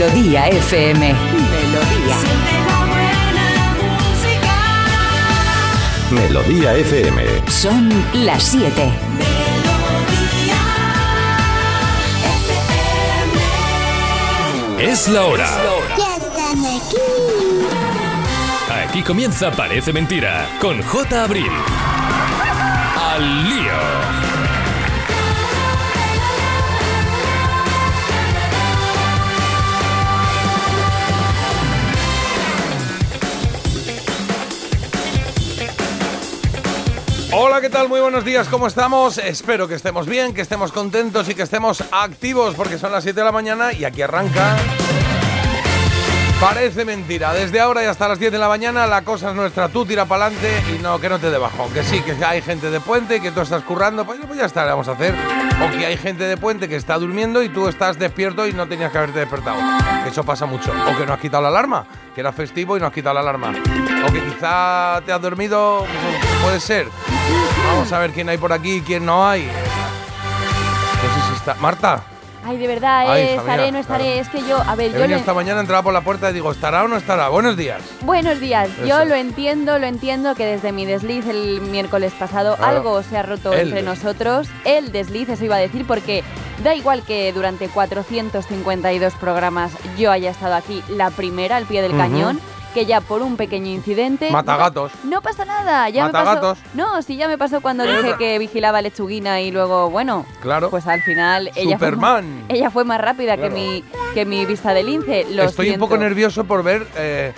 Melodía FM. Melodía. Melodía FM. Son las 7. Es la hora. Ya están aquí. Aquí comienza Parece Mentira con J. Abril. Al lío. Hola, ¿qué tal? Muy buenos días, ¿cómo estamos? Espero que estemos bien, que estemos contentos y que estemos activos porque son las 7 de la mañana y aquí arranca. Parece mentira, desde ahora y hasta las 10 de la mañana la cosa es nuestra, tú tira para adelante y no, que no te dé bajón, que sí, que hay gente de puente y que tú estás currando, pues, pues ya está, le vamos a hacer. O que hay gente de puente que está durmiendo y tú estás despierto y no tenías que haberte despertado. Eso pasa mucho. O que no has quitado la alarma, que era festivo y no has quitado la alarma. O que quizá te has dormido, puede ser. Vamos a ver quién hay por aquí y quién no hay. No sé si está. Marta. Ay, de verdad, Ay, eh, hija estaré, mía, no estaré. claro. Es que yo, a ver, He yo venido esta mañana, entraba por la puerta y digo, ¿estará o no estará? Buenos días. Buenos días, yo lo entiendo, lo entiendo que desde mi desliz el miércoles pasado Claro. algo se ha roto El entre desliz. nosotros. El desliz, eso iba a decir, porque da igual que durante 452 programas yo haya estado aquí la primera al pie del cañón, que ya por un pequeño incidente... Matagatos. No pasa nada, ya me pasó. Matagatos. No, sí, ya me pasó cuando dije que vigilaba lechuguina y luego, bueno, Claro. pues al final ella fue, Superman. más, ella fue más rápida Claro. que mi que mi vista de lince. Lo Estoy un poco nervioso por ver eh,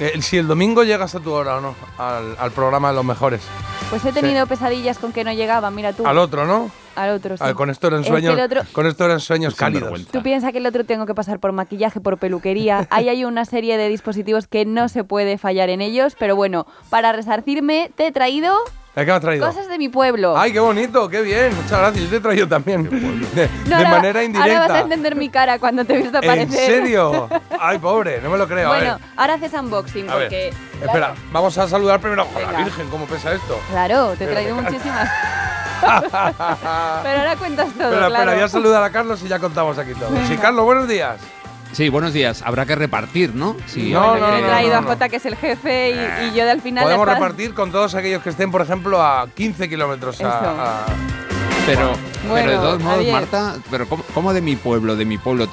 eh, si el domingo llegas a tu hora o no, al, al programa de los mejores. Pues he tenido pesadillas con que no llegaba, mira tú. Al otro, ¿no? Al otro, sí. Ah, con esto eran Es que sueños, otro- con esto eran sueños cálidos. Tú piensas que el otro tengo que pasar por maquillaje, por peluquería. Ahí hay una serie de dispositivos que no se puede fallar en ellos, pero bueno, para resarcirme te he traído ¿Eh, ¿Qué me has traído? cosas de mi pueblo. Ay, qué bonito, qué bien. Muchas gracias. Yo te he traído también. De, No, de ahora- manera indirecta. Ahora vas a entender mi cara cuando te he visto ¿En aparecer. serio? Ay, pobre, no me lo creo. a bueno, ver. ahora haces unboxing A ver, espera, vamos a saludar primero a la. Virgen, ¿cómo pesa esto? Claro, te he Pero traído muchísimas. Pero ahora cuentas todo, espera, claro. espera, voy a saludar a Carlos y ya contamos aquí todo. Sí, Carlos, buenos días. Sí, buenos días. Habrá que repartir, ¿no? Sí, No, habrá no, He que- no, traído no, a no. Jota, que es el jefe, y, y yo de al final... Podemos repartir con todos aquellos que estén, por ejemplo, a 15 kilómetros. A, a- Pero, Bueno, pero de todos modos, Javier. Marta, pero ¿cómo, cómo de mi pueblo? De mi pueblo.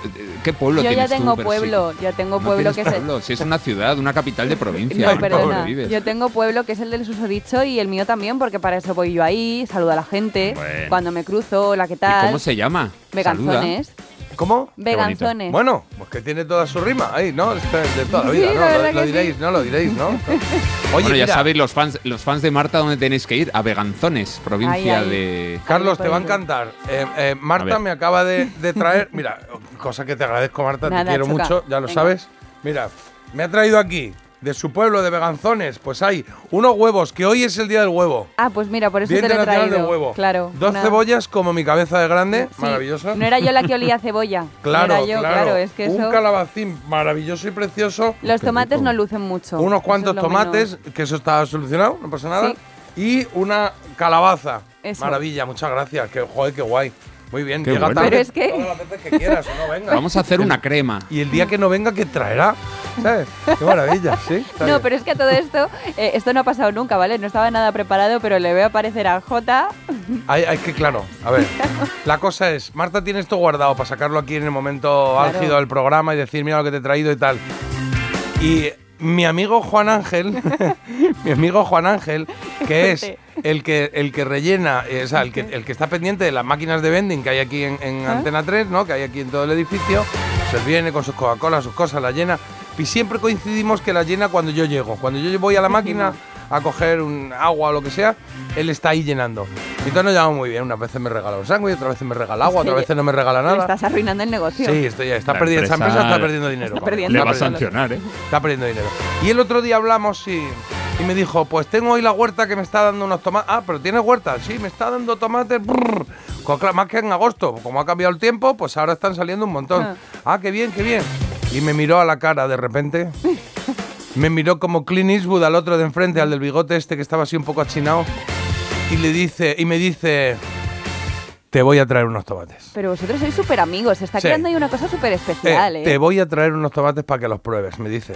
¿Qué pueblo Yo ya tienes tú, tengo sí? pueblo, ya tengo No pueblo que es el... pueblo, Si es una ciudad, una capital de provincia. No, Ay, perdona. pobre, vives. Yo tengo pueblo que es el del susodicho y el mío también, porque para eso voy yo ahí, saludo a la gente, Bueno. cuando me cruzo, hola, ¿qué ¿Y tal? cómo se llama? Veganzones. ¿Cómo? Veganzones. Bueno, pues que tiene toda su rima ahí, ¿no? De toda la vida, ¿no? Lo, sí. diréis, ¿no? Lo diréis, ¿no? Oye, bueno, ya mira, sabéis los fans, los fans de Marta dónde tenéis que ir. A Veganzones, provincia Ahí, ahí. de. Carlos, te va a encantar. Eh, eh, Marta me acaba de, de traer, mira, cosa que te agradezco, Marta, te quiero choca. mucho, ya lo Venga. sabes. Mira, me ha traído aquí, de su pueblo, de Veganzones, pues hay unos huevos, que hoy es el día del huevo. Ah, pues mira, por eso Día te lo he Internacional traído. del Huevo. Claro. Dos una- cebollas como mi cabeza de grande, Sí, maravilloso. No era yo la que olía a cebolla. Claro, no era yo, claro. es que Un eso... calabacín maravilloso y precioso. Los tomates no lucen mucho. unos cuantos lo tomates, menos. que eso está solucionado, no pasa nada. Y una calabaza. Eso. Maravilla, muchas gracias. Que, joder, qué guay. Muy bien, Qué llega bueno. tarde Pero es que- todas las veces que quieras o no venga. Vamos a hacer una crema. Y el día que no venga, ¿qué traerá? ¿Sabes? Qué maravilla, ¿sí? Está No, bien. pero es que a todo esto, eh, esto no ha pasado nunca, ¿vale? No estaba nada preparado, pero le veo aparecer a Jota. Hay, hay que, claro, a ver. La cosa es, Marta tiene esto guardado para sacarlo aquí en el momento Claro. álgido del programa y decir, mira lo que te he traído y tal. Y mi amigo Juan Ángel, mi amigo Juan Ángel, que es el que, el que rellena, eh, o sea, el que, el que está pendiente de las máquinas de vending que hay aquí en, en ¿Ah? Antena 3, ¿no? Que hay aquí en todo el edificio, él viene con sus Coca-Cola, sus cosas, la llena. Y siempre coincidimos que la llena cuando yo llego. Cuando yo voy a la máquina a coger un agua o lo que sea, él está ahí llenando. Y entonces nos llevamos muy bien. Unas veces me regala un sándwich, otras veces me regala agua, otras veces no me regala nada. estás arruinando el negocio. Sí, estoy ya, está La perdiendo, esa empresa empresa está perdiendo dinero. está perdiendo. Le va a sancionar, ¿eh? Está perdiendo dinero. Y el otro día hablamos y, y me dijo, pues tengo hoy la huerta que me está dando unos tomates. Ah, pero tienes huerta. Sí, me está dando tomates. brrr. Claro, Más que en agosto. Como ha cambiado el tiempo, pues ahora están saliendo un montón. Ah. Ah, qué bien, qué bien. Y me miró a la cara de repente. Me miró como Clint Eastwood al otro de enfrente, al del bigote este que estaba así un poco achinado. Y le dice, y me dice, te voy a traer unos tomates. Pero vosotros sois súper amigos, se está Sí. creando ahí una cosa súper especial, Eh, ¿eh? Te voy a traer unos tomates para que los pruebes, me dice.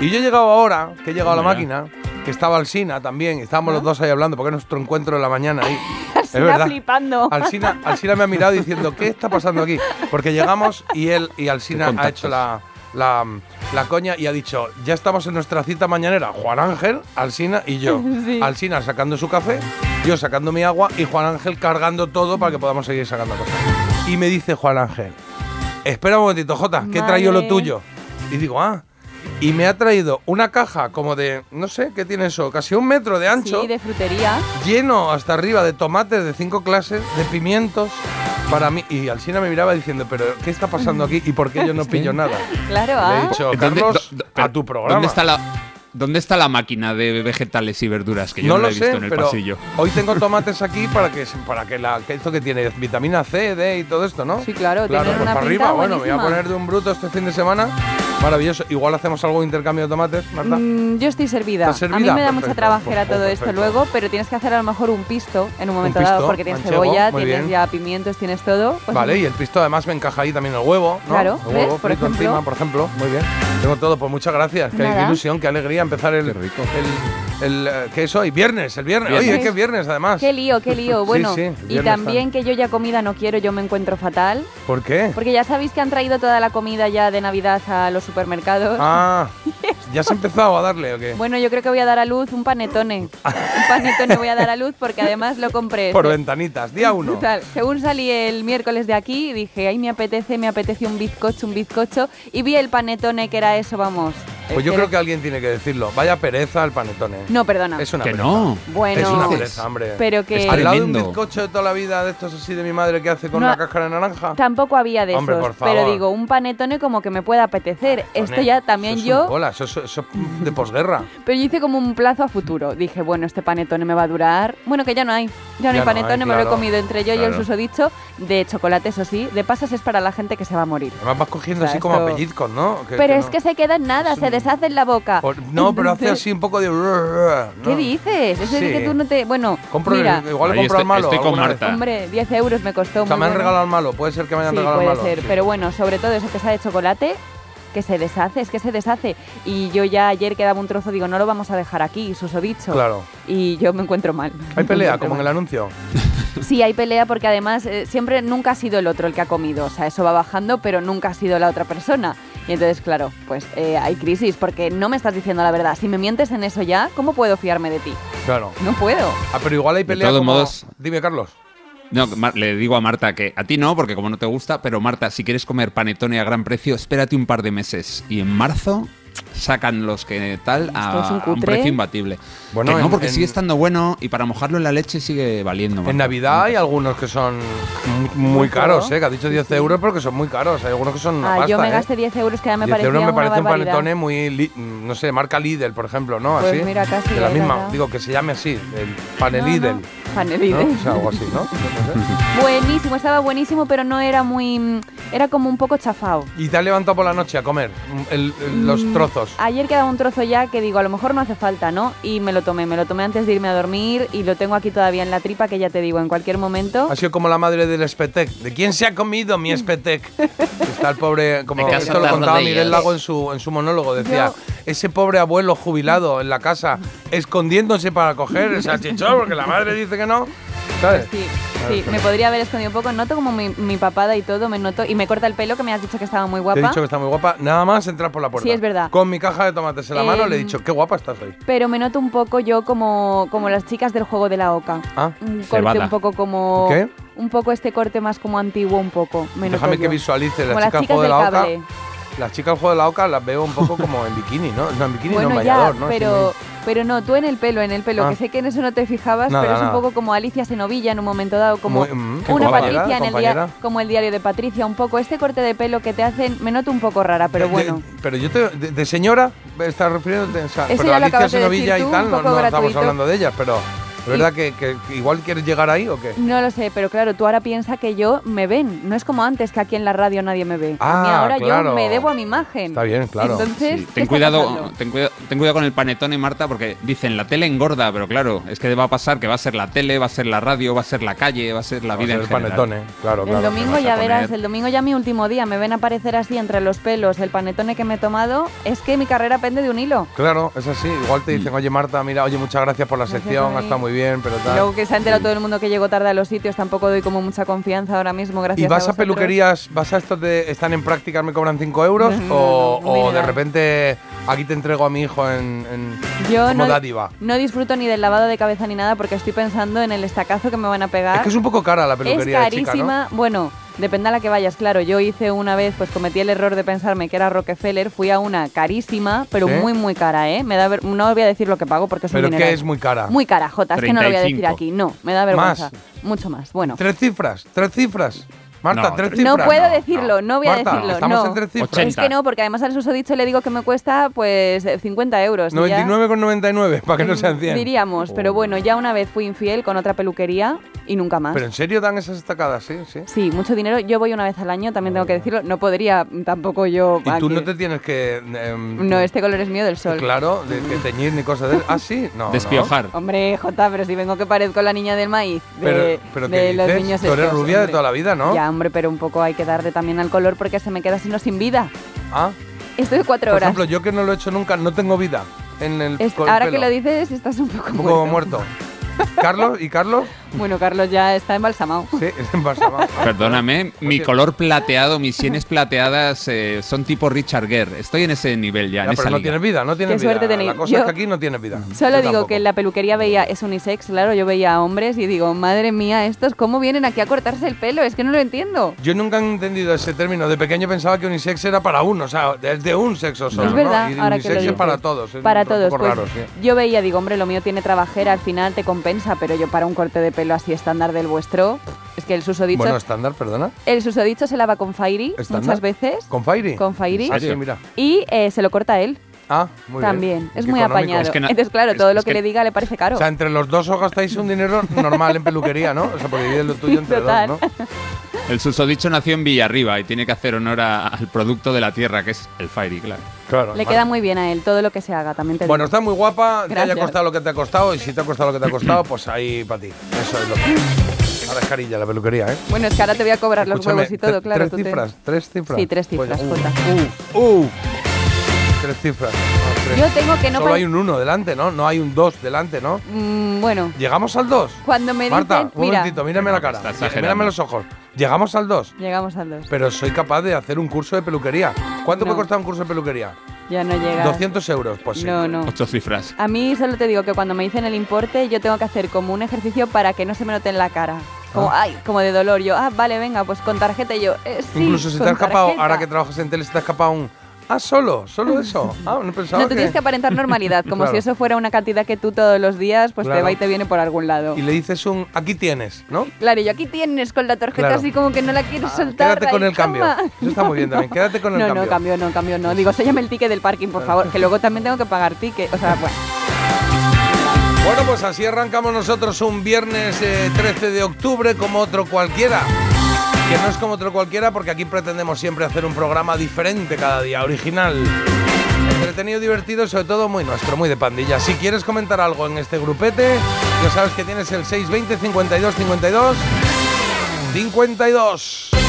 Y yo he llegado ahora, que he llegado a la máquina, que estaba Alsina también, y estábamos Ah. los dos ahí hablando, porque es nuestro encuentro de la mañana ahí. Alsina es verdad. flipando. Alsina, Alsina me ha mirado diciendo, ¿qué está pasando aquí? Porque llegamos y él y Alsina ha hecho la, la, la coña y ha dicho, ya estamos en nuestra cita mañanera, Juan Ángel, Alsina y yo. Sí. Alsina sacando su café, yo sacando mi agua y Juan Ángel cargando todo para que podamos seguir sacando cosas. Y me dice Juan Ángel, espera un momentito, Jota, que he traído lo tuyo. Y digo, ah. Y me ha traído una caja como de, no sé, ¿qué tiene eso? Casi un metro de ancho Sí, de frutería. lleno hasta arriba de tomates de cinco clases, de pimientos para mí. Y Alsina me miraba diciendo, pero ¿qué está pasando aquí? ¿Y por qué yo no pillo nada? Claro, Le he ¿ah? dicho, ¿Dónde- Carlos, a tu programa. ¿Dónde está la, dónde está la máquina de vegetales y verduras? Que yo no no, la lo he visto sé, en el pero pasillo. hoy tengo tomates aquí para que para que la que esto que tiene vitamina C, D y todo esto, ¿no? Sí, claro, claro, pues una para pinta arriba, bueno, me voy a poner de un bruto este fin de semana. Maravilloso. Igual hacemos algo de intercambio de tomates, Marta. Mm, yo estoy servida. ¿Estás A mí me da mucha trabajera perfecto, todo esto perfecto. luego, pero tienes que hacer a lo mejor un pisto en un momento pisto, dado, porque tienes manchego, cebolla, tienes bien. ya pimientos, tienes todo. pues Vale, y el pisto además me encaja ahí también el huevo, ¿no? Claro, el ¿ves? huevo Por frito ejemplo. encima, por ejemplo. Muy bien. Tengo todo, pues muchas gracias. Qué Nada. ilusión, qué alegría empezar el. Qué rico. El, el, eh, ¿Qué es hoy? Viernes, el viernes. Viernes. Oye, que viernes además. Qué lío, qué lío. Bueno, sí, y también que yo ya comida no quiero, yo me encuentro fatal. ¿Por qué? Porque ya sabéis que han traído toda la comida ya de Navidad a los supermercados. Ah, ¿ya has empezado a darle o qué? Bueno, yo creo que voy a dar a luz un panetone. un panetone voy a dar a luz porque además lo compré. Por ventanitas, día uno. Total, según salí el miércoles de aquí, dije, ay, me apetece, me apetece un bizcocho, un bizcocho. Y vi el panetone que era eso, vamos. Pues yo creo que alguien tiene que decirlo. Vaya pereza el panetone. No, perdona. Es una Que pereza. no. Bueno, es una pereza, hombre. pero que Es Al lado de un bizcocho de toda la vida de estos así de mi madre que hace con No, una cáscara de naranja. tampoco había de Hombre, esos. por favor. Pero digo, un panetone como que me puede apetecer. Esto ya también eso es yo. bola, eso, eso- eso es de posguerra. Pero yo hice como un plazo a futuro. Dije, bueno, este panetone me va a durar. Bueno, que ya no hay. Ya no hay no panetone, hay, me lo he comido entre yo y el susodicho. De chocolate, eso sí. De pasas es para la gente que se va a morir. Además vas cogiendo O sea, así como a pellizcos, ¿no? Que- Pero que es no- que se queda en nada, se en la boca. Por- no, pero hace así un poco de... ¿Qué ¿no? dices? Eso Sí. es que tú no te. Bueno, Compro, mira, igual compro al estoy- malo. estoy con vez. Marta. hombre, 10 euros me costó. O sea, me han bueno. regalado al malo. Puede ser que me hayan Sí, regalado puede al malo. ser. sí. Pero bueno, sobre todo eso que sea de chocolate, que se deshace, es que se deshace. Y yo ya ayer quedaba un trozo, digo, no lo vamos a dejar aquí, susodicho. Claro. Y yo me encuentro mal. Hay pelea, como en el mal. anuncio. Sí, hay pelea porque además eh, siempre nunca ha sido el otro el que ha comido. O sea, eso va bajando, pero nunca ha sido la otra persona. Y entonces, claro, pues eh, hay crisis porque no me estás diciendo la verdad. Si me mientes en eso ya, ¿cómo puedo fiarme de ti? Claro. No puedo. Ah, pero igual hay De pelea todos como- modos- Dime, Carlos. No, le digo a Marta que a ti no, porque como no te gusta, pero Marta, si quieres comer panetone a gran precio, espérate un par de meses. Y en marzo sacan los que tal a, es un a un cutre. precio imbatible. Bueno, Que no, en- porque en- sigue estando bueno y para mojarlo en la leche sigue valiendo. En. Navidad hay algunos que son muy, caros, ¿eh? Que ha dicho 10 Sí. euros, pero que son muy caros. Hay algunos que son una Ah, pasta, yo me ¿eh? gasté 10 euros que ya me 10 parecía euros me parece un panetone muy, no sé, marca Lidl, por ejemplo, ¿no? Pues así. mira, casi de la misma, digo, que se llame así, el panel No, Lidl. no, Panel ¿no? Lidl. O sea, algo así, ¿no? Buenísimo, estaba buenísimo, pero no era muy... Era como un poco chafao. Y te has levantado por la noche a comer el- el- los Mm, trozos. Ayer quedaba un trozo ya que digo, a lo mejor no hace falta, ¿no? Y me lo tomé, me lo tomé antes de irme a dormir y lo tengo aquí todavía en la tripa que ya te digo, en cualquier momento. Ha sido como la madre del Spetec. ¿De quién se ha comido mi Spetec? Está el pobre, como esto lo contaba. Miguel Lago en su, en su monólogo, decía, Yo- ese pobre abuelo jubilado en la casa, escondiéndose para coger el salchichón, porque la madre dice que no. ¿Sabes? Sí, sí, me podría haber escondido un poco. Noto como mi, mi papada y todo, me noto. Y me corta el pelo, que me has dicho que estaba muy Te he guapa. dicho que está muy guapa. Nada más entrar por la puerta. Sí, es verdad. Con mi caja de tomates en la mano Em, le he dicho, qué guapa estás hoy. Pero me noto un poco yo como, como las chicas del juego de la oca. Ah, Un corte un poco como. ¿Qué? Un poco este corte más como antiguo, un poco. Me noto déjame que yo. visualice Como las las chicas del juego de la oca. cable. Las chicas del juego de la oca las veo un poco como en bikini, ¿no? No, en bikini, no en ya, bañador, ¿no? Pero, pero no, tú en el pelo, en el pelo, Ah. que sé que en eso no te fijabas, Nada, pero es un poco como Alicia Senovilla en un momento dado, como Muy- mm, una Patricia en el día, compañera. como el diario de Patricia, un poco este corte de pelo que te hacen, me noto un poco rara, pero De- bueno. de- pero yo te. De, de señora, estás refiriéndote. O sea, pero Alicia Senovilla y tú, tal, no, no estamos hablando de ellas, pero. ¿Es verdad que, que- que igual quieres llegar ahí o qué? No lo sé, pero claro, tú ahora piensas que yo me ven. No es como antes que aquí en la radio nadie me ve. a mí Ah, ahora claro. yo me debo a mi imagen. Está bien, claro. Entonces, Sí, ¿qué ten, cuidado, ten, cuidado, ten cuidado con el panetone, Marta, porque dicen la tele engorda, pero claro, es que va a pasar que va a ser la tele, va a ser la radio, va a ser la calle, va a ser la Va a vida ser en general. panetone, claro, El domingo a ya verás, el domingo ya mi último día, me ven aparecer así entre los pelos el panetone que me he tomado, es que mi carrera pende de un hilo. Claro, es así. Igual te dicen, oye Marta, mira, oye, muchas gracias por la sección, a está muy bien, pero Y tal. luego que se ha enterado todo el mundo que llego tarde a los sitios, tampoco doy como mucha confianza ahora mismo, gracias ¿Y vas a, peluquerías, vas a estos de están en prácticas, me cobran 5 euros? No, o, no, o mira. de repente aquí te entrego a mi hijo en, en Yo como no, dádiva? no disfruto ni del lavado de cabeza ni nada porque estoy pensando en el estacazo que me van a pegar. Es que es un poco cara la Es peluquería de chica, carísima. Bueno, depende a la que vayas, claro. Yo hice una vez, pues cometí el error de pensarme que era Rockefeller. Fui a una carísima, pero ¿Sí? muy, muy cara, ¿eh? Me da ver- no voy a decir lo que pago porque es ¿Pero un qué dinero. es muy cara? Muy cara, Jota. Es que no lo voy a decir 35. aquí. No, me da vergüenza. Más. Mucho más. Bueno. ¿Tres cifras? ¿Tres cifras? Marta, No, tres cifras. No puedo no, decirlo, no, voy a Marta, decirlo. estamos no. en tres cifras. 80. Es que no, porque además al susodicho le digo que me cuesta pues eh, 50 euros. y ya- 99,99, para que no sean 100. Diríamos, pero bueno, ya una vez fui infiel con otra peluquería y nunca más. ¿Pero en serio dan esas estacadas? Sí, sí. Sí, mucho dinero. Yo voy una vez al año, también tengo que decirlo. No podría tampoco yo. Y tú aquí- no te tienes que... em, No, este color es mío del sol. Claro, de que teñir ni cosas de... Ah, sí, no. no. Despiojar. Hombre, Jota, pero si vengo que parezco la niña del maíz. De, Pero, pero de ¿qué los dices? niños Tú eres estos, rubia de hombre. toda la vida, ¿no? Ya, hombre, pero un poco hay que darle también al color porque se me queda sino sin vida. Ah, Estoy cuatro por horas. ejemplo, yo que no lo he hecho nunca, no tengo vida en el, Es- con el ahora que lo dices, estás un poco Un poco muerto. muerto. ¿Carlos? ¿Y Carlos? Bueno, Carlos ya está embalsamado. Sí, es embalsamado. Perdóname, mi color plateado, mis sienes plateadas eh, son tipo Richard Gere. Estoy en ese nivel ya, Ya, en esa pero no liga. tienes vida, no tienes Qué vida. suerte tenéis. La cosa Yo- es que aquí no tienes vida. Solo Yo digo tampoco. que en la peluquería veía, es unisex, claro, yo veía a hombres y digo, madre mía, estos cómo vienen aquí a cortarse el pelo, es que no lo entiendo. Yo nunca he entendido ese término. De pequeño pensaba que unisex era para uno, o sea, es de un sexo solo. es ¿no? verdad, Y ahora que unisex lo es para todos. es Para un todos. pues, raro, sí. Yo veía, digo, hombre, lo mío tiene trabajera, al final te compensa, pero yo para un corte de pelo así estándar del vuestro, es que el susodicho, Bueno, estándar, perdona. el susodicho se lava con Fairy ¿Estándar? muchas veces. ¿Con Fairy? Con Fairy. Ah, sí, mira. Y eh, se lo corta él Ah, muy también. bien. Es muy económico. apañado. Es que no- Entonces, claro, es- todo es lo que, que- le diga le parece caro. O sea, entre los dos os gastáis un dinero normal en peluquería, ¿no? O sea, porque divides lo tuyo entre Total. dos, ¿no? El susodicho nació en Villarriba y tiene que hacer honor a- al producto de la tierra, que es el Fairy, claro. Claro. le queda muy bien a él todo lo que se haga, también te Bueno, digo. está muy guapa, te haya Gracias. costado lo que te ha costado y si te ha costado lo que te ha costado, pues ahí para ti. Eso es lo que. Ahora es carilla la peluquería, ¿eh? Bueno, es que ahora te voy a cobrar los Escúchame, huevos y todo, claro. ¿Tres te- cifras? ¿Tres cifras? Sí, tres Pues, cifras, uh, uh, uh. Tres cifras. no, tres. Yo tengo que no Solo hay un uno delante, ¿no? No hay un dos delante, ¿no? Mm, bueno, ¿Llegamos al dos? cuando me Marta, dicen, un mira, momentito, mírame la cara. Mírame los ojos. ¿Llegamos al dos? llegamos al 2. Pero soy capaz de hacer un curso de peluquería. ¿Cuánto No. puede costar un curso de peluquería? Ya no llega. 200 euros, pues sí. No, no. Ocho cifras. A mí solo te digo que cuando me dicen el importe, yo tengo que hacer como un ejercicio para que no se me note en la cara. Como, Ah. ay, como de dolor. Yo, ah, vale, venga, pues con tarjeta y yo, eh, sí, Incluso si te con ha escapado, tarjeta. ahora que trabajas en tele, se te ha escapado un. Ah, solo, solo eso. Ah, no pensaba No, tú tienes que aparentar normalidad, como Claro. si eso fuera una cantidad que tú todos los días, pues te va y te viene por algún lado. Y le dices un. Aquí tienes, ¿no? Claro, y aquí tienes con la tarjeta Claro. así como que no la quieres Ah, soltar. quédate con el cambio. toma. Eso está muy bien también. Quédate con el no, cambio. no, cambio, no, cambio, no. Digo, el ticket del parking, por favor, que luego también tengo que pagar ticket. O sea, bueno. Bueno, pues así arrancamos nosotros un viernes eh, 13 de octubre como otro cualquiera. Que no es como otro cualquiera porque aquí pretendemos siempre hacer un programa diferente cada día, original. Entretenido, divertido sobre todo muy nuestro, muy de pandilla. Si quieres comentar algo en este grupete, ya sabes que tienes el 620 52 52 52.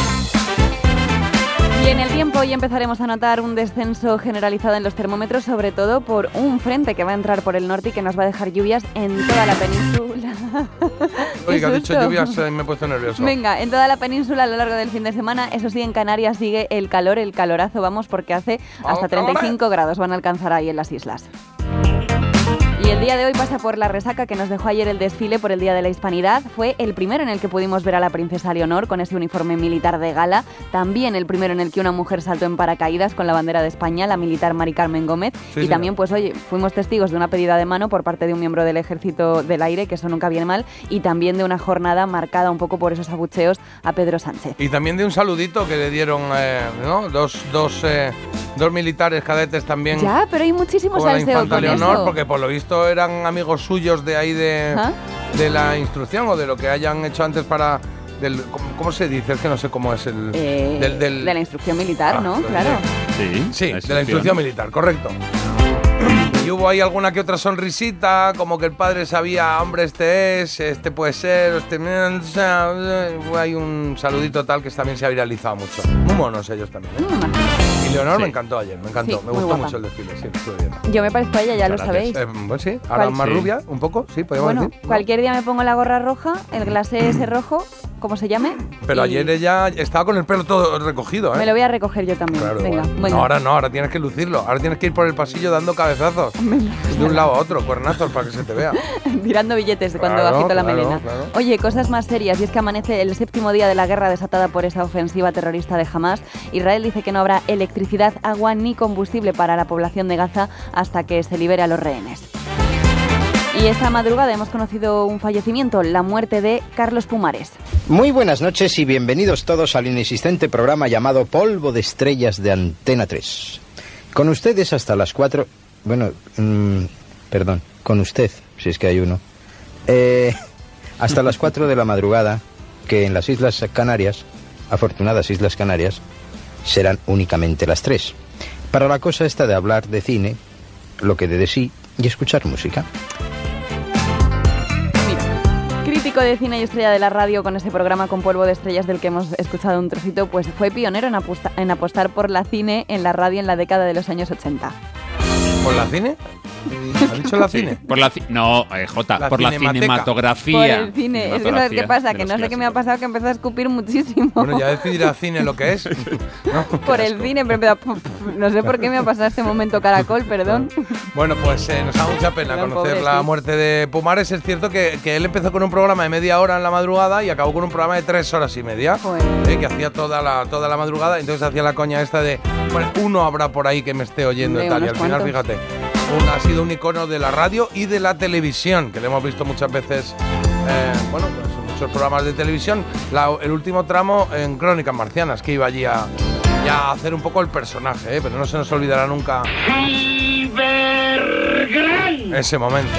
Y en el tiempo hoy empezaremos a notar un descenso generalizado en los termómetros, sobre todo por un frente que va a entrar por el norte y que nos va a dejar lluvias en toda la península. Oiga, dicho lluvias, eh, me he puesto nervioso. Venga, en toda la península a lo largo del fin de semana, eso sí, en Canarias sigue el calor, el calorazo, vamos, porque hace hasta ¡Vamos, 35 grados van a alcanzar ahí en las islas. Y el día de hoy pasa por la resaca que nos dejó ayer el desfile por el Día de la Hispanidad. Fue el primero en el que pudimos ver a la princesa Leonor con ese uniforme militar de gala. También el primero en el que una mujer saltó en paracaídas con la bandera de España, la militar Mari Carmen Gómez. Sí, y también, pues oye, fuimos testigos de una pedida de mano por parte de un miembro del Ejército del Aire, que eso nunca viene mal, y también de una jornada marcada un poco por esos abucheos a Pedro Sánchez. Y también de un saludito que le dieron eh, ¿no? dos, dos, eh, dos militares cadetes también. Ya, pero hay muchísimo con la salseo infanta con Leonor, eso. porque por lo visto eran amigos suyos de ahí de, de la instrucción o de lo que hayan hecho antes para... Del, ¿cómo, cómo se dice? Es que no sé cómo es el... Eh, del- del- De la instrucción militar, Ah, ¿no? pues Claro. Sí, Sí, de la instrucción militar, correcto. Y hubo ahí alguna que otra sonrisita, como que el padre sabía, hombre, este es, este puede ser, este... ahí un saludito tal que también se ha viralizado mucho. Muy monos ellos también. ¿eh? Mm, Y Leonor Sí. me encantó ayer, me encantó. Sí, me gustó mucho el desfile, sí, estuve bien. Yo me parezco a ella, ya lo sabéis. Eh, bueno, sí, ahora más rubia, un poco, sí, podríamos Bueno, decir. cualquier día me pongo la gorra roja, el glacé ese rojo, como se llame. Pero y ayer ella estaba con el pelo todo recogido, ¿eh? Me lo voy a recoger yo también. Claro, Venga, venga. No, ahora no, ahora tienes que lucirlo. Ahora tienes que ir por el pasillo dando cabezazos. de un lado a otro, cuernazos para que se te vea. Tirando billetes de cuando Claro, agito la claro, melena. Oye, cosas más serias, y es que amanece el séptimo día de la guerra desatada por esa ofensiva terrorista de Hamas. Israel dice que no habrá electricidad, agua ni combustible para la población de Gaza hasta que se libere a los rehenes. Y esta madrugada hemos conocido un fallecimiento, la muerte de Carlos Pumares. Muy buenas noches y bienvenidos todos al inexistente programa llamado Polvo de Estrellas de Antena 3. Con ustedes hasta las 4... Bueno, mm, perdón, con usted, si es que hay uno. Eh, hasta las 4 de la madrugada, que en las Islas Canarias, afortunadas Islas Canarias, serán únicamente las 3. Para la cosa esta de hablar de cine, lo que dé de sí y escuchar música. Crítico de cine y estrella de la radio con ese programa con polvo de estrellas del que hemos escuchado un trocito, pues fue pionero en apostar por la cine en la radio en la década de los años 80. ¿Por la cine? ¿Ha dicho la Sí, cine? Por la ci- no, eh, Jota, La por la cinematografía. Por el cine. Es que sabes qué pasa, que no sé qué me ha clásicos. pasado, que empezó a escupir muchísimo. Bueno, ya decidirá cine lo que es. ¿no? por el cine, pero, pero, pf, pf, no sé por qué me ha pasado este momento caracol, perdón. Bueno, pues eh, nos da mucha pena Gran conocer pobre, la sí. muerte de Pumares. Es cierto que, que él empezó con un programa de media hora en la madrugada y acabó con un programa de tres horas y media, Joder. eh, que hacía toda la, toda la madrugada. Entonces hacía la coña esta de, bueno, uno habrá por ahí que me esté oyendo y Hombre, tal. Y al unos final, cuantos. fíjate, un- ha sido un icono de la radio y de la televisión, que le hemos visto muchas veces, eh, bueno, pues en muchos programas de televisión. La- el último tramo en Crónicas Marcianas, que iba allí a hacer un poco el personaje, eh, pero no se nos olvidará nunca ese momento.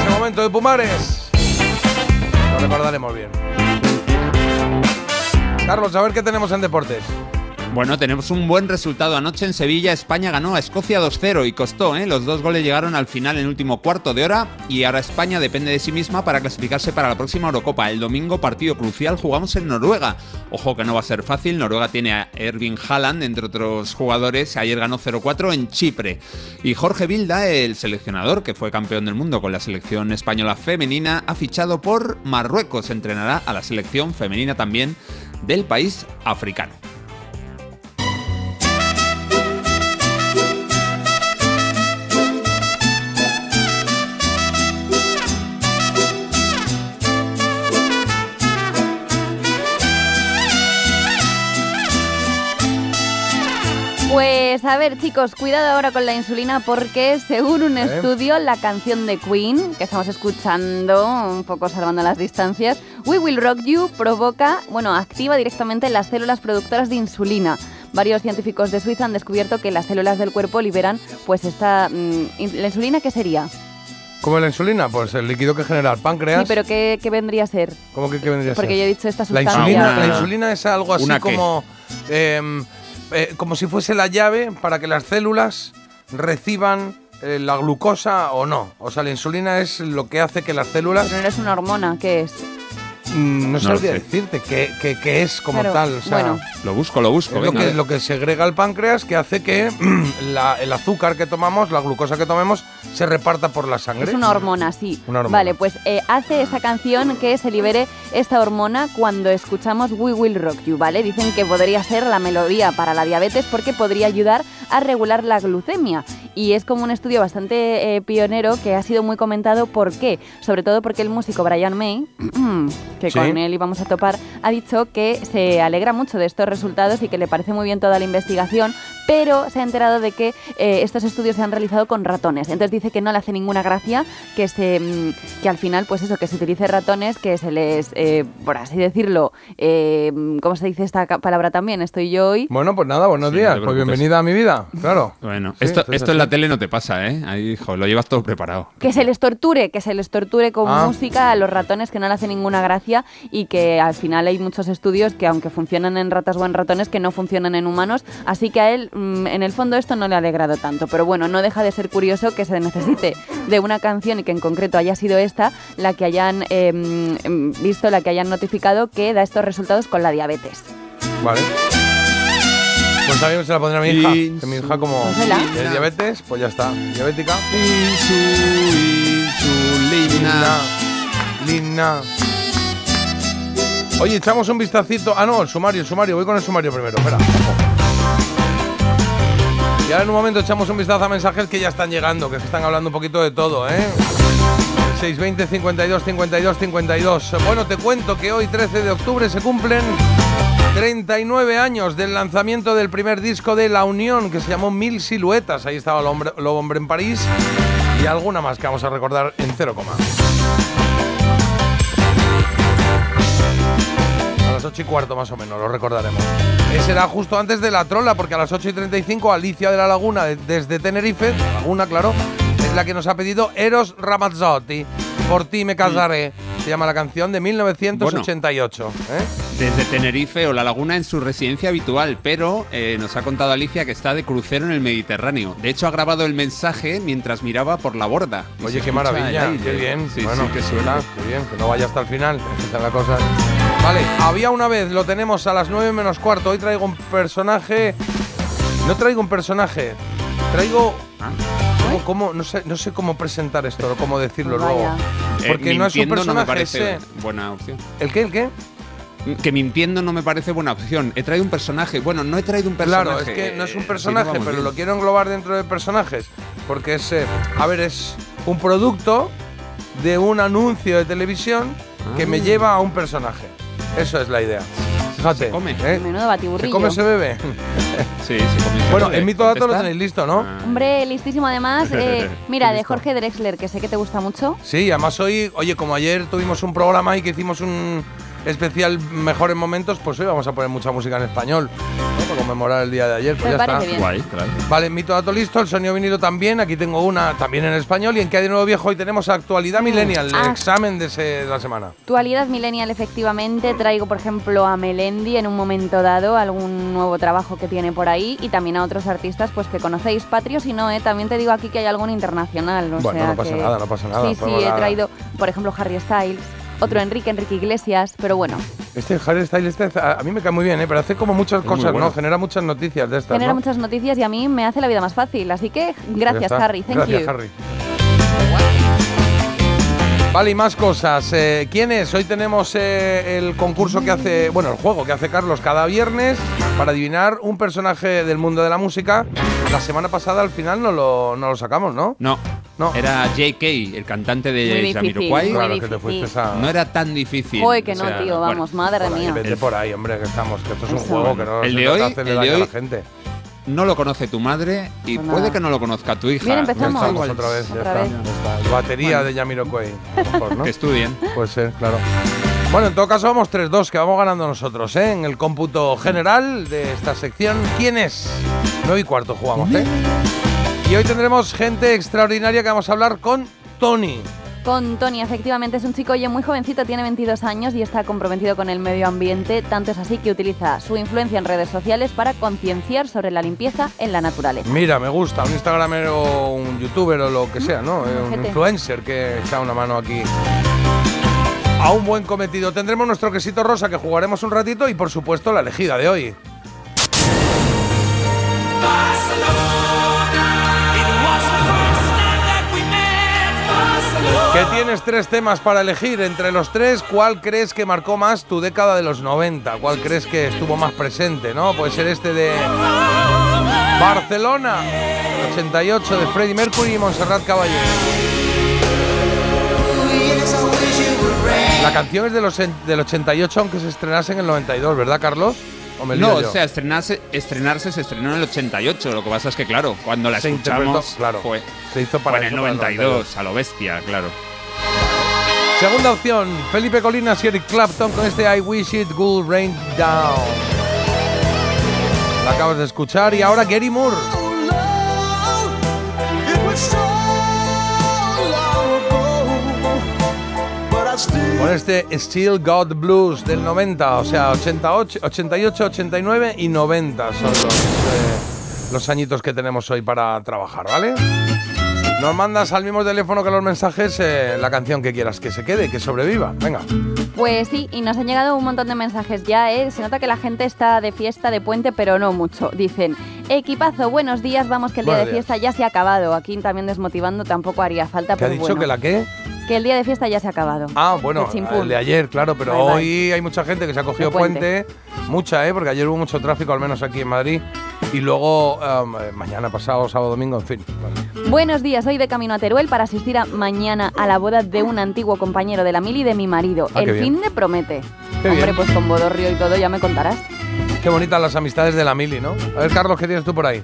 Ese momento de Pumares. Lo recordaremos bien. Carlos, a ver qué tenemos en deportes. Bueno, tenemos un buen resultado anoche en Sevilla. España ganó a Escocia 2-0 y costó, ¿eh? Los dos goles llegaron al final en el último cuarto de hora y ahora España depende de sí misma para clasificarse para la próxima Eurocopa. El domingo, partido crucial, jugamos en Noruega. Ojo que no va a ser fácil. Noruega tiene a Erving Haaland, entre otros jugadores. Ayer ganó 0-4 en Chipre. Y Jorge Vilda, el seleccionador que fue campeón del mundo con la selección española femenina, ha fichado por Marruecos. Entrenará a la selección femenina también del país africano. Pues a ver, chicos, cuidado ahora con la insulina porque según un ¿Eh? estudio, la canción de Queen, que estamos escuchando, un poco salvando las distancias, We Will Rock You provoca, bueno, activa directamente las células productoras de insulina. Varios científicos de Suiza han descubierto que las células del cuerpo liberan, pues esta, mm, ¿la insulina qué sería? ¿Cómo la insulina? Pues el líquido que genera el páncreas. Sí, pero ¿qué, qué vendría a ser? ¿Cómo que qué vendría a Porque ser? yo he dicho esta La sustancia. insulina, Ah, la insulina es algo así como, em, eh, como si fuese la llave para que las células reciban eh, la glucosa o no. O sea, la insulina es lo que hace que las células, Pero no es una hormona, ¿qué es? Mm, no sabría sé. decirte qué que, que es como Claro, tal. O sea, bueno. Lo busco, lo busco. Es lo que, lo que segrega el páncreas que hace que la- el azúcar que tomamos, la glucosa que tomemos, se reparta por la sangre. Es una hormona, sí. Una hormona. Vale, pues eh, hace esta canción que se libere esta hormona cuando escuchamos We Will Rock You, ¿vale? Dicen que podría ser la melodía para la diabetes porque podría ayudar a regular la glucemia. Y es como un estudio bastante eh, pionero que ha sido muy comentado. ¿Por qué? Sobre todo porque el músico Brian May, que Sí. con él íbamos a topar, ha dicho que se alegra mucho de estos resultados y que le parece muy bien toda la investigación, pero se ha enterado de que eh, estos estudios se han realizado con ratones. Entonces dice que no le hace ninguna gracia que se mm, que al final, pues eso, que se utilice ratones, que se les, eh, por así decirlo, eh, ¿cómo se dice esta palabra también? Estoy yo hoy. Bueno, pues nada, buenos Sí, días. pues bienvenida a mi vida, claro. Bueno, Sí, esto, esto es esto en la tele no te pasa, ¿eh? Ahí, hijo, lo llevas todo preparado. Que se les torture, que se les torture con Ah. música a los ratones que no le hace ninguna gracia y que al final hay muchos estudios que aunque funcionan en ratas o en ratones que no funcionan en humanos, así que a él mm, en el fondo esto no le ha alegrado tanto, pero bueno, no deja de ser curioso que se necesite de una canción y que en concreto haya sido esta la que hayan eh, mm, visto, la que hayan notificado que da estos resultados con la diabetes. Vale. Pues también se la pondré a mi hija. Que mi hija como es diabetes, pues ya está. Diabética. Insulina. Lina. Oye, echamos un vistacito. Ah, no, el sumario, el sumario. Voy con el sumario primero. Espera. Y ahora en un momento echamos un vistazo a mensajes que ya están llegando, que están hablando un poquito de todo, ¿eh? 620 52 52 52. Bueno, te cuento que hoy, 13 de octubre, se cumplen 39 años del lanzamiento del primer disco de La Unión, que se llamó Mil Siluetas. Ahí estaba el hombre, el hombre en París y alguna más que vamos a recordar en cero coma. 8 y cuarto más o menos, lo recordaremos. Ese era justo antes de la trola, porque a las 8 y 35 Alicia de la Laguna, de- desde Tenerife, Laguna, claro, es la que nos ha pedido Eros Ramazzotti. Por ti me casaré. Se llama la canción de 1988. ¿eh? Desde Tenerife o La Laguna en su residencia habitual, pero eh, nos ha contado Alicia que está de crucero en el Mediterráneo. De hecho, ha grabado el mensaje mientras miraba por la borda. Oye, qué maravilla, qué bien. Sí, bueno, sí, ah, qué bien, que no vaya hasta el final. esa es la cosa. Vale, había una vez, lo tenemos a las 9 menos cuarto. Hoy traigo un personaje. No traigo un personaje, traigo. Ah. ¿Cómo, cómo? No, sé, no sé cómo presentar esto, o cómo decirlo Vaya. luego. Eh, Porque no es un personaje, me parece ese- buena opción. ¿El qué? ¿El qué? Que mintiendo no me parece buena opción. He traído un personaje. Bueno, no he traído un personaje. Claro, es que no es un Eh, personaje, sí, no pero bien. lo quiero englobar dentro de personajes. Porque es, eh, a ver, es un producto de un anuncio de televisión que Ah. me lleva a un personaje. Eso es la idea. Fíjate. Se come. ¿eh? Menudo ¿Se batiburrillo. come, se bebe? Sí, se comienza bueno, a en Mito Dato lo tenéis listo, ¿no? Ah. Hombre, listísimo además. eh, mira, de. Jorge Drexler, que sé que te gusta mucho. Sí, además hoy, oye, como ayer tuvimos un programa y que hicimos un especial Mejores Momentos, pues hoy vamos a poner mucha música en español. ¿no? Para conmemorar el día de ayer. Pues Me ya está. bien. Guay, claro. Vale, mito dato listo, el sonido vinilo también. Aquí tengo una también en español. Y en que hay de nuevo viejo, hoy tenemos actualidad millennial, el Ah. examen de, ese- de la semana. Actualidad millennial, efectivamente. Traigo, por ejemplo, a Melendi en un momento dado, algún nuevo trabajo que tiene por ahí y también a otros artistas pues que conocéis. Patrio, si no, ¿eh? también te digo aquí que hay algún internacional. o Bueno, sea no pasa que- nada, no pasa nada. Sí, sí, he traído, por ejemplo, Harry Styles, otro Enrique, Enrique Iglesias, pero bueno, Este Harry Styles, este, a a mí me cae muy bien, ¿eh? pero hace como muchas Es cosas, bueno. ¿no? Genera muchas noticias de estas. genera ¿no? muchas noticias y a mí me hace la vida más fácil. Así que Pues gracias. Harry. Thank Gracias, you. Harry. Vale, y más cosas. Eh, ¿Quién es? Hoy tenemos eh, el concurso que hace, bueno, el juego que hace Carlos cada viernes para adivinar un personaje del mundo de la música. La semana pasada al final no lo, no lo sacamos, ¿no? No, No. era JK, el cantante de Jamiroquai. Claro, que te fuiste a... No era tan difícil. Joder, que o no, sea, tío, bueno, vamos, madre Por ahí, mía. vete por ahí, hombre, que estamos, que esto es un Eso. juego, que no El se de hoy- hacerle el de daño a la hoy- gente. No lo conoce tu madre y Pues puede que no lo conozca tu hija. Bien, Ya empezamos. estamos Igual. otra vez, ya Otra está, vez. ya está. Batería de Jamiroquai, a lo mejor, ¿no? Que estudien. Puede ser, claro. Bueno, en todo caso vamos 3-2, que vamos ganando nosotros, ¿eh? En el cómputo general de esta sección. ¿Quién es? 9 y cuarto jugamos, ¿eh? Y hoy tendremos gente extraordinaria que vamos a hablar con Tony. Con Tony, efectivamente, es un chico oye, muy jovencito, tiene 22 años y está comprometido con el medio ambiente, tanto es así que utiliza su influencia en redes sociales para concienciar sobre la limpieza en la naturaleza. Mira, me gusta, un instagramer o un youtuber o lo que sea, ¿no? Eh, un influencer que echa una mano aquí. A un buen cometido. Tendremos nuestro quesito rosa que jugaremos un ratito y por supuesto la elegida de hoy. Que tienes tres temas para elegir. Entre los tres, ¿cuál crees que marcó más tu década de los 90? ¿Cuál crees que estuvo más presente? ¿No? Puede ser este de Barcelona, el 88 de Freddie Mercury y Montserrat Caballé. La canción es de los del 88, aunque se estrenase en el 92, ¿verdad, Carlos? ¿O me lío No, o sea, estrenarse, estrenarse se estrenó en el 88. Lo que pasa es que, claro, cuando la Se escuchamos claro. fue, Se hizo para fue en el 92, a lo bestia, claro. Segunda opción, Felipe Colinas y Eric Clapton con este I Wish It Would Rain Down. La acabas de escuchar y ahora Gary Moore. Con este Still Got Blues del 90, o sea, 88, 88 89 y 90 son los, eh, los añitos que tenemos hoy para trabajar, ¿vale? Nos mandas al mismo teléfono que los mensajes eh, la canción que quieras que se quede, que sobreviva. Venga. Pues sí, y nos han llegado un montón de mensajes ya, ¿eh? Se nota que la gente está de fiesta, de puente, pero no mucho. Dicen, equipazo, buenos días, vamos que el día Buenos de días. fiesta ya se ha acabado. Aquí también desmotivando tampoco haría falta, ¿Te ha dicho bueno, que la qué? Que el día de fiesta ya se ha acabado. Ah, bueno, El de ayer, claro, pero hoy hay mucha gente que se ha cogido puente. puente. Mucha, ¿eh? Porque ayer hubo mucho tráfico, al menos aquí en Madrid. Y luego, um, eh, mañana pasado, sábado, domingo, en fin. Vale. Buenos días, hoy de camino a Teruel para asistir a mañana a la boda de un antiguo compañero de la mili de mi marido. Ah, el fin de promete. Qué Hombre, bien. pues con bodorrio y todo ya me contarás. Qué bonitas las amistades de la mili, ¿no? A ver, Carlos, ¿qué tienes tú por ahí?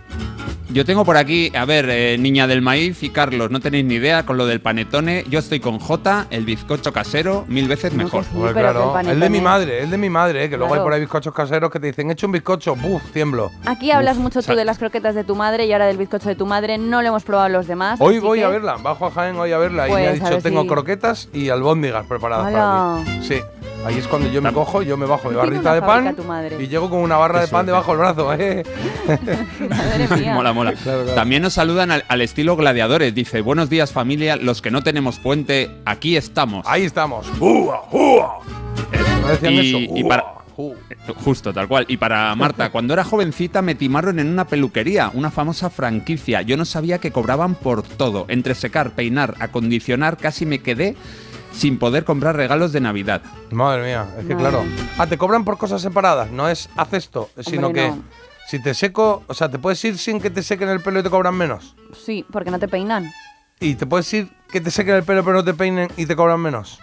Yo tengo por aquí, a ver, eh, Niña del Maíz y Carlos, no tenéis ni idea con lo del panetone. Yo estoy con J, el bizcocho casero, mil veces mejor. sí, Pues claro, el el de mi madre, el de mi madre, ¿eh? que luego hay por ahí bizcochos caseros que te dicen, he hecho un bizcocho, buf, tiemblo. Aquí hablas Uf, mucho tú de las croquetas de tu madre y ahora del bizcocho de tu madre. No lo hemos probado los demás. Hoy voy que- a verla, bajo a Jaén hoy a verla y me Pues, ha a dicho, ver tengo si- croquetas y albóndigas preparadas para mí. Sí, ahí es cuando yo me cojo, yo me bajo mi Tiene barrita de pan tu madre. y llego con una barra de pan debajo del brazo, ¿eh? Madre mía. Mola, mola. Claro, claro. También nos saludan al, al estilo gladiadores. Dice, buenos días familia, los que no tenemos puente, aquí estamos. Ahí estamos. ¡Ua, ua! ¿No decían Y- eso? y ¡Ua, para- ua! Justo, tal cual. Y para Marta, cuando era jovencita me timaron en una peluquería, una famosa franquicia. Yo no sabía que cobraban por todo. Entre secar, peinar, acondicionar, casi me quedé sin poder comprar regalos de Navidad. Madre mía, es que Madre. claro. Ah, te cobran por cosas separadas, no es haz esto, sino Hombre, que no. si te seco, o sea, te puedes ir sin que te sequen el pelo y te cobran menos. Sí, porque no te peinan. Y te puedes ir que te sequen el pelo pero no te peinen y te cobran menos.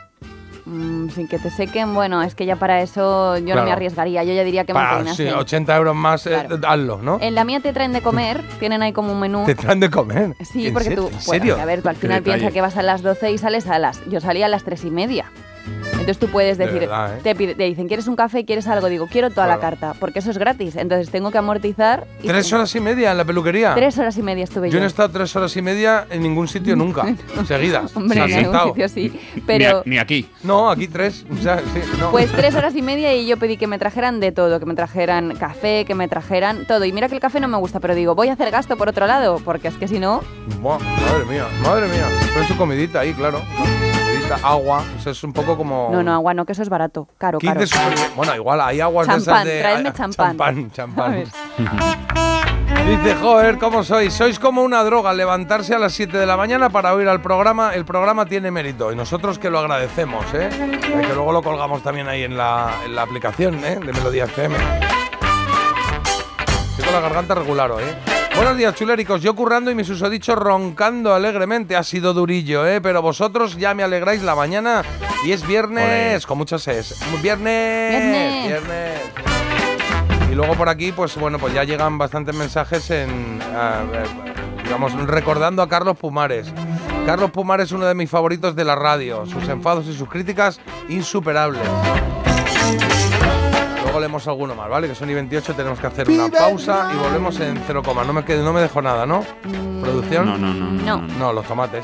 Mm, sin que te sequen, bueno, es que ya para eso yo Claro. no me arriesgaría. Yo ya diría que me Para, peinas. sí, 80 euros más, eh, Claro. hazlo, ¿no? En la mía te traen de comer, tienen ahí como un menú. Te traen de comer. Sí, ¿En porque serio? tú, ¿En bueno, serio? a ver, tú al final piensas que vas a las 12 y sales a las... Yo salía a las 3 y media. Entonces tú puedes De decir, verdad, ¿eh? te, pide- te dicen, ¿quieres un café? ¿Quieres algo? Digo, quiero toda la carta, porque eso es gratis. Entonces tengo que amortizar. y ¿Tres horas y media en la peluquería? Tres horas y media estuve Yo yo. no he estado tres horas y media en ningún sitio nunca, seguidas. Hombre, en algún sentado. sitio sí. Ni, Pero... a- ni aquí. No, aquí tres. O sea, sí, no. Pues tres horas y media y yo pedí que me trajeran de todo, que me trajeran café, que me trajeran todo. Y mira que el café no me gusta, pero digo, voy a hacer gasto por otro lado, porque es que si no, Buah, madre mía, madre mía. Pero su comidita ahí, claro. Agua. Eso es un poco como. no, no, agua no, que eso es barato, caro, 15 caro. Bueno, igual hay aguas de esas Champán, de. traedme champán. Champán, champán. Dice, joder, ¿cómo sois? Sois como una droga, levantarse a las 7 de la mañana para oír al programa. El programa tiene mérito y nosotros que lo agradecemos, ¿eh? Que luego lo colgamos también ahí en la, en la aplicación, ¿eh? De Melodía FM. Tengo la garganta regular hoy, ¿eh? Buenos días, chuléricos. Yo currando y mi susodicho roncando alegremente. Ha sido durillo, ¿eh? Pero vosotros ya me alegráis la mañana y es viernes, con muchas es. Viernes. Viernes. Viernes. Y luego por aquí, pues bueno, pues ya llegan bastantes mensajes en, digamos, recordando a Carlos Pumares. Carlos Pumares es uno de mis favoritos de la radio. Sus enfados y sus críticas insuperables. Luego leemos alguno más, ¿vale? Que son y 28, tenemos que hacer una pausa y volvemos en 0, no me, quedo, no me dejo nada, ¿no? ¿Producción? No, no, no. No. No, los tomates.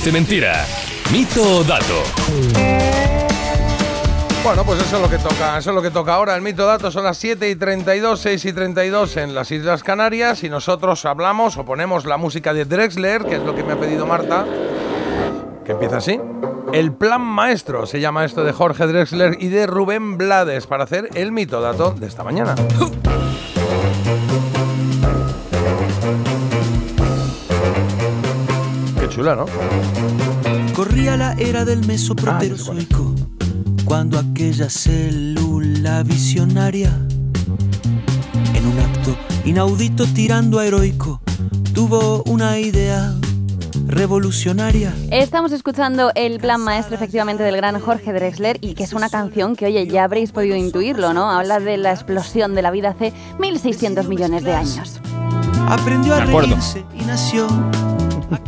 Parece Mentira. Mito o dato. Bueno, pues eso es lo que toca, eso es lo que toca ahora. El mito dato son las 7 y 32, 6 y 32 en las Islas Canarias y nosotros hablamos o ponemos la música de Drexler, que es lo que me ha pedido Marta, que empieza así. El plan maestro se llama esto de Jorge Drexler y de Rubén Blades para hacer el mito dato de esta mañana. Chula, ¿no? Corría la era del mesoproterozoico, cuando aquella célula visionaria, en un acto inaudito tirando a heroico, tuvo una idea revolucionaria. Estamos escuchando el plan maestro efectivamente del gran Jorge Drexler y que es una canción que, oye, ya habréis podido intuirlo, ¿no? Habla de la explosión de la vida hace 1.600 millones de años. Aprendió a reírse y nació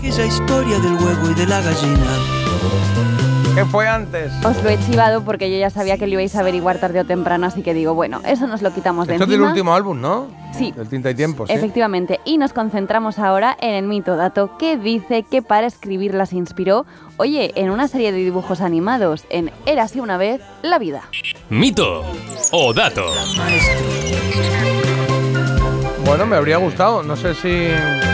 aquella historia del huevo y de la gallina. ¿Qué fue antes? Os lo he chivado porque yo ya sabía que lo ibais a averiguar tarde o temprano, así que digo, bueno, eso nos lo quitamos de Esto es del último álbum, ¿no? Sí. Del Tinta y Tiempo, sí. Efectivamente, y nos concentramos ahora en el mito dato que dice que para escribirla se inspiró, oye, en una serie de dibujos animados, en Érase una vez la vida. Mito o dato. Bueno, me habría gustado, no sé si...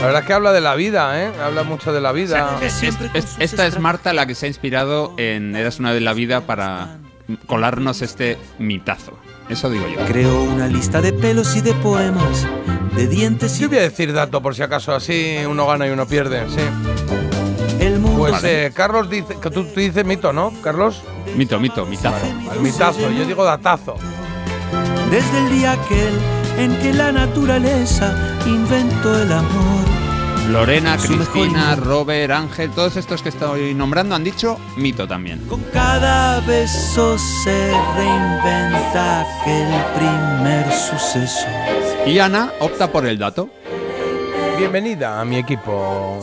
La verdad es que habla de la vida, ¿eh? Habla mucho de la vida. Es- es- esta es Marta la que se ha inspirado en Eras una de la vida para colarnos este mitazo. Eso digo yo. Creó una lista de pelos y de poemas, de dientes y... Yo voy a decir dato por si acaso, así uno gana y uno pierde, sí. El mundo... Pues eh, Carlos dice, que tú, tú dices mito, ¿no, Carlos? Mito, mito, mitazo. Al mitazo, yo digo datazo. Desde el día aquel en que la naturaleza inventó el amor. Lorena, Cristina, Robert, Ángel, todos estos que estoy nombrando han dicho mito también. Cada beso se reinventa aquel primer suceso. Y Ana opta por el dato. Bienvenida a mi equipo.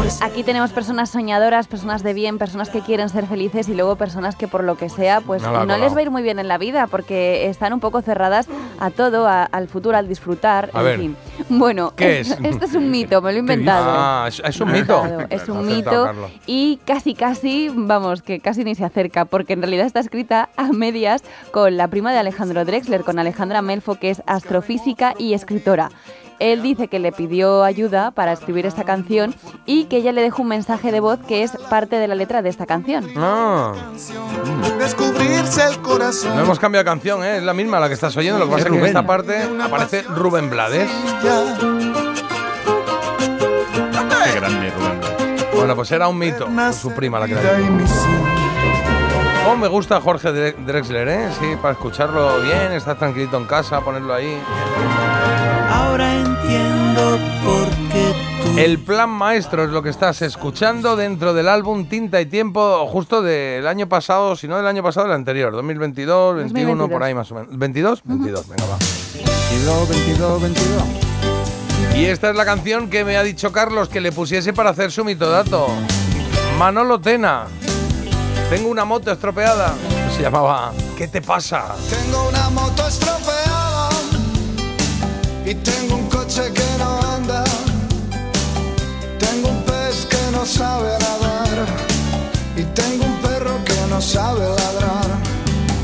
Pues aquí tenemos personas soñadoras, personas de bien, personas que quieren ser felices y luego personas que por lo que sea, pues No les va a ir muy bien en la vida porque están un poco cerradas a todo, a- al futuro, al disfrutar, A en ver, fin. Bueno, ¿qué es? esto es un mito, me lo he inventado. Ah, es, un mito. Es un mito y casi casi, vamos, que casi ni se acerca, porque en realidad está escrita a medias con la prima de Alejandro Drexler, con Alejandra Melfo, que es astrofísica y escritora. Él dice que le pidió ayuda para escribir esta canción y que ella le dejó un mensaje de voz que es parte de la letra de esta canción. Ah. Descubrirse el corazón. No hemos cambiado de canción, ¿eh? es la misma la que estás oyendo. Lo que pasa es que en esta parte aparece Rubén Blades. Qué grande, Rubén. Bueno, pues era un mito. Su prima la que la. Oh, me gusta Jorge Dre- Drexler, ¿eh? Sí, para escucharlo bien, estar tranquilito en casa, ponerlo ahí. Ahora entiendo por qué tú. El plan maestro es lo que estás escuchando dentro del álbum Tinta y Tiempo, justo del año pasado, si no del año pasado, del anterior, 2022, 21, 2022. por ahí más o menos. ¿22? 22, venga, va. 22, 22, 22. Y esta es la canción que me ha dicho Carlos que le pusiese para hacer su mitodato. Manolo Tena. Tengo una moto estropeada. Se llamaba ¿Qué te pasa? Tengo una moto estropeada y tengo un coche que no anda. Tengo un pez que no sabe nadar y tengo un perro que no sabe ladrar.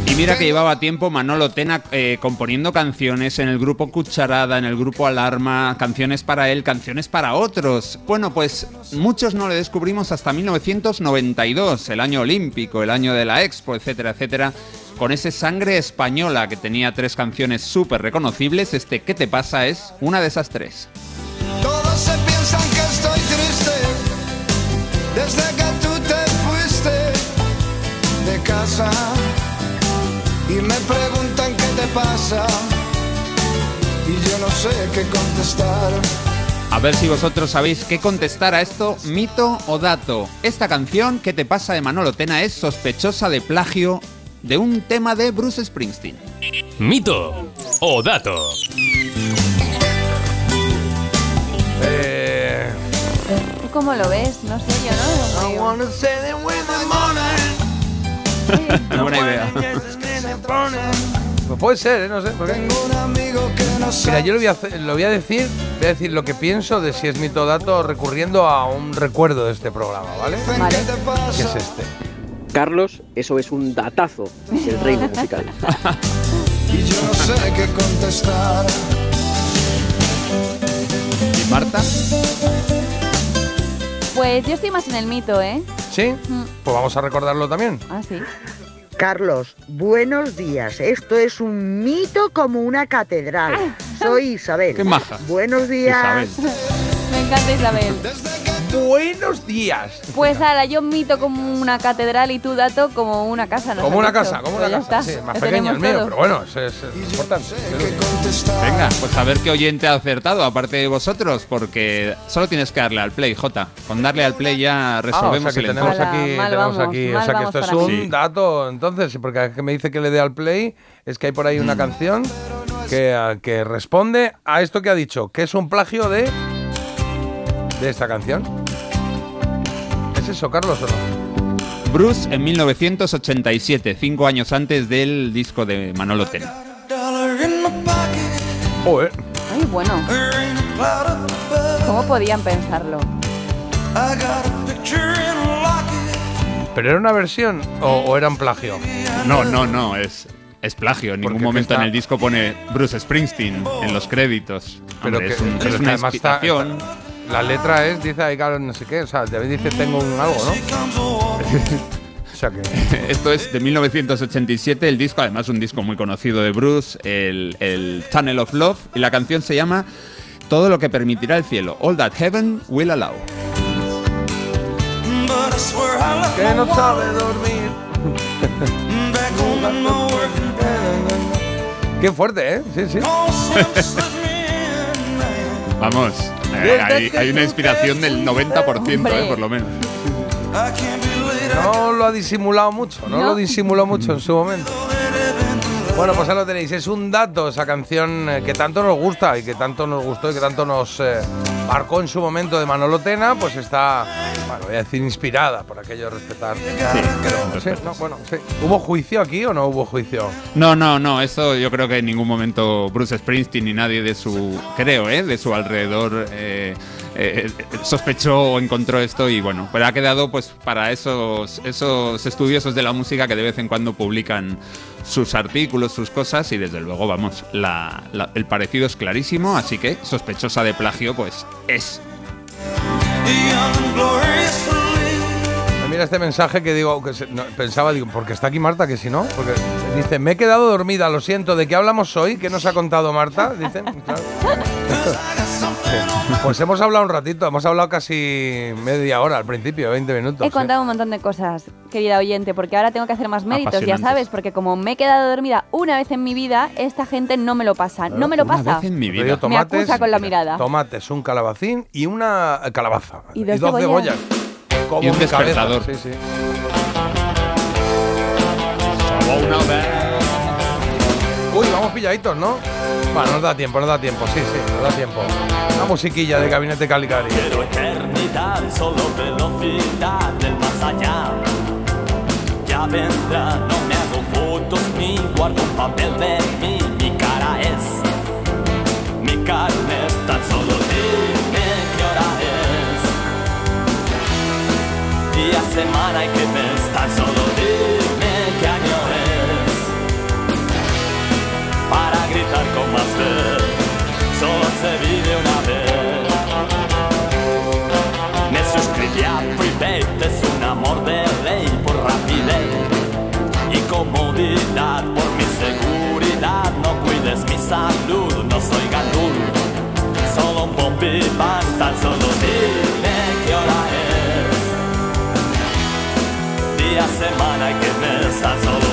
Y mira que llevaba tiempo Manolo Tena eh, componiendo canciones en el grupo Cucharada, en el grupo Alarma, canciones para él, canciones para otros. Bueno, pues muchos no le descubrimos hasta 1992, el año olímpico, el año de la Expo, etcétera, etcétera. Con ese sangre española que tenía tres canciones súper reconocibles, este ¿Qué te pasa? es una de esas tres. Todos se piensan que estoy triste desde que tú te fuiste de casa y me preguntan qué te pasa y yo no sé qué contestar. A ver si vosotros sabéis qué contestar a esto, mito o dato. Esta canción, ¿Qué te pasa de Manolo Tena? es sospechosa de plagio de un tema de Bruce Springsteen. Mito o dato. Eh, ¿Tú cómo lo ves? No sé, yo no lo veo. Buena idea. pues puede ser, ¿eh? no sé. por qué. Tengo un amigo que no Mira, yo lo voy, a hacer- lo voy a decir, voy a decir lo que pienso de si es mito o dato recurriendo a un recuerdo de este programa, ¿vale? Vale. ¿Qué es este? Carlos, eso es un datazo del reino musical. Y yo no sé qué contestar. ¿Y Marta? Pues yo estoy más en el mito, ¿eh? ¿Sí? Mm. Pues vamos a recordarlo también. Ah, sí. Carlos, buenos días. Esto es un mito como una catedral. Soy Isabel. Qué maja. Buenos días. Isabel. Me encanta Isabel. Buenos días. Pues ahora yo mito como una catedral y tú dato como una casa. Como una dicho. casa, como una Pues ya casa. está, Sí, más pequeño el mío, todo. pero bueno, es, es importante. Venga, pues a ver qué oyente ha acertado, aparte de vosotros, porque solo tienes que darle al play, J. Con darle al play ya Ah, o resolvemos sea que el tenemos aquí, Mal tenemos vamos, aquí, o sea que esto es un aquí. dato, entonces, porque me dice que le dé al play, es que hay por ahí una canción que, que responde a esto que ha dicho, que es un plagio de de esta canción. ¿Es eso, Carlos, o no? Bruce en 1987, cinco años antes del disco de Manolo Tena. Joder. Ay, bueno. ¿Cómo podían pensarlo? ¿Pero era una versión o, o era un plagio? No, no, no, es, es plagio. En ningún Porque momento está- en el disco pone Bruce Springsteen en los créditos. Pero Hombre, que es, un- pero es es que una está- la letra es, dice ahí, claro, no sé qué, o sea, David dice tengo un algo, ¿no? o sea que... Esto es de 1987, el disco, además un disco muy conocido de Bruce, el, el Tunnel of Love, y la canción se llama Todo lo que permitirá el cielo, All That Heaven Will Allow. Que no sabe dormir. Qué fuerte, ¿eh? Sí, sí. Vamos, eh, hay, hay una inspiración del 90%, eh, por lo menos. No lo ha disimulado mucho, no, No. lo disimuló mucho en su momento. Bueno, pues ahí lo tenéis. Es un dato esa canción eh, que tanto nos gusta y que tanto nos gustó y que tanto nos eh, marcó en su momento de Manolo Tena. Pues está, bueno, voy a decir inspirada por aquello de respetar. Pero, sí, no, bueno, sí. ¿Hubo juicio aquí o no hubo juicio? No, no, no, eso yo creo que en ningún momento Bruce Springsteen ni nadie de su, creo, ¿eh? de su alrededor eh, eh, sospechó o encontró esto y bueno, pero ha quedado pues para esos, esos estudiosos de la música que de vez en cuando publican sus artículos, sus cosas y desde luego, vamos, la- la- el parecido es clarísimo, así que sospechosa de plagio pues es. Mira este mensaje que digo, que se- no, pensaba, digo, porque está aquí Marta, que si no, porque dice, me he quedado dormida, lo siento, ¿de qué hablamos hoy? ¿Qué nos ha contado Marta? Dicen, claro. Pues hemos hablado un ratito, hemos hablado casi media hora al principio, 20 minutos. He ¿eh? contado un montón de cosas, querida oyente, porque ahora tengo que hacer más méritos, ya sabes, porque como me he quedado dormida una vez en mi vida, esta gente no me lo pasa, no me lo pasa. mi Me vida. acusa con la mirada. Tomates, un calabacín y una calabaza. Y dos cebollas. cebollas. Como Y un mi cabeza, despertador. Sí, sí. Uy, vamos pilladitos, ¿no? Bueno, nos da tiempo, nos da tiempo, sí, sí, nos da tiempo. Una musiquilla de Gabinete Calicari. Quiero eternidad, solo velocidad del más allá. Ya vendrá, no me hago fotos ni guardo un papel de mí. Mi cara es mi carnet, tan solo dime qué hora es. Día, semana y qué mes, tan solo dime solo se vive una vez. Me suscribí a Private, es un amor de ley por rapidez y comodidad, por mi seguridad. No cuides mi salud, no soy gadul, solo un bombi tan solo dime qué hora es. Día, semana y qué mes, tan solo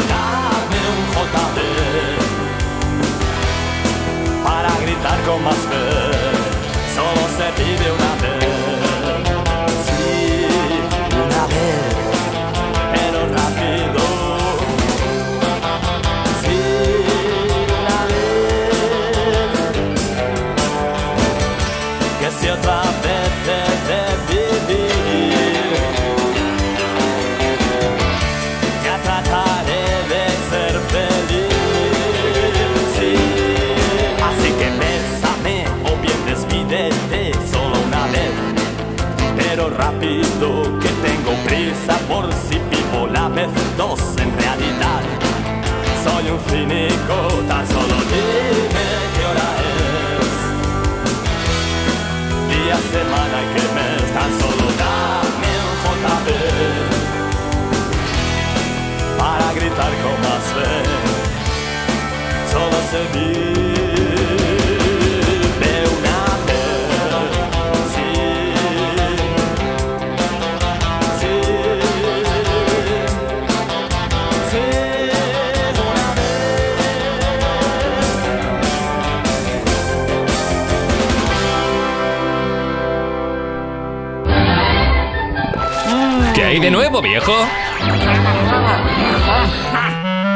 para gritar con más fe. Que tengo prisa por si vivo la vez dos en realidad. Soy un cínico, tan solo dime qué hora es. Día, semana y qué mes, tan solo dame un JB. Para gritar con más fe solo se vive hay de nuevo, viejo?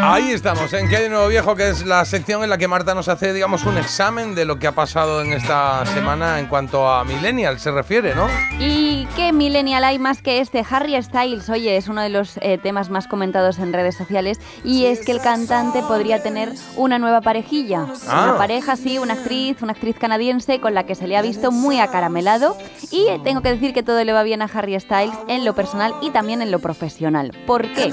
Ahí estamos, en ¿Qué hay de nuevo viejo? Que es la sección en la que Marta nos hace, digamos, un examen de lo que ha pasado en esta semana en cuanto a Millennial se refiere, ¿no? ¿Y qué millennial hay más que este? Harry Styles, oye, es uno de los eh, temas más comentados en redes sociales y es que el cantante podría tener una nueva parejilla. Ah. Una pareja, sí, una actriz, una actriz canadiense con la que se le ha visto muy acaramelado y eh, tengo que decir que todo le va bien a Harry Styles en lo personal y también en lo profesional. ¿Por qué?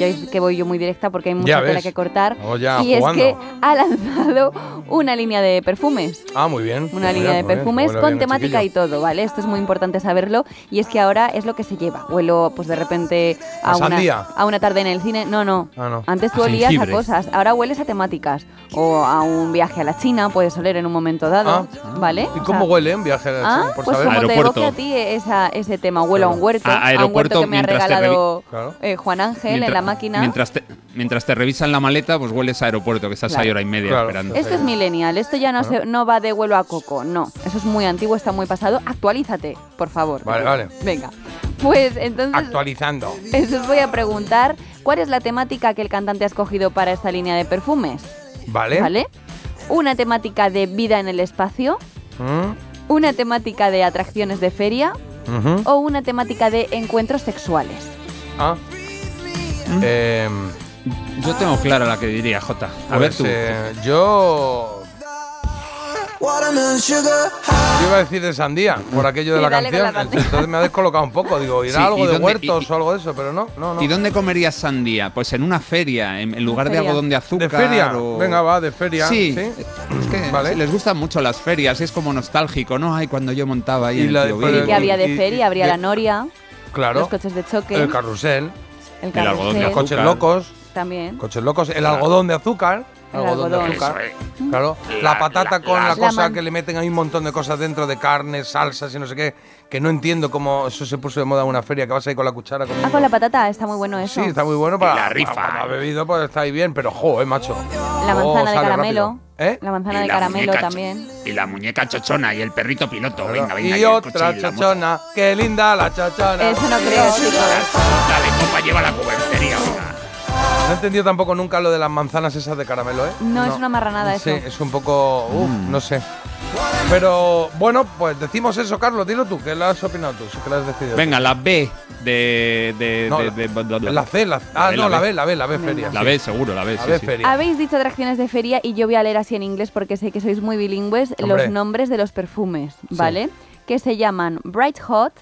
Ya veis que voy yo muy directa porque hay mucha tela que cortar. Ya y jugando. es que ha lanzado una línea de perfumes. Ah, muy bien. Una Muy línea de bien. perfumes con temática y todo, ¿vale? Esto es muy importante saberlo y es que ahora es lo que se lleva. Huelo, pues de repente a, ¿A una, sandía? a una tarde en el cine. No, no. Ah, no. Antes tú A olías a cosas, ahora hueles a temáticas. O a un viaje a la China, puedes oler en un momento dado, ¿vale? ¿Y O cómo sea, huele en viaje a la Ah, China, por pues saber? como te evoque a ti esa, ese tema, huelo a un huerto, A- a, un aeropuerto huerto que me ha regalado Claro. eh, Juan Ángel en la máquina. Mientras te, mientras te revisan la maleta, pues hueles a aeropuerto, que estás Claro. ahí hora y media Claro. esperando. Esto es millennial, esto ya no, se- no va de vuelo a coco, no. Eso es muy antiguo, está muy pasado. Actualízate, por favor. Vale, vale. Venga. Pues entonces, Actualizando. eso os voy a preguntar ¿Cuál es la temática que el cantante ha escogido para esta línea de perfumes? Vale. ¿Vale? Una temática de vida en el espacio, Mm, una temática de atracciones de feria o una temática de encuentros sexuales. Ah. Em, Yo tengo clara la que diría, Jota. A ver pues, tú. eh, yo. Yo iba a decir de sandía, por aquello de la canción. la sandía. Entonces me ha descolocado un poco. Digo, irá Sí, algo ¿y de dónde- huertos y- o algo de eso, pero no, no, no. ¿Y dónde comerías sandía? Pues en una feria, en, en lugar de feria. algodón de azúcar. ¿De feria? o- Venga, va, de feria. Sí, ¿sí? es que Vale. les gustan mucho las ferias, es como nostálgico, ¿no? Ay, cuando yo montaba ahí Y en la el de- Tío pero- Bill. ¿Qué había de y- feria? Habría y- la noria, Claro. los coches de choque, El carrusel, el el algodón de los coches azúcar. locos, también. coches locos, el algodón de azúcar. El algodón de azúcar. Claro. La, patata con la, la cosa que le meten ahí un montón de cosas dentro de carnes, salsas y no sé qué. Que no entiendo cómo eso se puso de moda en una feria, que vas ahí con la cuchara. Como... Ah, con la patata, está muy bueno eso. Sí, está muy bueno para. Y la rifa. para- para bebido, pues está ahí bien, pero jo, eh, macho. La Oh, manzana de caramelo. ¿Eh? La manzana Y de la caramelo también. Y la muñeca chochona y el perrito piloto. Venga, venga. y otra y chochona, qué linda la chochona. Eso no creo, chicos. La de copa lleva la cubertería, venga. No he entendido tampoco nunca lo de las manzanas esas de caramelo, ¿eh? No, es una marranada Sí, eso. es un poco. Uf, Mm. no sé. Pero bueno, pues decimos eso, Carlos. Dilo tú, que lo has opinado tú, que lo has decidido. Venga, la B de. de, No, de- la- de- bla, bla, bla. La C, la Ah, B, no, la B, la B, la B, feria. La. B, seguro, la B. La sí, B, sí. feria. Habéis dicho atracciones de feria y yo voy a leer así en inglés porque sé que sois muy bilingües Hombre. los nombres de los perfumes, ¿vale? Que se llaman Bright Hot,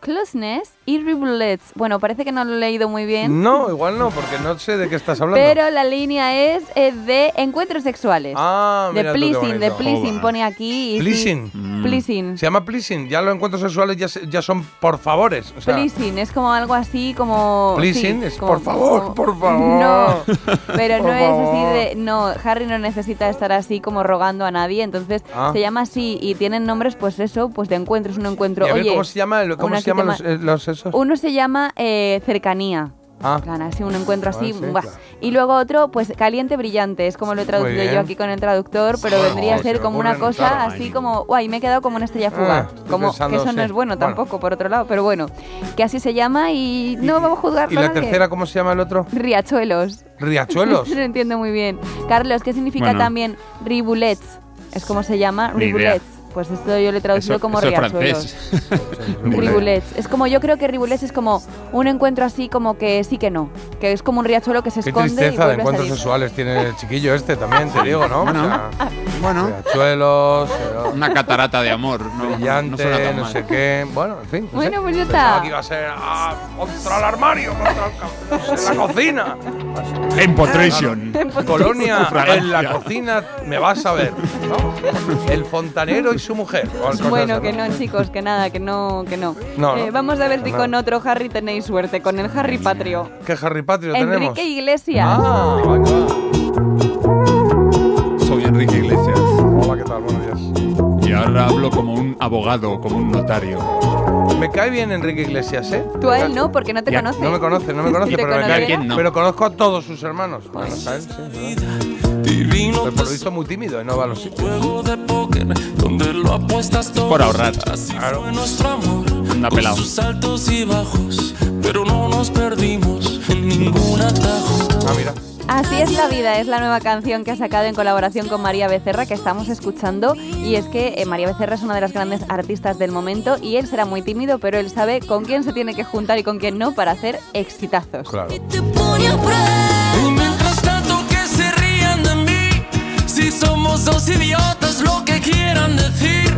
Closeness y Rivulets. Bueno, parece que no lo he leído muy bien. No, igual no, porque no sé de qué estás hablando. Pero la línea es eh, de encuentros sexuales. Ah, de mira tú qué pleasing, de bonito. pleasing Joder. pone aquí. y sí, Pleasing. Mm. pleasing. Se llama pleasing. Ya los encuentros sexuales ya, se- ya son por favores. O sea, Pleasing, es como algo así como... Pleasing sí, es como- por favor, como- por favor. No, pero Por no es así favor. de... No, Harry no necesita estar así como rogando a nadie, entonces Ah. se llama así y tienen nombres pues eso, pues de encuentros, un encuentro... Y a ver, Oye, ¿cómo se llama, el- cómo una se llaman que los, eh, los esos? Uno se llama eh, cercanía. Ah. así un encuentro así. Ah, sí, buah. claro. Y luego otro, pues caliente brillante, es como lo he traducido yo aquí con el traductor, pero Sí, vendría a se ser como una cosa claro. así como, guay, me he quedado como una estrella fugaz. Ah, como pensando, que eso no sí. es bueno Bueno. tampoco, por otro lado, pero bueno, que así se llama y no vamos a juzgarlo. ¿Y la tercera cómo se llama el otro? Riachuelos. Riachuelos. no entiendo muy bien. Carlos, ¿qué significa Bueno. también ribulets? Es como se llama, ribulets. Pues esto yo lo he traducido Eso- como eso es riachuelos. francés. Ribulets. Es como, yo creo que Ribulets es como un encuentro así como que sí que no. Que es como un riachuelo que se Qué esconde y tristeza de vuelve a encuentros salir. sexuales tiene el chiquillo este también, te digo, ¿no? Bueno. O sea, Bueno, riachuelos, eh, una catarata de amor. No, no brillante, suena tan no, sé qué. Bueno, en fin. no Bueno, pues ya Pensaba está. que iba a ser ah, contra el armario, contra el en la cocina. Empotration. Colonia en la cocina, me vas a ver. ¿no? El fontanero y su mujer. o cosas Bueno, que no, chicos, que nada, que no, que no. No, Eh, no. vamos a ver si No. con otro Harry tenéis suerte, con el Harry Patrio. ¿Qué Harry Patrio tenemos? Enrique Iglesias. Ah. Soy Enrique Iglesias. Hola, ¿qué tal? Buenos días. Y ahora hablo como un abogado, como un notario. Me cae bien Enrique Iglesias, ¿eh? Tú a él no, porque no te Ya, conoce. No me conoce, no me conoce, ¿Te pero me cae. Pero conozco a todos sus hermanos. Bueno, él, sí, ¿verdad? Pero por lo visto muy tímido y no va a los sitios. De póker donde lo apuestas todo. Por ahorrar. Así Claro. fue nuestro amor. Anda con pelado. sus altos y bajos, pero no nos perdimos en ningún atajo. Ah, mira. Así es la vida, es la nueva canción que ha sacado en colaboración con María Becerra que estamos escuchando y es que eh, María Becerra es una de las grandes artistas del momento y él será muy tímido pero él sabe con quién se tiene que juntar y con quién no para hacer exitazos. Claro. Si somos dos idiotas, lo que quieran decir,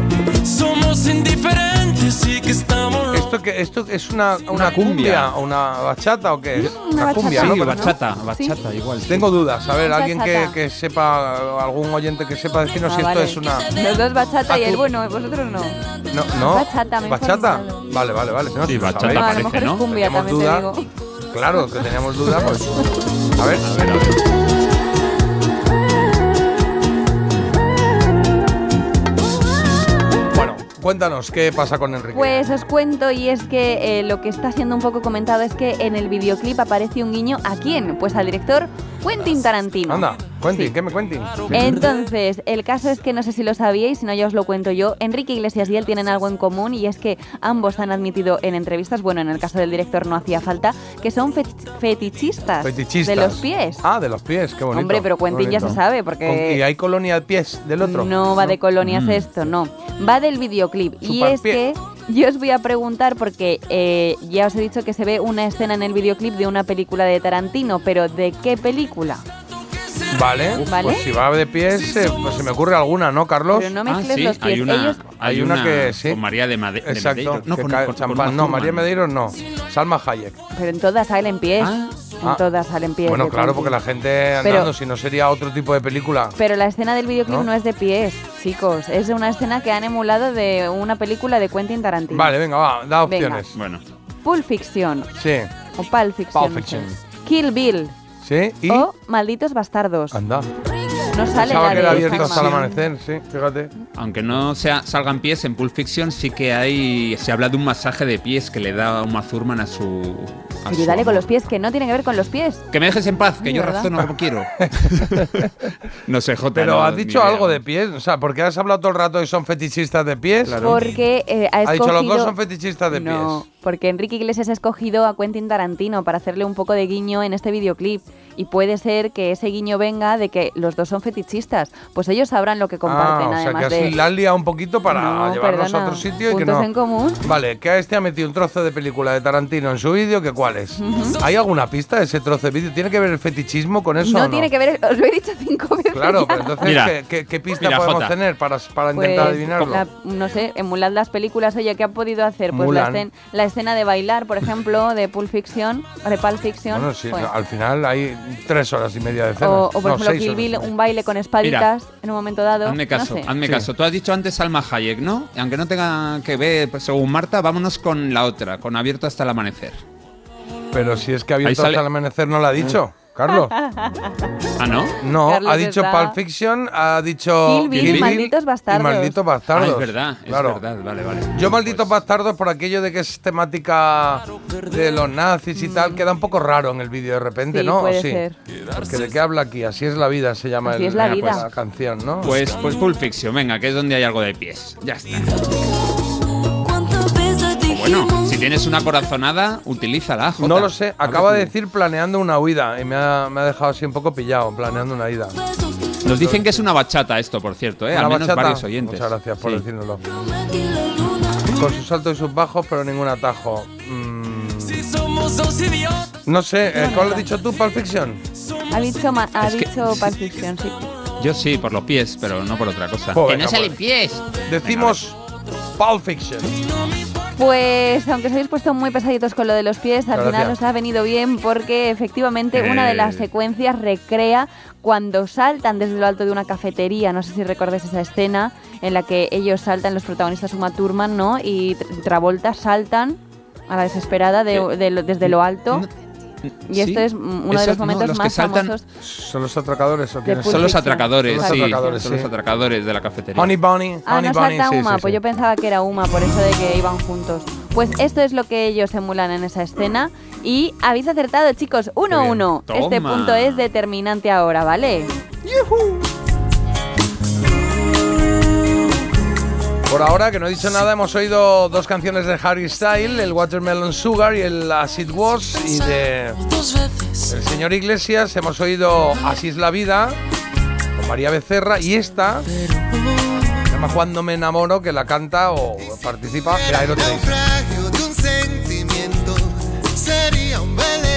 somos indiferentes y que estamos. ¿Esto, que, ¿Esto es una, una, Una cumbia. cumbia. o una bachata o qué es? Una cumbia, bachata. ¿no? Sí, bachata, bachata, igual. Tengo dudas. A ver, alguien que, que sepa, algún oyente que sepa decirnos Ah, si esto vale. es una. Los dos bachata Ah, y el bueno, vosotros no. No, no. Bachata, me ¿Bachata? Vale, vale, vale. Si no, Sí, bachata sabéis. No, a lo parece, mejor ¿no? es cumbia, también te duda. digo. Claro, que teníamos duda, pues. A ver, A ver, a ver. Cuéntanos qué pasa con Enrique. Pues os cuento y es que eh, lo que está siendo un poco comentado es que en el videoclip aparece un guiño a quién? Pues al director Quentin Tarantino. Anda. Quentin, Sí. ¿qué me Quentin? Entonces, el caso es que no sé si lo sabíais, si no ya os lo cuento yo. Enrique Iglesias y él tienen algo en común y es que ambos han admitido en entrevistas, bueno, en el caso del director no hacía falta, que son fe- fetichistas, Fetichistas. de los pies. Ah, de los pies, qué bonito. Hombre, pero Quentin ya se sabe, porque- ¿Y hay colonia de pies del otro? No va de colonias Mm. esto, no. Va del videoclip. Y es que yo os voy a preguntar porque eh, ya os he dicho que se ve una escena en el videoclip de una película de Tarantino, pero ¿de qué película? Vale, ¿Vale? pues si va de pies, eh, pues se me ocurre alguna, ¿no, Carlos? Pero no mezcles Ah, sí, los pies. hay una, Ellos hay una que sí. con María de, Made de Exacto, Medeiros. No, que con, cae con- con champán. Uma no. María Medeiros no. Salma Hayek. Pero en todas salen pies. En Ah. todas salen pies. Bueno, de claro, porque la gente Pero- andando, si no sería otro tipo de película. Pero la escena del videoclip ¿No? ¿No? es de pies, chicos. Es una escena que han emulado de una película de Quentin Tarantino. Vale, venga, va, da Venga. opciones. Bueno. Pulp Fiction Sí, o Pulp Fiction. Pulp no sé. Fiction. Kill Bill sí, y. o Malditos Bastardos. Anda. No sale Pensaba la que era de abierto hasta el amanecer, sí, fíjate. Aunque no sea, salgan pies en Pulp Fiction, sí que hay. Se habla de un masaje de pies que le da Uma Thurman a su. a su dale con los pies, que no tiene que ver con los pies. Que me dejes en paz, que yo ¿verdad? razono como quiero. no sé, Jota. Pero no, has dicho idea. algo de pies, o sea, porque has hablado todo el rato de son fetichistas de pies. Porque eh, ha Ha escogido... dicho los dos son fetichistas de No, pies. porque Enrique Iglesias ha escogido a Quentin Tarantino para hacerle un poco de guiño en este videoclip. Y puede ser que ese guiño venga de que los dos son fetichistas. Pues ellos sabrán lo que comparten, ah, o sea, además que así de... la liado un poquito para No, llevarnos perdona. a otro sitio y que no. en común. Vale, que a este ha metido un trozo de película de Tarantino en su vídeo, que cuál es. ¿Hay alguna pista de ese trozo de vídeo? ¿Tiene que ver el fetichismo con eso no, o no? tiene que ver, os lo he dicho cinco veces. Claro, ya. pero entonces, Mira, ¿qué, qué- qué pista mira, podemos Jota. tener para, para Pues, intentar adivinarlo? la- no sé, emular las películas, oye, ¿qué ha podido hacer? Pues la, escen- la escena de bailar, por ejemplo, de Pulp Fiction, de Pulp Fiction. Bueno, sí, pues, no, al final hay tres horas y media de escena. o, o, por No, ejemplo, Kill. Bill, un baile con espaditas en un momento dado. Hazme caso, no sé. hazme Sí. caso. Tú has dicho antes Salma Hayek, ¿no? Aunque no tenga que ver, pues, según Marta, vámonos con la otra, con Abierto hasta el amanecer. Pero si es que abierto sale- hasta el amanecer no lo ha dicho, Carlos. ¿Ah, no? No, Carlos ha dicho está- Pulp Fiction, ha dicho Kill Bill y Malditos Bastardos. y Malditos Ah, Bastardos. es verdad, es claro. verdad, vale, vale. Yo Malditos Bastardos por aquello de que es temática de los nazis y tal, queda un poco raro en el vídeo de repente, Sí, ¿no? ¿O puede sí? ser. Porque de qué habla aquí, así es la vida se llama Así el- es la pues, vida. canción, ¿no? Pues, pues Pulp Fiction, venga, que es donde hay algo de pies. Ya está. Bueno, si tienes una corazonada, utilízala, Jota. no lo sé, acaba de decir planeando una huida y me ha, me ha dejado así un poco pillado, planeando una ida. Nos dicen que es una bachata esto, por cierto, ¿eh? ¿Una Al menos bachata? varios oyentes. Muchas gracias por Sí. decírnoslo. Con sus altos y sus bajos, pero ningún atajo. Mm, no sé, eh, ¿cuál has dicho tú, Pulp Fiction? Ha dicho, ma- ha dicho Pulp Fiction, sí. Yo sí, por los pies, pero no por otra cosa. Pues que venga, no salen pues. pies. Decimos Pulp Fiction. Pues aunque os habéis puesto muy pesaditos con lo de los pies, al Gracias. final os ha venido bien porque efectivamente una de las secuencias recrea cuando saltan desde lo alto de una cafetería. No sé si recordáis esa escena en la que ellos saltan, los protagonistas Uma Thurman, ¿no? Y Tra- Travolta saltan a la desesperada de- desde lo alto. Y ¿sí? esto es uno de los no, momentos los que más famosos. ¿Son los atracadores o quiénes Son los atracadores, Son los sí. atracadores, son sí. los atracadores de la cafetería. Honey Bunny, Ah, Honey no Bunny, salta sí, Uma, sí, pues yo pensaba que era Uma, por eso de que iban juntos. Pues esto es lo que ellos emulan en esa escena. Y habéis acertado, chicos, 1-1. Qué bien. Este punto es determinante ahora, ¿vale? Por ahora, que no he dicho nada, hemos oído dos canciones de Harry Style, el Watermelon Sugar y el Acid Wash, y de el señor Iglesias hemos oído Así es la vida, con María Becerra, y esta, se llama Cuando me enamoro, que la canta o participa, ahí lo tenéis.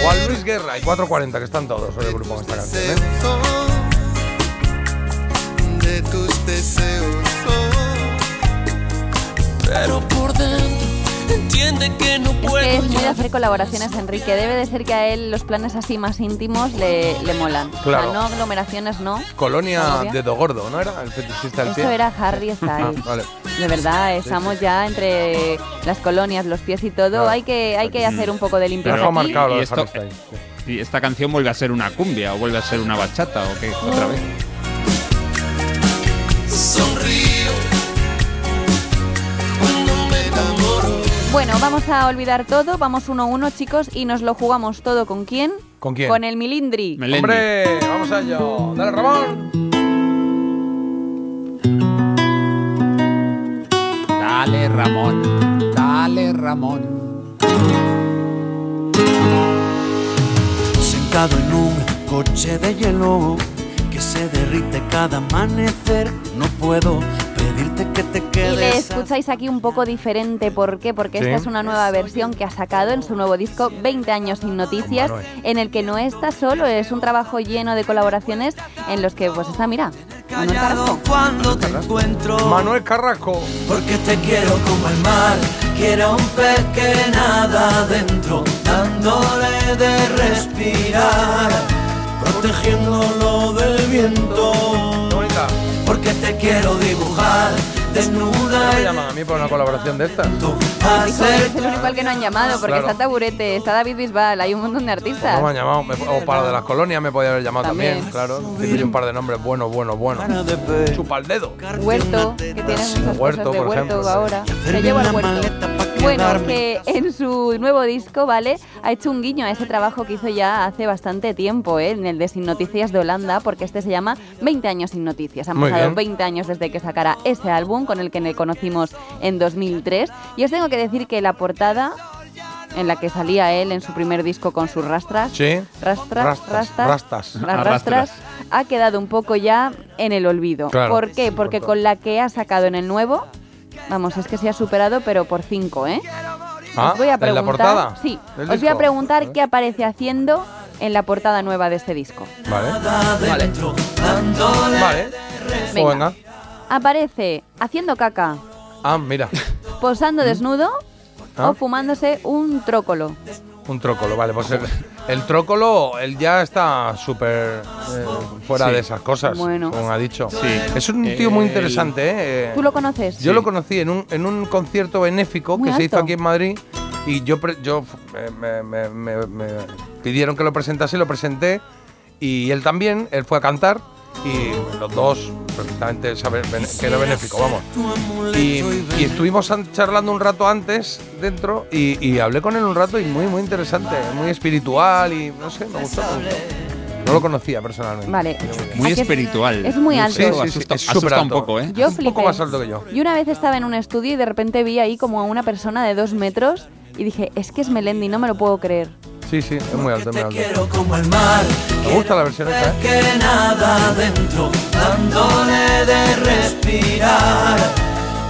Juan Luis Guerra y 440, que están todos hoy el grupo en esta canción, ¿eh? de tus deseos. Pero por dentro entiende que no Es puedo que es muy de hacer colaboraciones, Enrique. Debe de ser que a él los planes así más íntimos le, le molan. Claro. O sea, no aglomeraciones, no. Colonia. Dedo Gordo, ¿no era? El fetichista del pie. Eso era Harry Ah, Styles. vale. De verdad, estamos ya entre las colonias, los pies y todo. Claro. Hay que hay que hacer un poco de limpieza marcado lo Y de esto- Harry Styles. Y esta canción vuelve a ser una cumbia o vuelve a ser una bachata o qué, otra vez. Bueno, vamos a olvidar todo, vamos uno a uno, chicos, y nos lo jugamos todo con quién? ¿Con quién? Con el Milindri. ¡Hombre! ¡Vamos a ello! ¡Dale, Ramón! Dale, Ramón. Dale, Ramón. Sentado en un coche de hielo que se derrite cada amanecer, no puedo pedirte que te Y le quedes. escucháis aquí un poco diferente, ¿por qué? Porque Sí. esta es una nueva versión que ha sacado en su nuevo disco 20 años sin noticias, Manuel. en el que no está solo, es un trabajo lleno de colaboraciones en los que pues está, mira, Manuel Carrasco. cuando te encuentro. Manuel Carrasco. Porque te quiero como el mar, quiero un pez que nada adentro, dándole de respirar, protegiéndolo del viento. Porque te quiero dibujar, desnuda ¿Cómo me llaman a mí por una colaboración de estas? Es el único al que no han llamado, porque Claro. está Taburete, está David Bisbal, hay un montón de artistas. No me han llamado, me- o para lo de las colonias me podía haber llamado también, También. claro. Tiene un par de nombres buenos, buenos, buenos. Chupa el dedo. Huerto, que tiene muchas Huerto, cosas de por Huerto ejemplo. ahora. Se lleva el Huerto. Bueno, que en su nuevo disco, ¿vale? Ha hecho un guiño a ese trabajo que hizo ya hace bastante tiempo, ¿eh? En el de Sin Noticias de Holanda, porque este se llama 20 años sin noticias. Han Muy pasado bien. 20 años desde que sacara ese álbum, con el que le conocimos en 2003. Y os tengo que decir que la portada en la que salía él en su primer disco con sus rastras, Sí. rastras, Rastas, rastas, rastas. las rastras, ha quedado un poco ya en el olvido. Claro. ¿Por qué? Porque con la que ha sacado en el nuevo, vamos, es que se ha superado, pero por cinco, ¿eh? Ah, os voy a ¿en la preguntar, portada sí, os voy a preguntar qué aparece haciendo en la portada nueva de este disco. Vale. Vale. Vale. Venga. Pues venga. Aparece haciendo caca, Ah, mira. posando desnudo Ah. o fumándose un trócolo. Un trócolo, vale. Pues el, el trócolo, él ya está súper eh, fuera Sí. de esas cosas, Bueno. como ha dicho. Sí. Es un tío muy interesante, ¿eh? ¿Tú lo conoces? Yo lo conocí en un, en un concierto benéfico Muy que se hizo alto. aquí en Madrid y yo, pre- yo eh, me, me- me- me pidieron que lo presentase, lo presenté y él también, él fue a cantar y los dos perfectamente bene- que era benéfico, vamos. Y, y estuvimos an- charlando un rato antes dentro y, y hablé con él un rato y muy, muy interesante, muy espiritual y no sé, me gustó. me gustó. No lo conocía personalmente. Vale. Muy ¿A que espiritual. Es muy alto. Sí, sí, sí, Asusta- es asusta súper un alto. poco, ¿eh? Yo un poco flipé. más alto que yo. Y una vez estaba en un estudio y de repente vi ahí como a una persona de dos metros y dije, es que es Melendi, no me lo puedo creer. Sí, sí, es muy alto, es muy alto. Quiero como el mar, Me gusta la versión esta, ¿eh? que nada adentro, dándole de respirar,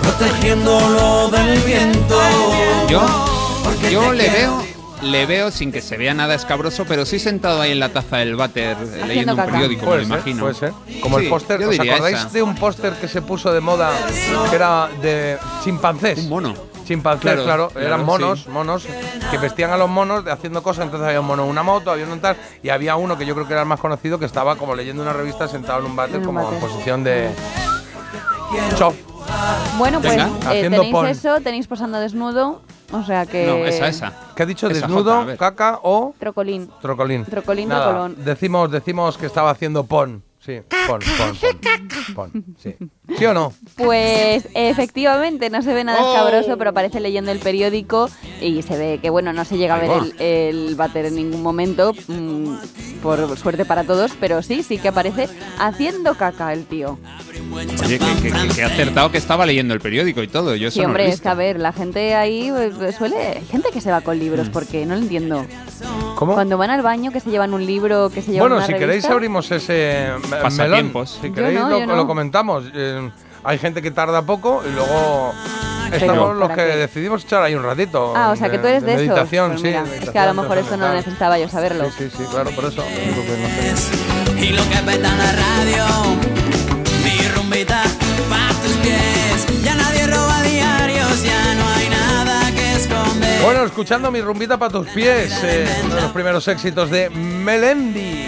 protegiéndolo del viento. Yo, yo le veo, le veo sin que se vea nada escabroso, pero sí sentado ahí en la taza del váter eh, leyendo un caca. periódico, Puede me ser, imagino. puede ser. Como Sí, el póster, ¿os acordáis esa. de un póster que se puso de moda que era de chimpancés? Un mono. Chimpancés, Claro, claro, claro, eran monos, sí. monos que vestían a los monos de haciendo cosas, entonces había un mono en una moto, había uno en tal, y había uno que yo creo que era el más conocido que estaba como leyendo una revista sentado en un váter En un como en posición de chof. Bueno, pues Venga, eh, haciendo tenéis pon. eso, tenéis posando desnudo, o sea que... No, esa, esa. ¿Qué ha dicho? Esa Desnudo, Jota, caca o Trocolín. trocolín. Trocolín, Nada, trocolón. Decimos, decimos que estaba haciendo pon. Sí, pon, pon, pon. pon, sí. ¿Sí o no? Pues efectivamente, no se ve nada Oh. escabroso, pero aparece leyendo el periódico y se ve que, bueno, no se llega a ver el, el váter en ningún momento, mm, por suerte para todos, pero sí, sí que aparece haciendo caca el tío. Oye, que, que, acertado que estaba leyendo el periódico y todo. Yo eso Sí, no lo he hombre, es que a ver, la gente ahí pues, suele... Hay gente que se va con libros, porque no lo entiendo. ¿Cómo? Cuando van al baño, que se llevan un libro, que se llevan Bueno, una si queréis abrimos ese me- melón. Pasatiempos. Si Yo queréis no, lo, yo no. lo comentamos. Eh, hay gente que tarda poco y luego estamos los ¿para que qué? decidimos echar ahí un ratito. Ah, o sea, que tú eres de, esos. meditación, Pues sí. mira, meditación, es que a lo mejor eso no necesitaba yo saberlo. Sí, sí, sí, claro, por eso. Y lo que peta la radio, mi rumbita pa' tus pies. Ya nadie roba diarios, ya no hay nada que esconder. Bueno, escuchando mi rumbita para tus pies, eh, uno de los primeros éxitos de Melendi.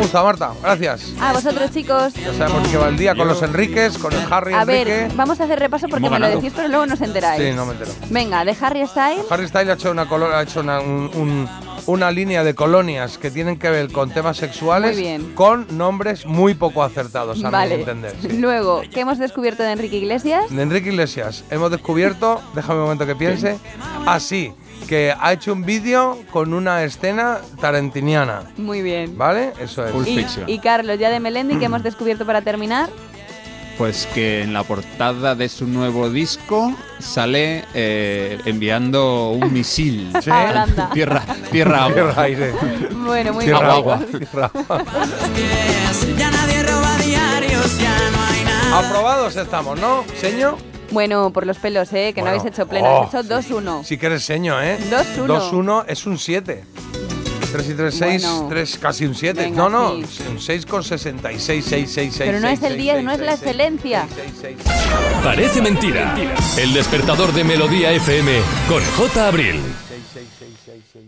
Gustado, Marta, gracias. A vosotros, chicos. Ya sabemos que va el día con los Enriques, con el Harry A Enrique. ver, vamos a hacer repaso porque me lo decís, pero luego no os enteráis. Sí, no me entero. Venga, de Harry Styles. Harry Styles ha hecho, una colo- ha hecho una- un, un- una línea de colonias que tienen que ver con temas sexuales Muy bien. con nombres muy poco acertados, a mi Vale. entender. sí. Luego, ¿qué hemos descubierto de Enrique Iglesias? De Enrique Iglesias, hemos descubierto, déjame un momento que piense, así, que ha hecho un vídeo con una escena tarantiniana. Muy bien. ¿Vale? Eso es. Y, y Carlos, ya de Melendi, ¿qué hemos descubierto para terminar? Pues que en la portada de su nuevo disco sale eh, enviando un misil. Sí. A Holanda. Tierra, tierra, agua. Tierra, aire. Bueno, muy Tierra, bien. agua. Tierra, agua. Ya nadie roba diarios, ya no hay nada. Aprobados estamos, ¿no? ¿Seño? Bueno, por los pelos, ¿eh? Que no habéis hecho pleno, Oh, habéis hecho 2-1. Sí que eres seño, ¿eh? 2-1. 2-1 es un 7. 3 y 3, 6, Bueno. 3, casi un 7. Venga, No, no, sí. un 6 con 66, 6, 6, 6. Pero no es el 10, no es la excelencia. Parece mentira. El despertador de Melodía FM con J. Abril.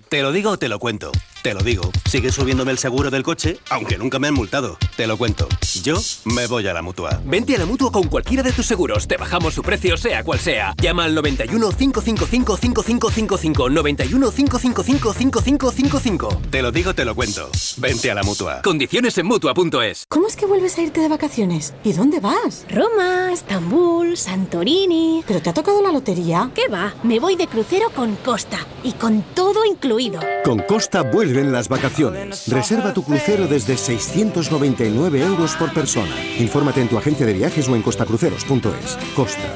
Te lo digo o te lo cuento. Te lo digo. Sigue subiéndome el seguro del coche, aunque nunca me han multado. Te lo cuento. Yo me voy a la mutua. Vente a la mutua con cualquiera de tus seguros. Te bajamos su precio, sea cual sea. Llama al 91 555 5555. 91 555 5555. Te lo digo, te lo cuento. Vente a la mutua. Condiciones en mutua.es. ¿Cómo es que vuelves a irte de vacaciones? ¿Y dónde vas? Roma, Estambul, Santorini. ¿Pero te ha tocado la lotería? ¿Qué va? Me voy de crucero con Costa y con todo incluido. Con Costa vuelven las vacaciones. Reserva tu crucero desde 699 euros por persona. Infórmate en tu agencia de viajes o en costacruceros.es. Costa.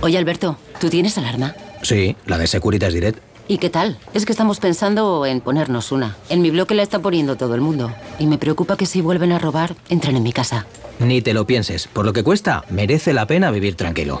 Oye, Alberto, ¿tú tienes alarma? Sí, la de Securitas Direct. ¿Y qué tal? Es que estamos pensando en ponernos una. En mi bloque la está poniendo todo el mundo. Y me preocupa que si vuelven a robar, entren en mi casa. Ni te lo pienses. Por lo que cuesta, merece la pena vivir tranquilo.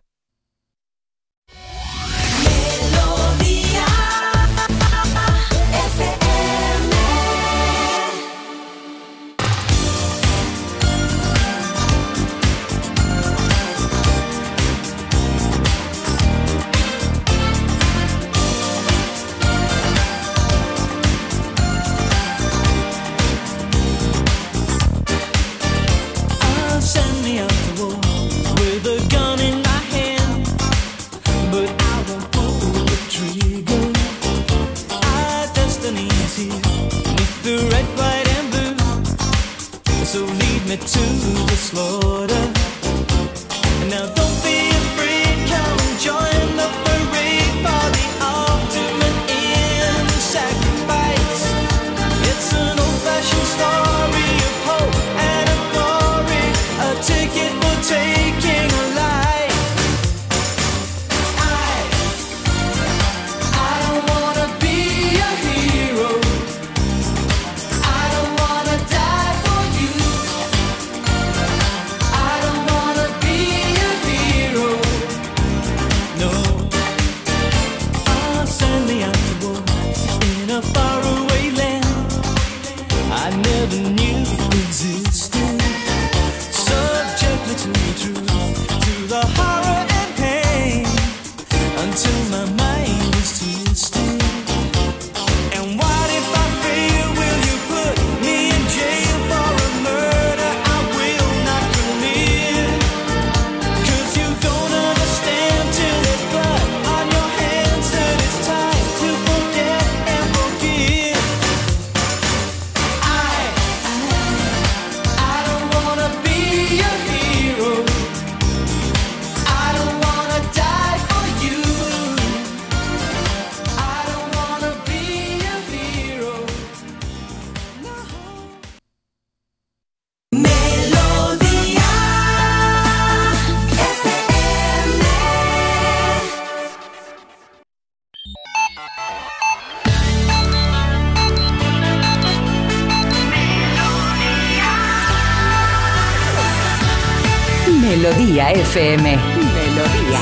FM. Melodía.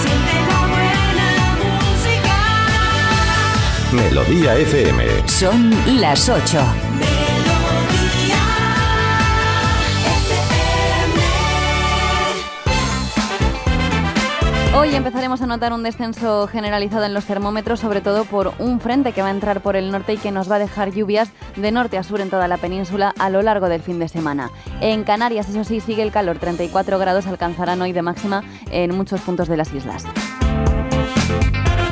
Melodía FM. Son las 8. Hoy empezaremos a notar un descenso generalizado en los termómetros, sobre todo por un frente que va a entrar por el norte y que nos va a dejar lluvias de norte a sur en toda la península a lo largo del fin de semana. En Canarias, eso sí, sigue el calor, 34 grados alcanzarán hoy de máxima en muchos puntos de las islas.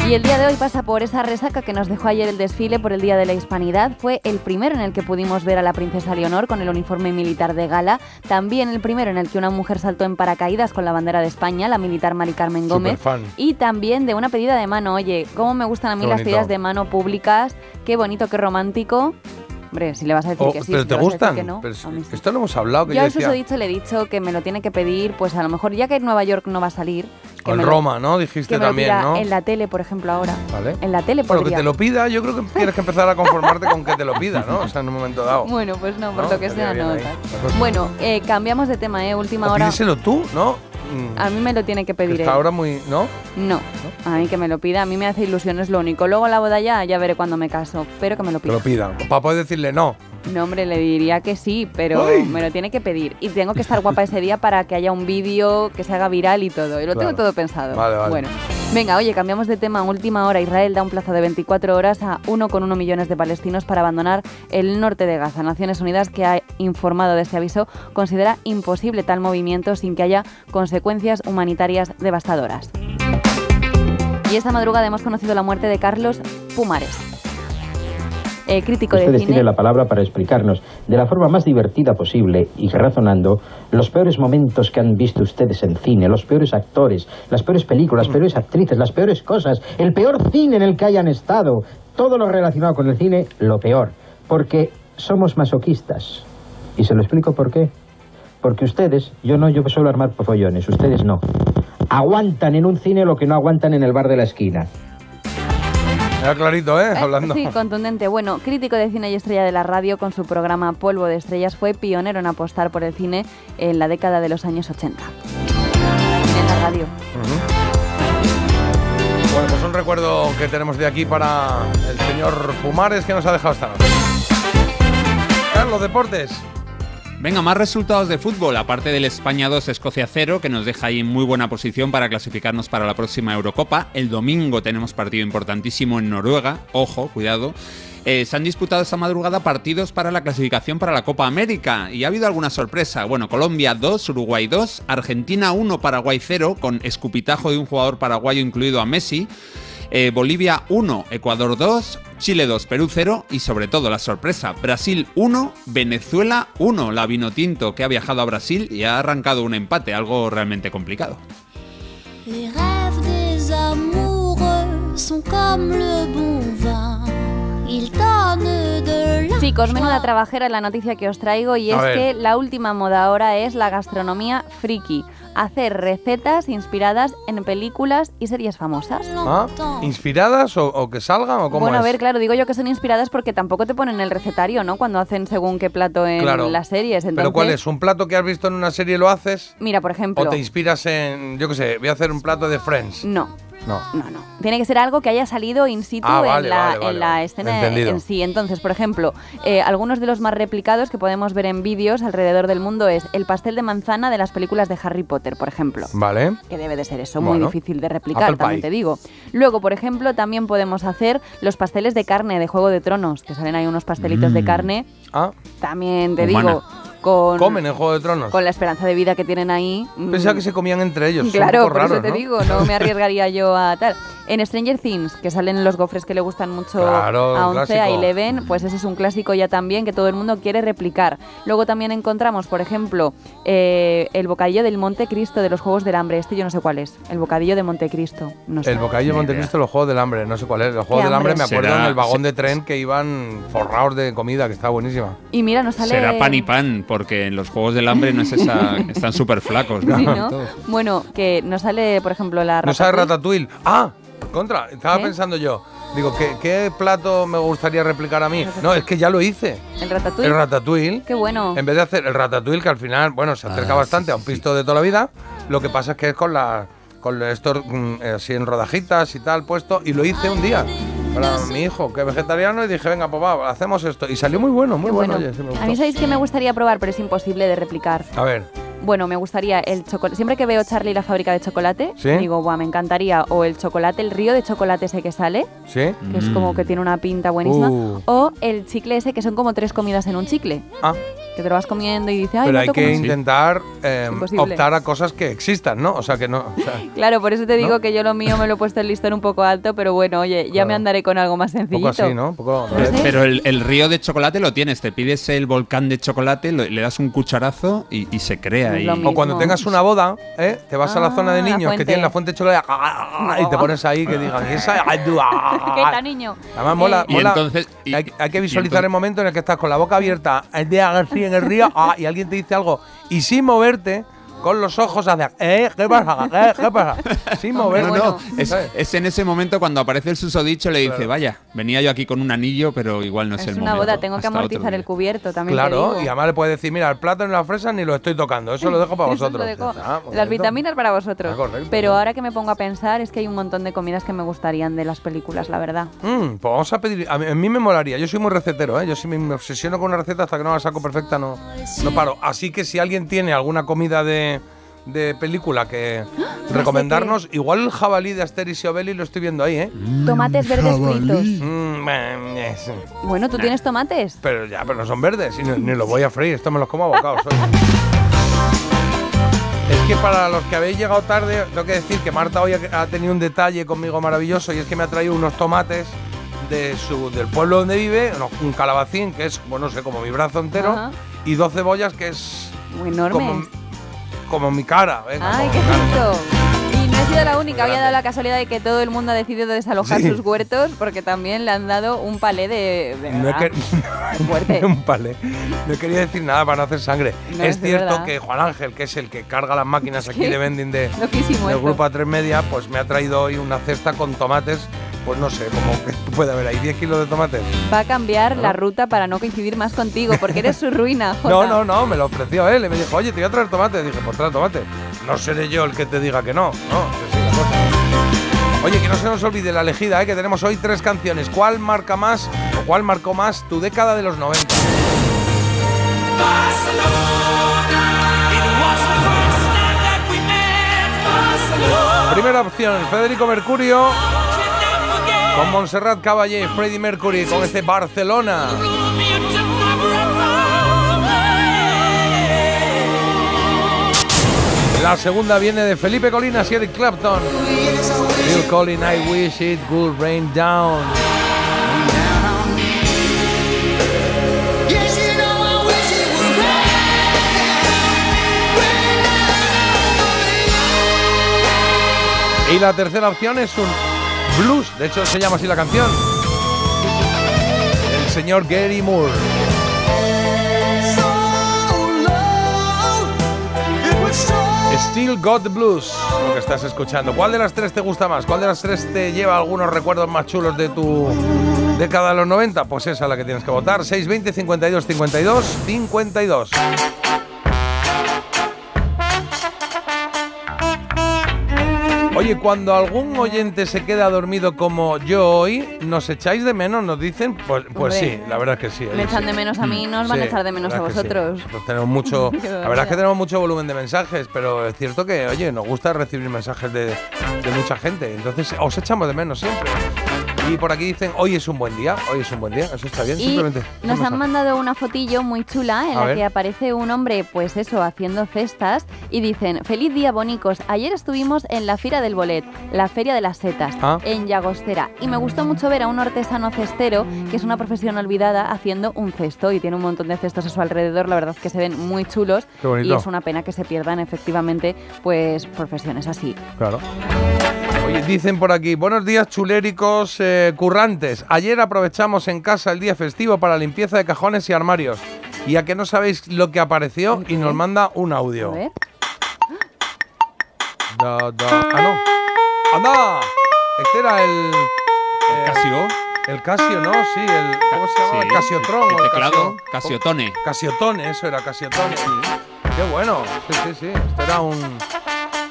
Y el día de hoy pasa por esa resaca que nos dejó ayer el desfile por el Día de la Hispanidad. Fue el primero en el que pudimos ver a la princesa Leonor con el uniforme militar de gala. También el primero en el que una mujer saltó en paracaídas con la bandera de España, la militar Mari Carmen Gómez. Y también de una pedida de mano. Oye, cómo me gustan a mí Qué las bonito. pedidas de mano públicas. Qué bonito, qué romántico. Hombre, si le vas a decir Oh, que sí, ¿Pero si te le gustan? que no, Pero si- sí. esto lo hemos hablado, que Yo yo a decía... dicho, le he dicho que me lo tiene que pedir, pues a lo mejor ya que en Nueva York no va a salir. que O en lo- Roma, ¿no? Dijiste que me lo también, pida ¿no? En la tele, por ejemplo, ahora. Vale. En la tele Bueno, que podría. te lo pida, yo creo que tienes que empezar a conformarte con que te lo pida, ¿no? O sea, en un momento dado. Bueno, pues no, por No, lo que sea, no. la cosa. Bueno, eh, cambiamos de tema, ¿eh? Última O hora. pídeselo tú, ¿no? Mm, A mí me lo tiene que que pedir está él. ahora muy... ¿No? No, a mí que me lo pida. A mí me hace ilusión, es lo único. Luego la boda ya, ya veré cuando me caso. Pero que me lo Que pida. lo pida. Para poder decirle no. No, hombre, le diría que sí, pero Ay. me lo tiene que pedir. Y tengo que estar guapa ese día para que haya un vídeo que se haga viral y todo. Y lo Claro. tengo todo pensado. Vale, vale. Bueno, venga, oye, cambiamos de tema. Última hora. Israel da un plazo de 24 horas a 1,1 millones de palestinos para abandonar el norte de Gaza. Naciones Unidas, que ha informado de este aviso, considera imposible tal movimiento sin que haya consecuencias humanitarias devastadoras. Y esta madrugada hemos conocido la muerte de Carlos Pumares. Eh, crítico de Ustedes cine. tienen la palabra para explicarnos de la forma más divertida posible y razonando los peores momentos que han visto ustedes en cine, los peores actores, las peores películas, las peores actrices, las peores cosas, el peor cine en el que hayan estado, todo lo relacionado con el cine, lo peor, porque somos masoquistas. Y se lo explico por qué. Porque ustedes, yo no, yo suelo armar follones, ustedes no. Aguantan en un cine lo que no aguantan en el bar de la esquina. Era clarito, ¿eh? Eh, Hablando. Sí, contundente. Bueno, crítico de cine y estrella de la radio con su programa Polvo de Estrellas, fue pionero en apostar por el cine en la década de los años 80. En la radio. Bueno, pues un recuerdo que tenemos de aquí para el señor Pumares que nos ha dejado esta noche. Carlos, deportes. Venga, más resultados de fútbol, aparte del España 2, Escocia 0, que nos deja ahí en muy buena posición para clasificarnos para la próxima Eurocopa. El domingo tenemos partido importantísimo en Noruega, ojo, cuidado. Eh, se han disputado esta madrugada partidos para la clasificación para la Copa América y ha habido alguna sorpresa. Bueno, Colombia 2, Uruguay 2, Argentina 1, Paraguay 0, con escupitajo de un jugador paraguayo incluido a Messi. Eh, Bolivia 1, Ecuador 2, Chile 2, Perú 0 y sobre todo la sorpresa, Brasil 1, Venezuela 1, la Vinotinto que ha viajado a Brasil y ha arrancado un empate, algo realmente complicado. Les rêves des amoureux sont comme le bon vin. Ils donnent de la Chicos, menuda trabajera es la noticia que os traigo y A es ver. que la última moda ahora es la gastronomía friki. Hacer recetas inspiradas en películas y series famosas. ¿Ah? ¿Inspiradas o, o que salgan o cómo Bueno, a es? ver, claro, digo yo que son inspiradas porque tampoco te ponen el recetario, ¿no? Cuando hacen según qué plato en Claro. las series. Entonces, ¿Pero cuál es? ¿Un plato que has visto en una serie lo haces? Mira, por ejemplo. ¿O te inspiras en, yo qué sé, voy a hacer un plato de Friends? No. No. No, no. Tiene que ser algo que haya salido in situ Ah, vale, en, la, vale, vale, en la vale. escena Entendido. en sí. Entonces, por ejemplo, eh, algunos de los más replicados que podemos ver en vídeos alrededor del mundo es el pastel de manzana de las películas de Harry Potter, por ejemplo. Vale. Que debe de ser eso, muy difícil de replicar, Apple también pie. te digo. Luego, por ejemplo, también podemos hacer los pasteles de carne de Juego de Tronos, que salen ahí unos pastelitos de Mm. carne. Ah. También te Humana. digo, con, ¿Comen en Juego de Tronos? con la esperanza de vida que tienen ahí. mm, Pensaba que se comían entre ellos. Claro, por eso te ¿no? digo, no me arriesgaría yo a tal. En Stranger Things, que salen los gofres que le gustan mucho Claro, a 11, a. Eleven, pues ese es un clásico ya también que todo el mundo quiere replicar. Luego también encontramos, por ejemplo, eh, el bocadillo del Montecristo de los Juegos del Hambre. Este yo no sé cuál es. El bocadillo de Montecristo. No sé. El bocadillo de Montecristo, los Juegos del Hambre, no sé cuál es. Los Juegos del Hambre hambre? me acuerdo Será- en el vagón de tren que iban forrados de comida, que estaba buenísima. Y mira, nos sale... Será pan y pan, porque en los Juegos del Hambre no es esa... están súper flacos. ¿no? Sí, ¿no? Bueno, que nos sale, por ejemplo, la ¿No sabe ratatouille. ratatouille? ¡Ah! Contra, estaba pensando yo. Digo, ¿qué, qué plato me gustaría replicar a mí? No, es que ya lo hice. ¿El ratatouille? El ratatouille. Qué bueno. En vez de hacer el ratatouille, que al final, bueno, se acerca Ah, bastante a un pisto de toda la vida, lo que pasa es que es con la con esto mm, así en rodajitas y tal puesto, y lo hice un día. para mi hijo, que es vegetariano, y dije, venga, pues va, hacemos esto. Y salió muy bueno, muy Qué bueno. bueno. oye, sí me A mí sabéis que me gustaría probar, pero es imposible de replicar. A ver, Bueno, me gustaría el chocolate. Siempre que veo Charlie y la fábrica de chocolate, ¿Sí? digo, Buah, me encantaría o el chocolate, el río de chocolate ese que sale, ¿sí? que es como que tiene una pinta buenísima, Uh. o el chicle ese que son como tres comidas en un chicle. Ah. Que te lo vas comiendo y dices, ay, Pero no hay que más". intentar eh, optar a cosas que existan, ¿no? O sea, que no. o sea, Claro, por eso te digo ¿No? que yo lo mío me lo he puesto el listón un poco alto, pero bueno, oye, ya me andaré con algo más un sencillito. poco así, ¿no? Un poco. No. Pero el, el río de chocolate lo tienes, te pides el volcán de chocolate, lo- le das un cucharazo y, y se crea. Es ahí. lo O cuando tengas una boda, ¿eh? te vas a la Ah, zona de la niños que tienen la fuente de chocolate ah, y te pones ahí que digan, ¿y esa? ¿Qué tal, niño? Además, mola, Y mola. entonces- y- hay, hay que y visualizar el momento en el que estás con la boca abierta, el día así en el río, ah, y alguien te dice algo, y sin moverte, con los ojos hacia, ¿eh? ¿Qué pasa? ¿Eh? ¿Qué pasa? Sin. No, no, es, es en ese momento cuando aparece el susodicho le dice, Claro. vaya, venía yo aquí con un anillo, pero igual no es, Es el una momento. boda, tengo que amortizar día". el cubierto también. te Claro, digo. y además le puedes decir, mira, el plátano y la fresa ni lo estoy tocando, eso lo dejo para vosotros. dejo. Ah, pues Las vitaminas para vosotros. Ah, correcto, Pero ahora que me pongo a pensar, es que hay un montón de comidas que me gustarían de las películas, la verdad. Mm, pues vamos a pedir. A mí, a mí me molaría. Yo soy muy recetero, ¿eh? Yo si me, me obsesiono con una receta hasta que no la saco perfecta, no, no paro. Así que si alguien tiene alguna comida de, de película que recomendarnos, igual el jabalí de Asterix y Obelix lo estoy viendo ahí, ¿eh? Tomates verdes fritos. Mm, eh. Bueno, ¿tú tienes tomates? Pero ya, pero no son verdes y ni, ni los voy a freír. Esto me los como a bocados. Es que para los que habéis llegado tarde, tengo que decir que Marta hoy ha, tenido un detalle conmigo maravilloso y es que me ha traído unos tomates de su, del pueblo donde vive, un calabacín que es, bueno, no sé, como mi brazo entero, Ajá. y dos cebollas que es Muy enormes. como, como mi cara. venga, Ay, como qué rico. Y no he sido la única, había dado la casualidad de que todo el mundo ha decidido desalojar Sí. sus huertos porque también le han dado un palé de, de No he verdad, que- fuerte. un palé. No quería decir nada para no hacer sangre. No, es es cierto verdad. que Juan Ángel, que es el que carga las máquinas aquí que de vending de, loquísimo del esto. grupo A3 Media, pues me ha traído hoy una cesta con tomates, pues no sé, como que puede haber ahí 10 kilos de tomates. Va a cambiar la ruta para no coincidir más contigo porque eres su ruina, Jota. No, no, no, me lo ofreció él y me dijo, oye, te voy a traer tomates. Dije, pues trae tomate. No seré yo el que te diga que no, no, que sí, la cosa. Oye, que no se nos olvide la elegida, ¿eh? que tenemos hoy tres canciones. ¿Cuál marca más o cuál marcó más tu década de los 90? Primera opción, Federico Mercurio con Montserrat Caballé Freddie Mercury con este Barcelona. La segunda viene de Felipe Colinas y Eric Clapton. Phil Collins, I wish it would rain down. Y la tercera opción es un blues, de hecho se llama así la canción. El señor Gary Moore. Still Got the Blues, lo que estás escuchando. ¿Cuál de las tres te gusta más? ¿Cuál de las tres te lleva algunos recuerdos más chulos de tu década de los 90? Pues esa es la que tienes que votar. 620 52 52 52. Oye, cuando algún oyente se queda dormido como yo hoy, ¿nos echáis de menos? Nos dicen, pues, pues Hombre, sí, la verdad es que sí. Me echan sí. de menos a mí, no os van a Sí, echar de menos a sí. vosotros. Nosotros tenemos mucho, la verdad es que tenemos mucho volumen de mensajes, pero es cierto que, oye, nos gusta recibir mensajes de, de mucha gente. Entonces, os echamos de menos siempre. Y por aquí dicen, hoy es un buen día, hoy es un buen día, eso está bien, Y simplemente. nos han mandado una fotillo muy chula en A la ver. que aparece un hombre, pues eso, haciendo cestas y dicen, feliz día bonicos, ayer estuvimos en la Fira del Bolet, la Feria de las Setas, Ah. en Llagostera y me gustó mucho ver a un artesano cestero, que es una profesión olvidada, haciendo un cesto y tiene un montón de cestos a su alrededor, la verdad es que se ven muy chulos y es una pena que se pierdan efectivamente pues profesiones así. Claro. Oye, dicen por aquí, buenos días chuléricos eh, currantes. Ayer aprovechamos en casa el día festivo para limpieza de cajones y armarios. Y a que no sabéis lo que apareció y nos manda un audio. A ver. Da, da. Ah, no. ¡Anda! Este era el. eh, Casio. El Casio, ¿no? Sí, el. ¿Cómo se llama? Sí, el Casiotron. el o el teclado, Casio- Casiotone. Casiotone, eso era Casiotone. Qué bueno. Sí, sí, sí. Esto era un.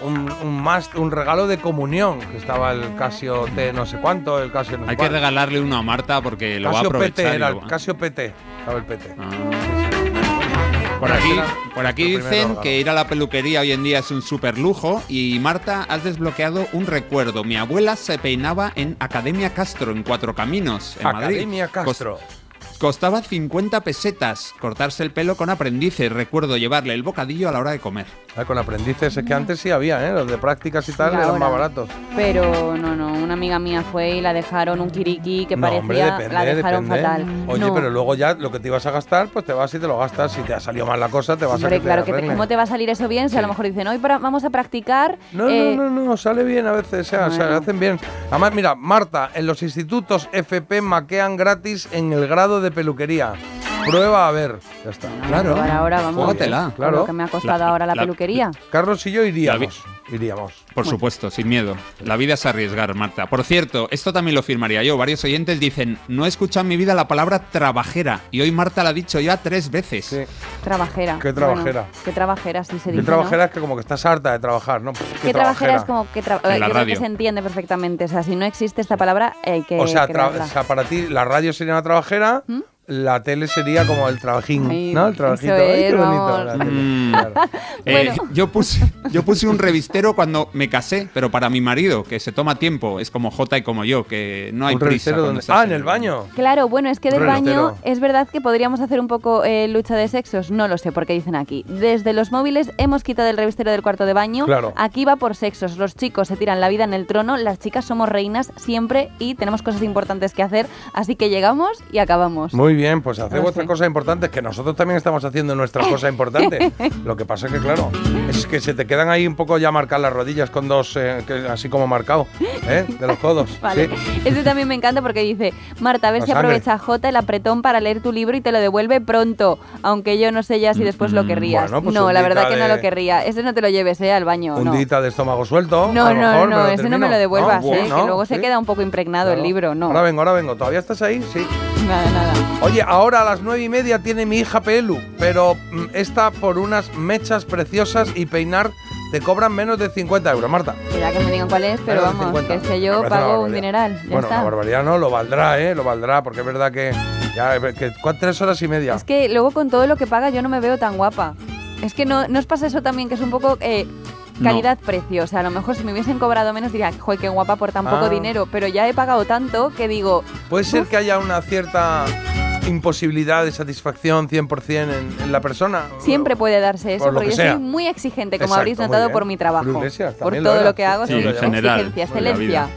Un, un, más, un regalo de comunión, que estaba el Casio T no sé cuánto, el Casio no Hay que regalarle uno a Marta porque lo va a Casio aprovechar. PT era el Casio PT, estaba el PT. Por aquí, por aquí dicen que ir a la peluquería hoy en día es un super lujo y Marta, has desbloqueado un recuerdo. Mi abuela se peinaba en Academia Castro, en Cuatro Caminos, en Madrid. Academia Castro. Costaba 50 pesetas cortarse el pelo con aprendices. Recuerdo llevarle el bocadillo a la hora de comer. Ah, con aprendices es que antes sí había, ¿eh? Los de prácticas y tal Y eran ahora. más baratos. Pero no, no, una amiga mía fue y la dejaron un kiriki que No, parecía, hombre, depende, la dejaron depende. fatal. Oye, No. pero luego ya lo que te ibas a gastar, pues te vas y te lo gastas. Si te ha salido mal la cosa, te vas Hombre, a que claro, te que te-. ¿cómo te va a salir eso bien si a lo mejor dicen, hoy vamos a practicar? No, eh, no, no, no, sale bien a veces, o sea, o sea, Bueno. hacen bien. Además, mira, Marta, en los institutos FP maquean gratis en el grado de peluquería. Prueba a ver. Ya está. Claro. ahora, vamos. Júgatela. Con Claro. lo que me ha costado ahora la, peluquería. Carlos y yo iríamos. Iríamos. Por supuesto, sin miedo. La vida es arriesgar, Marta. Por cierto, esto también lo firmaría yo. Varios oyentes dicen, no he escuchado en mi vida la palabra trabajera. Y hoy Marta la ha dicho ya tres veces. Trabajera. Qué trabajera. Bueno, qué trabajera, sí se dice, trabajera ¿no? es que como que estás harta de trabajar, ¿no? Pff, ¿Qué trabajera es como que tra- En eh, la yo creo que radio. se entiende perfectamente. O sea, si no existe esta palabra, hay que. o, sea, o sea, para ti la radio sería una trabajera, la tele sería como el trabajín, Ay, ¿no? El trabajito. eso Ay, qué es, bonito. vamos. la tele, Mm. claro. Eh, yo, puse, yo puse un revistero cuando me casé, pero para mi marido, que se toma tiempo. Es como J y como yo, que no hay Un prisa. revistero cuando donde- estás Ah, en el baño. Claro, bueno, es que del baño es verdad que podríamos hacer un poco eh, lucha de sexos. No lo sé, porque dicen aquí. Desde los móviles hemos quitado el revistero del cuarto de baño. Claro. Aquí va por sexos. Los chicos se tiran la vida en el trono, las chicas somos reinas siempre y tenemos cosas importantes que hacer. Así que llegamos y acabamos. Muy bien, pues haced No vuestras cosas importantes, que nosotros también estamos haciendo nuestra cosa importante. Lo que pasa es que, claro, es que se te quedan ahí un poco ya marcadas las rodillas con dos, eh, que- así como marcado, ¿eh? De los codos. Vale. Sí. Este también me encanta porque dice, Marta, a ver La si sangre. aprovecha J el apretón para leer tu libro y te lo devuelve pronto, aunque yo no sé ya si después lo querrías. bueno, pues no, la verdad que no lo querría. Ese no te lo lleves, eh, al baño. Un no. dita de estómago suelto. No, a lo no, mejor, no, ese no me lo devuelvas, No, eh, no, que luego se queda un poco impregnado el libro, no. Ahora vengo, ahora vengo. ¿Todavía estás ahí? Sí. Nada, nada. Oye, ahora a las nueve y media tiene mi hija Pelu, pero mm, esta por unas mechas preciosas y peinar te cobran menos de 50 euros, Marta. Ya que me digan cuál es, pero Menos vamos, 50. que que Me yo pago un dineral. Ya bueno, está. la barbaridad no, lo valdrá, ¿eh? Lo valdrá, porque es verdad que ya que, ¿cuántas- tres horas y media. Es que luego con todo lo que paga yo no me veo tan guapa. Es que no, ¿no os pasa eso también, que es un poco eh, No. calidad-precio. O sea, a lo mejor si me hubiesen cobrado menos diría, joder, qué guapa por tan poco Ah. dinero. Pero ya he pagado tanto que digo, Puede ser que haya una cierta imposibilidad de satisfacción 100% en, en la persona. siempre puede darse eso, Por porque que yo sea. soy muy exigente, como Exacto, habréis notado por mi trabajo. Iglesias por todo lo que hago, Sí, soy en general, exigencia, excelencia.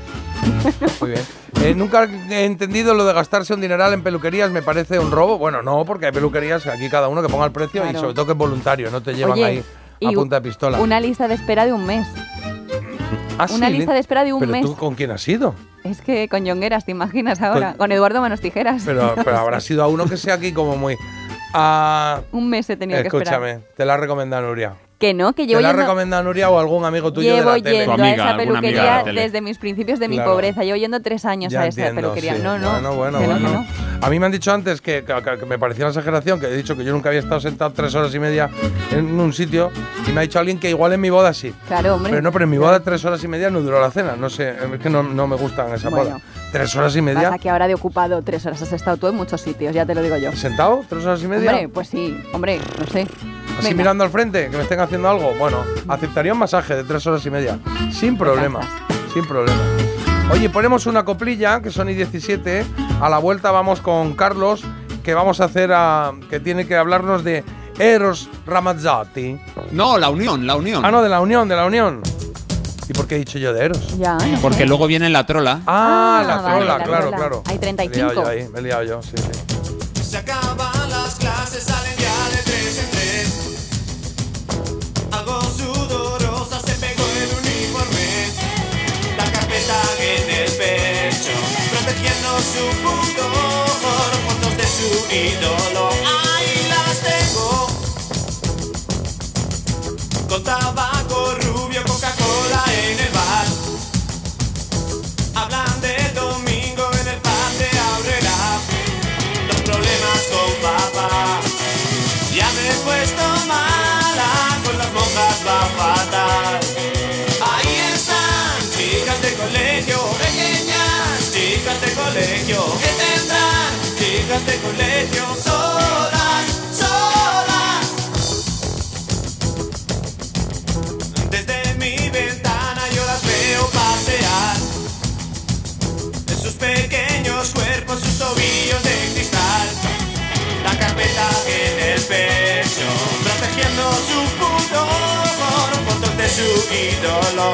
Muy bien. Eh, nunca he entendido lo de gastarse un dineral en peluquerías, me parece un robo. Bueno, no, porque hay peluquerías que aquí cada uno que ponga el precio y sobre todo que es voluntario, no te llevan Oye, ahí a y punta de pistola. Una lista de espera de un mes. Ah, una sí, lista de espera de un ¿Pero mes. tú con quién has ido? Es que con Yongueras, ¿te imaginas ahora? Con- Con Eduardo Manos Tijeras. Pero, pero habrá sido a uno que sea aquí como muy... Ah, un mes he tenido que esperar. escúchame, te la ha recomendado Nuria. Que no, que ¿Te llevo la ha yendo- recomendado Nuria o algún amigo tuyo Llevo de la tele? yendo a esa peluquería desde mis principios de mi Claro. pobreza. Llevo yendo tres años Ya a esa entiendo, peluquería. sí. No, no. Bueno, bueno, bueno. no. A mí me han dicho antes que, que- que me parecía una exageración, que he dicho que yo nunca había estado sentado tres horas y media en un sitio y me ha dicho alguien que igual en mi boda sí. Claro, hombre. Pero no, pero en mi boda tres horas y media no duró la cena. No sé, es que no, no me gustan esa Bueno. boda. Tres horas y media. Pasa que ahora de ocupado tres horas has estado tú en muchos sitios, ya te lo digo yo. ¿Sentado? ¿Tres horas y media? Hombre, pues sí, hombre, no sé. Así Venga. mirando al frente, que me estén haciendo algo. Bueno, aceptaría un masaje de tres horas y media. Sin problema. Sin problema. Oye, ponemos una coplilla, que son y 17. A la vuelta vamos con Carlos, que vamos a hacer a. que tiene que hablarnos de Eros Ramazzotti. No, la unión, la unión. Ah, no, de la unión, de la unión. ¿Y por qué he dicho yo de Eros? Ya, no Porque sé. luego viene la trola. Ah, la vale, trola, la claro, trola. claro. Hay Me he liado 35. yo ahí, me he liado yo, sí, sí. Se acaban protegiendo su pudor. Fotos de su ídolo, ahí las tengo. Con tabaco rubio, Coca-Cola en el bar. Hablan del domingo en el par de los problemas con papá. Ya me he puesto mala, con las monjas va fatal. colegio. ¿Qué tendrán? Chicas de colegio solas, solas. Desde mi ventana yo las veo pasear. En sus pequeños cuerpos, sus tobillos de cristal. La carpeta en el pecho, protegiendo su pudor. Fotos de su ídolo.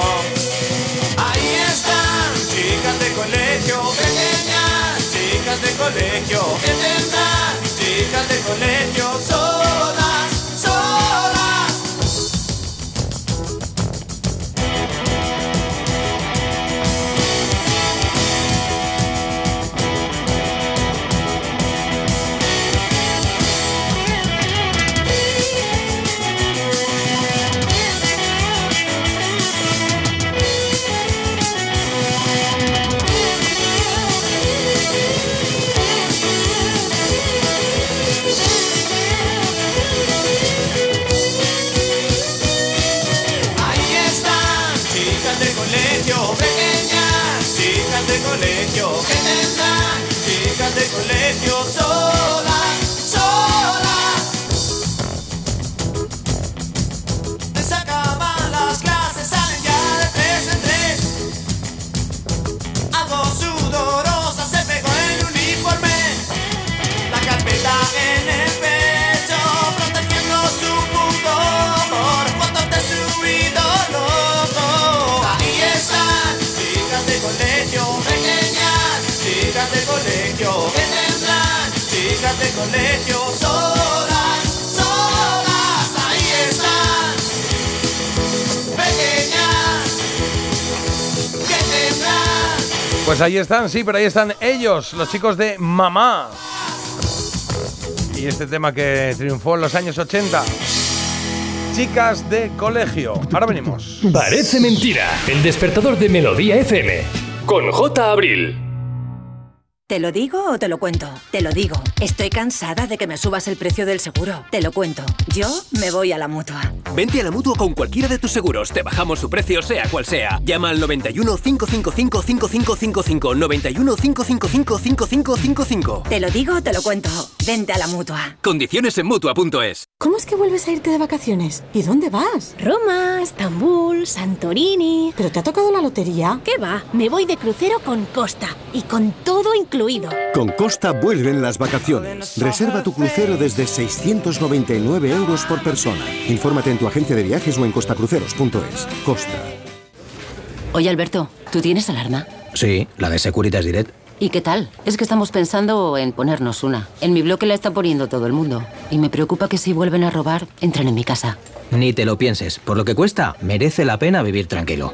Ahí están, chicas de colegio chicas de colegio, que tendrán, chicas de colegio, solas, de colegio, solas, Pues ahí están, sí, pero ahí están ellos, los chicos de Mamá. Y este tema que triunfó en los años 80. Chicas de colegio. Ahora venimos. Parece mentira. El despertador de Melodía FM. Con J. Abril. ¿Te lo digo o te lo cuento? Te lo digo. Estoy cansada de que me subas el precio del seguro. Te lo cuento. Yo me voy a la mutua. Vente a la mutua con cualquiera de tus seguros. Te bajamos su precio, sea cual sea. Llama al 91 555 5555. 91 555 5555. Te lo digo o te lo cuento. Vente a la mutua. Condiciones en mutua.es. ¿Cómo es que vuelves a irte de vacaciones? ¿Y dónde vas? Roma, Estambul, Santorini. ¿Pero te ha tocado la lotería? ¿Qué va? Me voy de crucero con Costa. Y con todo incluido. Con Costa vuelven las vacaciones. Reserva tu crucero desde 699 euros por persona. Infórmate en tu agencia de viajes o en costacruceros.es. Costa. Oye, Alberto, ¿tú tienes alarma? Sí, la de Securitas Direct. ¿Y qué tal? Es que estamos pensando en ponernos una. En mi bloque la está poniendo todo el mundo. Y me preocupa que si vuelven a robar, entren en mi casa. Ni te lo pienses. Por lo que cuesta, merece la pena vivir tranquilo.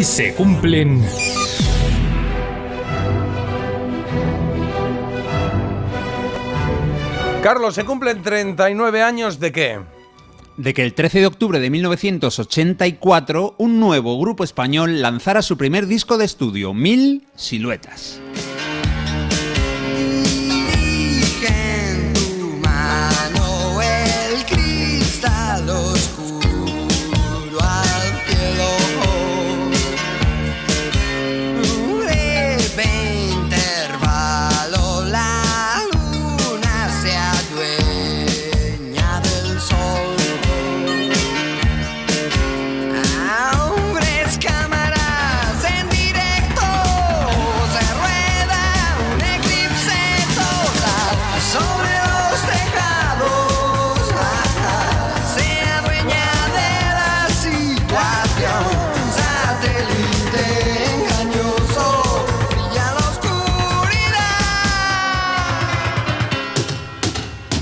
Hoy se cumplen... Carlos, ¿se cumplen 39 años de qué? de que el 13 de octubre de 1984 un nuevo grupo español lanzara su primer disco de estudio, Mil Siluetas.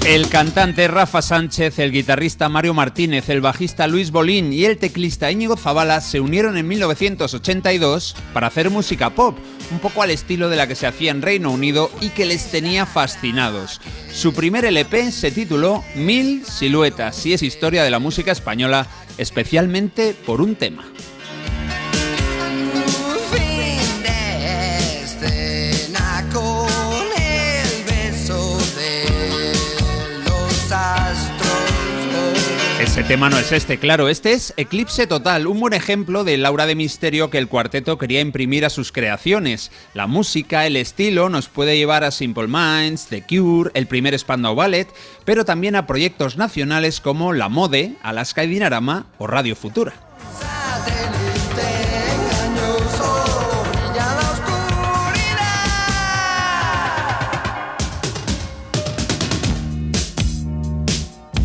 El cantante Rafa Sánchez, el guitarrista Mario Martínez, el bajista Luis Bolín y el teclista Íñigo Zavala se unieron en 1982 para hacer música pop, un poco al estilo de la que se hacía en Reino Unido y que les tenía fascinados. Su primer LP se tituló Mil Siluetas y es historia de la música española, especialmente por un tema. Ese tema no es este, claro, este es Eclipse Total, un buen ejemplo del aura de misterio que el cuarteto quería imprimir a sus creaciones. La música, el estilo nos puede llevar a Simple Minds, The Cure, el primer Spandau Ballet, pero también a proyectos nacionales como La Mode, Alaska y Dinarama o Radio Futura.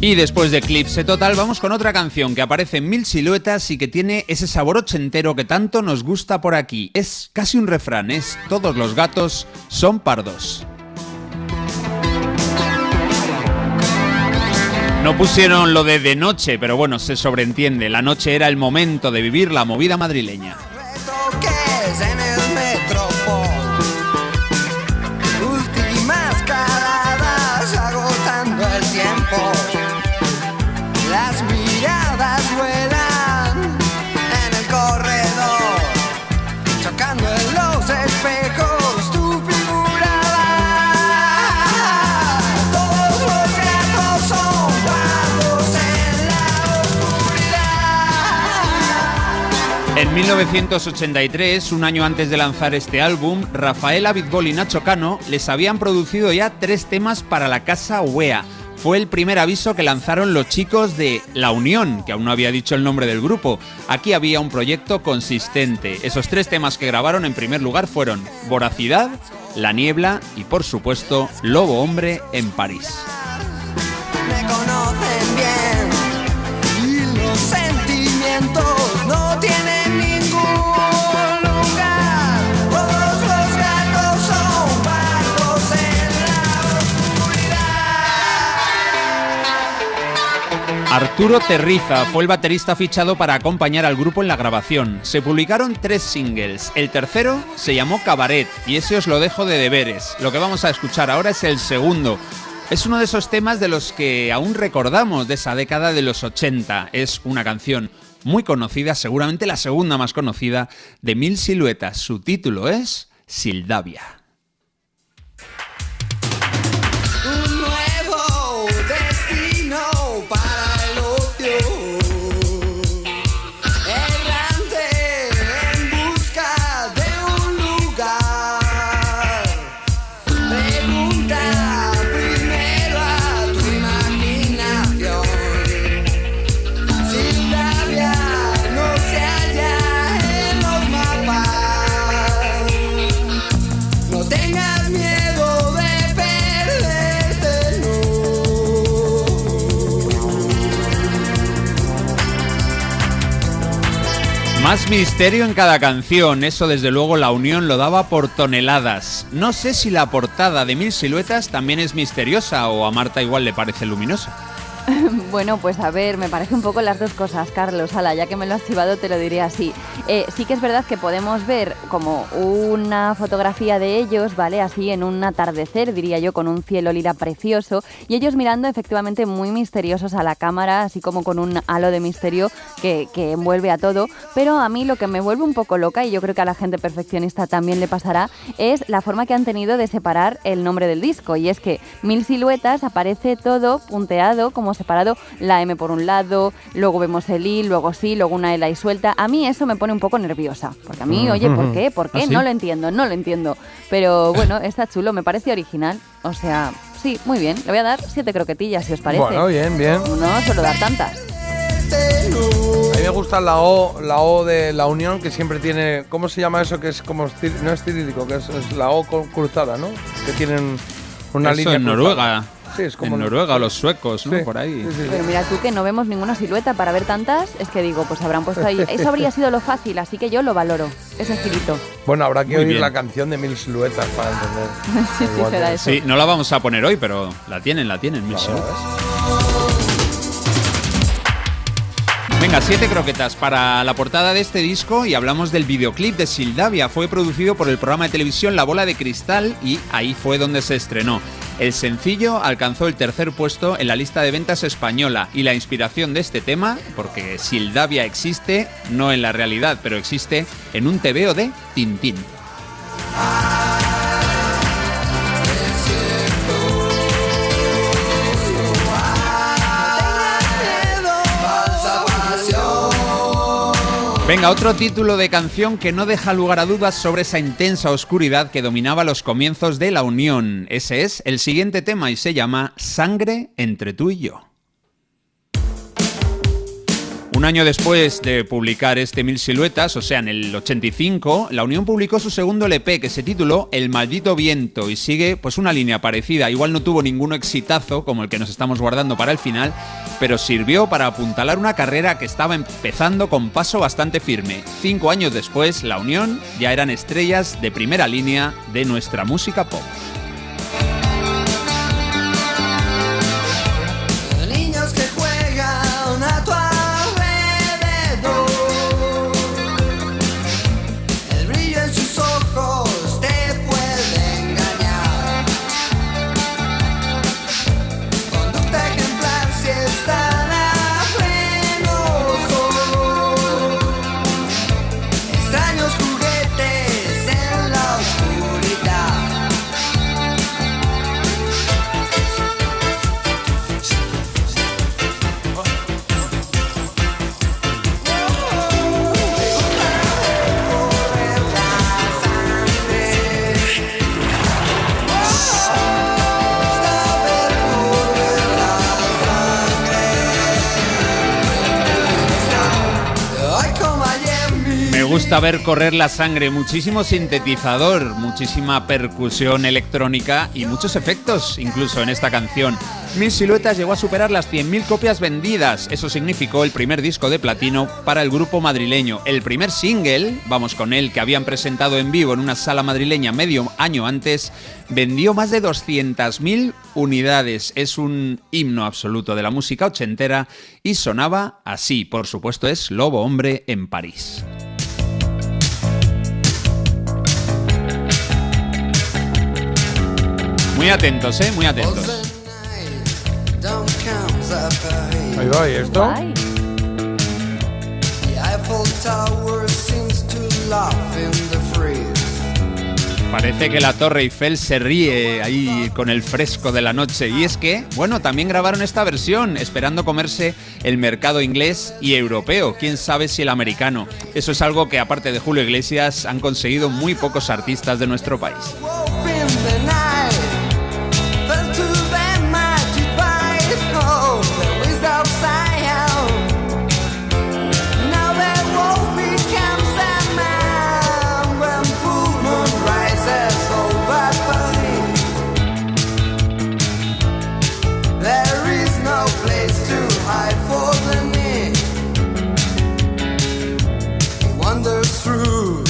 Y después de Eclipse Total vamos con otra canción que aparece en mil siluetas y que tiene ese sabor ochentero que tanto nos gusta por aquí. Es casi un refrán, es todos los gatos son pardos. No pusieron lo de de noche, pero bueno, se sobreentiende. La noche era el momento de vivir la movida madrileña. 1983, un año antes de lanzar este álbum, Rafael Abitbol y Nacho Cano les habían producido ya tres temas para la casa UEA. Fue el primer aviso que lanzaron los chicos de La Unión, que aún no había dicho el nombre del grupo. Aquí había un proyecto consistente. Esos tres temas que grabaron en primer lugar fueron Voracidad, La Niebla y por supuesto Lobo Hombre en París. Arturo Terriza fue el baterista fichado para acompañar al grupo en la grabación. Se publicaron tres singles. El tercero se llamó Cabaret y ese os lo dejo de deberes. Lo que vamos a escuchar ahora es el segundo. Es uno de esos temas de los que aún recordamos de esa década de los 80. Es una canción muy conocida, seguramente la segunda más conocida, de Mil Siluetas. Su título es Sildavia. Más misterio en cada canción, eso desde luego la unión lo daba por toneladas. No sé si la portada de Mil Siluetas también es misteriosa o a Marta igual le parece luminosa. Bueno, pues a ver, me parece un poco las dos cosas, Carlos. Ala, ya que me lo has chivado, te lo diré así. Eh, sí que es verdad que podemos ver como una fotografía de ellos, ¿vale? Así en un atardecer, diría yo, con un cielo lila precioso. Y ellos mirando efectivamente muy misteriosos a la cámara, así como con un halo de misterio que, que envuelve a todo. Pero a mí lo que me vuelve un poco loca, y yo creo que a la gente perfeccionista también le pasará, es la forma que han tenido de separar el nombre del disco. Y es que Mil Siluetas aparece todo punteado, como separado la M por un lado, luego vemos el I, luego sí, luego una L ahí suelta. A mí eso me pone un poco nerviosa, porque a mí, oye, ¿por qué? ¿Por qué? ¿Ah, sí? No lo entiendo, no lo entiendo. Pero bueno, está chulo, me parece original. O sea, sí, muy bien. Le voy a dar siete croquetillas, si os parece. Bueno, bien, bien. No suelo dar tantas. A mí me gusta la O, la O de la Unión, que siempre tiene. ¿Cómo se llama eso? Que es como. No es cirílico, que es, es la O cruzada, ¿no? Que tienen una Eso línea. en cruzada. Noruega. Sí, es como. en Noruega o los suecos, ¿no? Sí, Por ahí. sí, sí. Pero mira tú que no vemos ninguna silueta para ver tantas, es que digo, pues habrán puesto ahí. Eso habría sido lo fácil, así que yo lo valoro, ese girito. Bueno, habrá que Muy oír bien. la canción de Mil Siluetas para entender. sí, sí, será eso. Sí, no la vamos a poner hoy, pero la tienen, la tienen, mil siluetas. Venga, siete croquetas para la portada de este disco y hablamos del videoclip de Sildavia. Fue producido por el programa de televisión La Bola de Cristal y ahí fue donde se estrenó. El sencillo alcanzó el tercer puesto en la lista de ventas española y la inspiración de este tema, porque Sildavia existe, no en la realidad, pero existe en un TVO de Tintín. Venga, otro título de canción que no deja lugar a dudas sobre esa intensa oscuridad que dominaba los comienzos de la Unión. Ese es el siguiente tema y se llama Sangre entre tú y yo. Un año después de publicar este Mil Siluetas, o sea, en el 85, la Unión publicó su segundo LP que se tituló El Maldito Viento y sigue pues una línea parecida. Igual no tuvo ningún exitazo como el que nos estamos guardando para el final, pero sirvió para apuntalar una carrera que estaba empezando con paso bastante firme. Cinco años después, la Unión ya eran estrellas de primera línea de nuestra música pop. Gusta ver correr la sangre, muchísimo sintetizador, muchísima percusión electrónica y muchos efectos, incluso en esta canción. Mil Siluetas llegó a superar las 100.000 copias vendidas. Eso significó el primer disco de platino para el grupo madrileño. El primer single, vamos con él, que habían presentado en vivo en una sala madrileña medio año antes, vendió más de 200.000 unidades. Es un himno absoluto de la música ochentera y sonaba así. Por supuesto, es Lobo Hombre en París. Muy atentos, ¿eh? Muy atentos. Ahí va, ¿y esto? Parece que la Torre Eiffel se ríe ahí con el fresco de la noche. Y es que, bueno, también grabaron esta versión, esperando comerse el mercado inglés y europeo. Quién sabe si el americano. Eso es algo que, aparte de Julio Iglesias, han conseguido muy pocos artistas de nuestro país.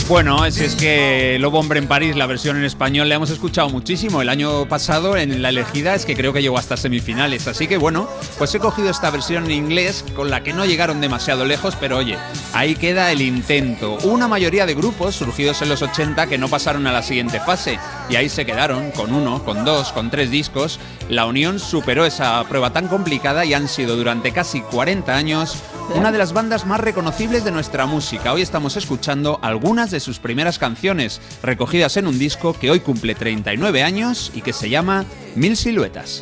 Bueno, es, es que Lobo Hombre en París, la versión en español, la hemos escuchado muchísimo. El año pasado en la elegida es que creo que llegó hasta semifinales. Así que bueno, pues he cogido esta versión en inglés con la que no llegaron demasiado lejos, pero oye, ahí queda el intento. Una mayoría de grupos surgidos en los 80 que no pasaron a la siguiente fase y ahí se quedaron con uno, con dos, con tres discos. La Unión superó esa prueba tan complicada y han sido durante casi 40 años una de las bandas más reconocibles de nuestra música. Hoy estamos escuchando algunas de sus primeras canciones, recogidas en un disco que hoy cumple 39 años y que se llama Mil Siluetas.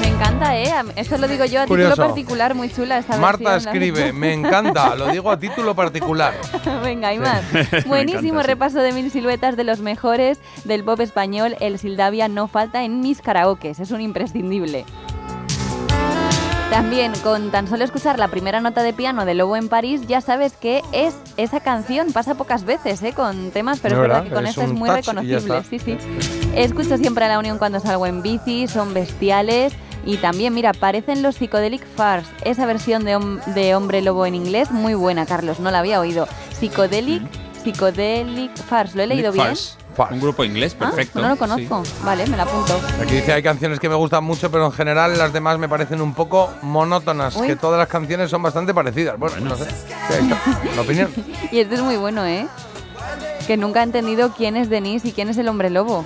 Me encanta, ¿eh? Esto lo digo yo a Curioso. título particular, muy chula esta Marta versión, escribe, me encanta, lo digo a título particular. Venga, hay más. Me Buenísimo encanta, sí. repaso de mil siluetas de los mejores del pop español. El Sildavia no falta en mis karaokes, es un imprescindible. También, con tan solo escuchar la primera nota de piano de Lobo en París, ya sabes que es esa canción. Pasa pocas veces, ¿eh? Con temas, pero Es es verdad verdad, que con es esta es muy reconocible. Sí, sí. Escucho siempre a la Unión cuando salgo en bici, son bestiales. Y también, mira, parecen los Psychedelic Fars. Esa versión de, hom- de Hombre Lobo en inglés, muy buena, Carlos, no la había oído. Psychedelic, Psychedelic Fars, ¿lo he leído bien? Un grupo inglés, Ah, perfecto. no lo conozco. Vale, me la apunto. Aquí dice, hay canciones que me gustan mucho, pero en general las demás me parecen un poco monótonas, Uy. que todas las canciones son bastante parecidas. Bueno, no sé. La opinión. Y este es muy bueno, ¿eh? Que nunca he entendido quién es Denise y quién es el hombre lobo.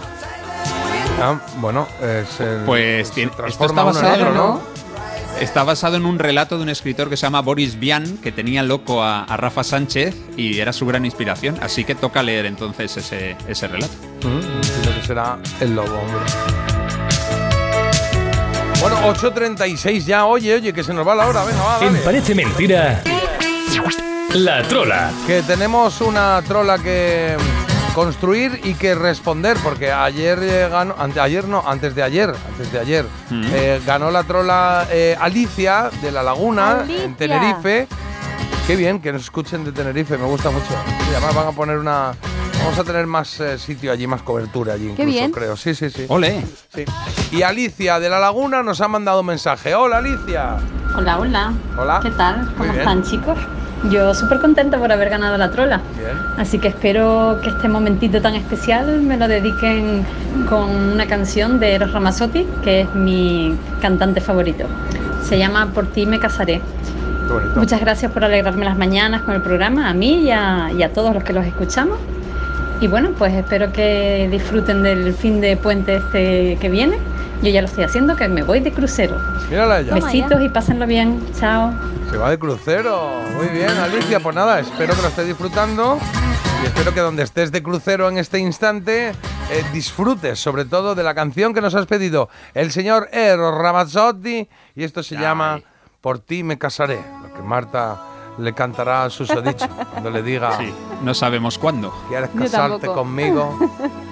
Ah, bueno, es el... Pues se tiene, esto transforma está uno en basado, otro, ¿no? Está basado en un relato de un escritor que se llama Boris Vian, que tenía loco a, a Rafa Sánchez y era su gran inspiración. Así que toca leer entonces ese, ese relato. Mm, entiendo que será el lobo, hombre. Bueno, 8.36 ya. Oye, oye, que se nos va la hora. Venga, va, En dale. Parece Mentira, la trola. Que tenemos una trola que construir y que responder, porque ayer eh, ganó, ante, ayer no, antes de ayer, antes de ayer, Mm. eh, ganó la trola eh, Alicia de La Laguna Alicia. en Tenerife. Qué bien que nos escuchen de Tenerife, me gusta mucho. Y además van a poner una... Vamos a tener más eh, sitio allí, más cobertura allí incluso, bien. creo. Sí, sí, sí. Ole. Sí. Y Alicia de La Laguna nos ha mandado un mensaje. Hola, Alicia. Hola, hola. Hola. ¿Qué tal? Muy ¿Cómo bien. están, chicos? Yo súper contenta por haber ganado la trola. Bien. Así que espero que este momentito tan especial me lo dediquen con una canción de Eros Ramazzotti, que es mi cantante favorito. Se llama Por ti me casaré. Muchas gracias por alegrarme las mañanas con el programa, a mí y a, y a todos los que los escuchamos. Y bueno, pues espero que disfruten del fin de puente este que viene. Yo ya lo estoy haciendo, que me voy de crucero. Mírala ella. Besitos y pásenlo bien. Chao. Se va de crucero. Muy bien, Alicia. Pues nada, espero que lo estés disfrutando y espero que donde estés de crucero en este instante eh, disfrutes sobre todo de la canción que nos has pedido el señor Eros Ramazzotti y esto se llama Por ti me casaré, lo que Marta le cantará a susodicho cuando le diga Sí, no sabemos cuándo. ¿Quieres casarte conmigo?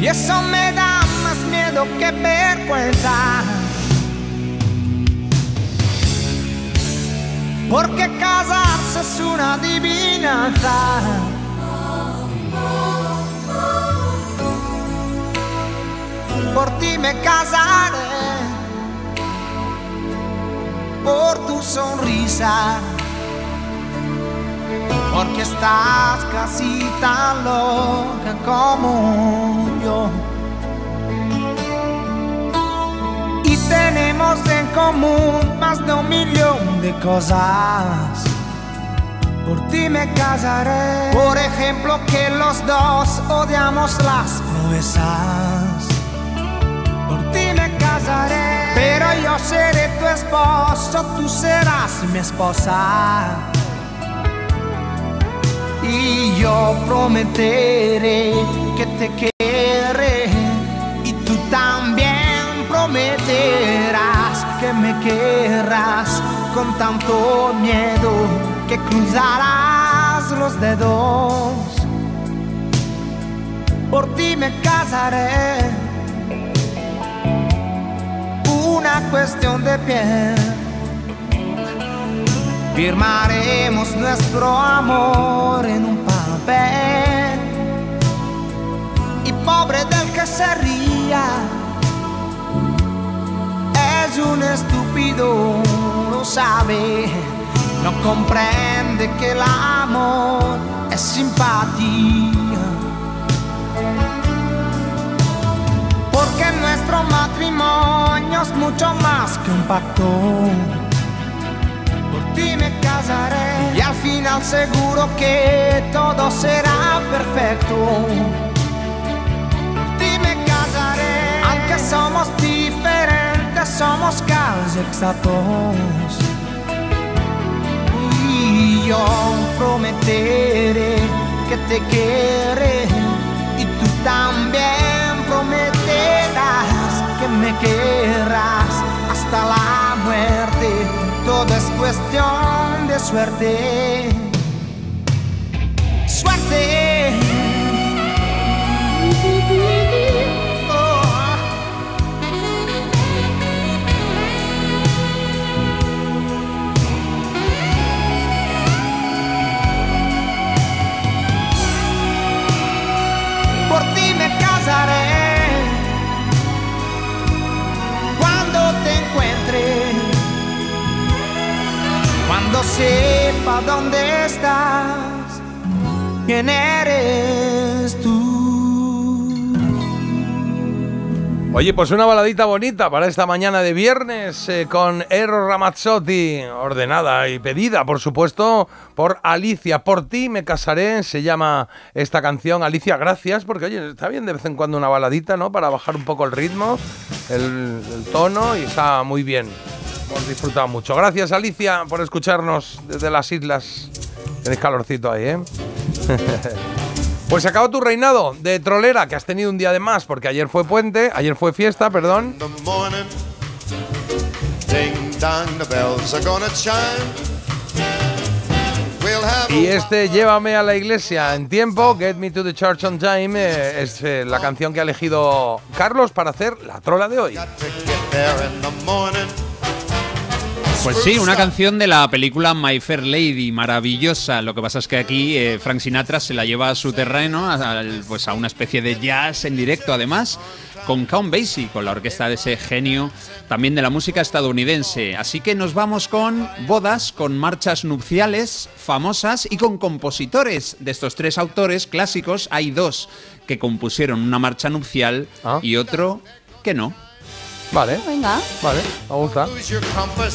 Y eso me da más miedo que vergüenza. Porque casarse es una adivinanza. Por ti me casaré. Por tu sonrisa. Porque estás casi tan loca como yo. Y tenemos en común más de un millón de cosas. Por ti me casaré. Por ejemplo, que los dos odiamos las proezas. Por ti me casaré. Pero yo seré tu esposo, tú serás mi esposa. Y yo prometeré que te querré y tú también prometerás que me querrás con tanto miedo que cruzarás los dedos. Por ti me casaré, una cuestión de piel. Firmaremos nuestro amor en un papel. Y pobre del que se ría, es un estúpido, no sabe, no comprende que el amor es simpatía. Porque nuestro matrimonio es mucho más que un pacto ti me y al final seguro que todo será perfecto. Por ti me casaré, aunque somos diferentes, somos casi exactos. Y yo prometeré que te querré y tú también prometerás que me querrás hasta la muerte. Todo es cuestión de suerte. Suerte. Sepa dónde estás, quién eres tú. Oye, pues una baladita bonita para esta mañana de viernes eh, con Eros Ramazzotti, ordenada y pedida, por supuesto, por Alicia. Por ti me casaré, se llama esta canción. Alicia, gracias, porque oye, está bien de vez en cuando una baladita, ¿no? Para bajar un poco el ritmo, el, el tono, y está muy bien. Hemos disfrutado mucho. Gracias, Alicia, por escucharnos desde las islas. Tenéis calorcito ahí, ¿eh? Pues se acabó tu reinado de trolera, que has tenido un día de más, porque ayer fue puente, ayer fue fiesta, perdón. Y este Llévame a la iglesia en tiempo, Get Me to the Church on Time, eh, es eh, la canción que ha elegido Carlos para hacer la trola de hoy. Pues sí, una canción de la película My Fair Lady, maravillosa. Lo que pasa es que aquí eh, Frank Sinatra se la lleva a su terreno, a, pues a una especie de jazz en directo, además, con Count Basie, con la orquesta de ese genio también de la música estadounidense. Así que nos vamos con bodas, con marchas nupciales famosas y con compositores. De estos tres autores clásicos, hay dos que compusieron una marcha nupcial y otro que no. Vale. Venga. Vale, me gusta.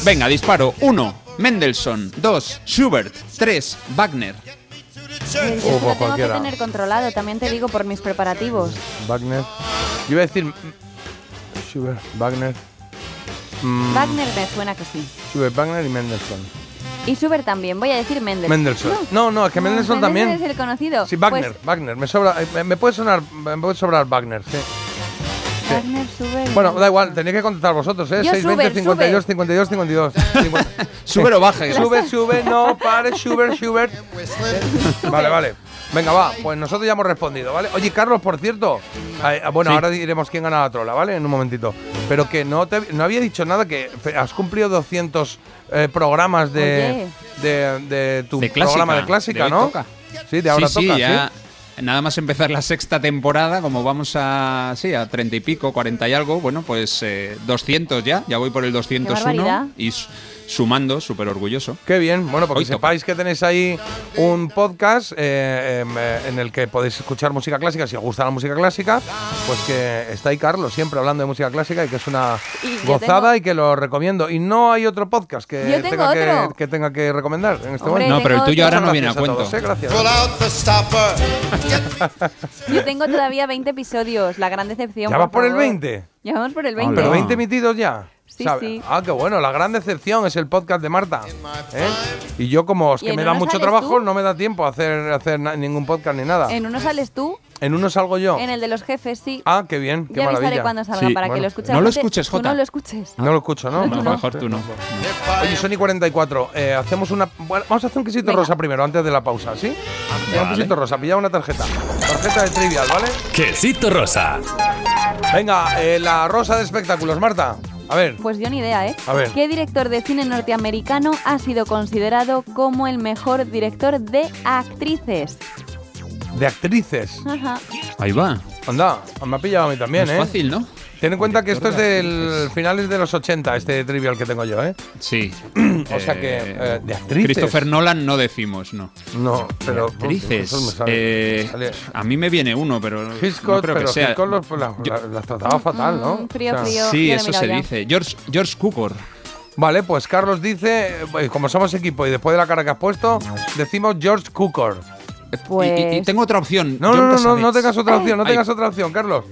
Venga, disparo. 1. Mendelssohn. 2. Schubert. 3. Wagner. Eh, Yo lo tengo que cualquiera. tener controlado, también te digo por mis preparativos. Wagner. Yo iba a decir. mm, Schubert, Wagner. mm, Wagner me suena que sí. Schubert, Wagner y Mendelssohn. Y Schubert también, voy a decir Mendelssohn. Mendelssohn. No, no, es que Mendelssohn también. es el conocido. Sí, Wagner, Pues, Wagner. Me sobra. eh, Me, me puede sonar. Me puede sobrar Wagner, sí. Bueno, da igual, tenéis que contestar vosotros, ¿eh? Yo 620 Schubert, 52 52 52. Sube o baje. Sube, sube, no, pare, Schubert, Schubert. Vale, vale. Venga, va, pues nosotros ya hemos respondido, ¿vale? Oye, Carlos, por cierto, eh, bueno, Sí. ahora diremos quién gana la trola, ¿vale? En un momentito. Pero que no te no había dicho nada, que fe- has cumplido 200 eh, programas de, de, de tu De clásica. programa de clásica, De hoy ¿no? toca. Sí, de ahora sí, sí, toca, ya. Nada más empezar la sexta temporada, como vamos a, sí, a 30 y pico, 40 y algo, bueno, pues eh, 200 ya, ya voy por el 201 barbaridad. y sumando, súper orgulloso. Qué bien, bueno, porque Hoy toca. sepáis que tenéis ahí un podcast eh, em, eh, en el que podéis escuchar música clásica, si os gusta la música clásica, pues que está ahí Carlos siempre hablando de música clásica y que es una Y gozada tengo- y que lo recomiendo. Y no hay otro podcast que, tenga, que, que tenga que recomendar en este Hombre, momento. No, pero el tuyo ahora no viene a cuento. todos, ¿eh? Gracias. Pull out the stopper. Yo tengo todavía 20 episodios, la gran decepción. ¿Ya vas por el favor. 20? Ya vamos por el 20. ¿Pero 20 emitidos ya? Sí, sí. Ah, qué bueno. La gran decepción es el podcast de Marta. ¿eh? Y yo, como es ¿Y que me da mucho trabajo, tú? no me da tiempo a hacer, hacer ningún podcast ni nada. En uno sales tú, En uno salgo yo. en el de los jefes, sí. Ah, qué bien, qué ya maravilla. avisaré cuando salga para que Bueno. lo escuche la gente. Tú Jota. No lo escuches. No lo escucho, ¿no? No, no. mejor tú no. Oye, Sony 44, eh, hacemos una. Bueno, vamos a hacer un quesito Venga. rosa primero, antes de la pausa, ¿sí? Un quesito rosa, pilla una tarjeta. Tarjeta de trivial, ¿vale? Quesito rosa. Venga, eh, la rosa de espectáculos, Marta. A ver. Pues yo ni idea, ¿eh? A ver. ¿Qué director de cine norteamericano ha sido considerado como el mejor director de actrices? De actrices. Ajá. Ahí va. Anda, me ha pillado a mí también, No ¿eh? es fácil, ¿no? Ten en cuenta que esto es del finales de los 80, este trivial que tengo yo, ¿eh? Sí. O sea que, eh, de actrices. Christopher Nolan no decimos, no. No, pero. De actrices. me sale. Eh, Sale- a mí me viene uno, pero Hitchcock, no creo pero que sea. Hitchcock los- pues, la- la- las trataba fatal, ¿no? Mm, frío, O sea, frío. Sí, eso se ya. dice. George, George Cukor. Vale, pues Carlos dice, eh, como somos equipo y después de la cara que has puesto, decimos George Cukor. Pues Y, y tengo otra opción. No, John no, no, no, tengas otra opción, no Ay. tengas otra opción, Carlos.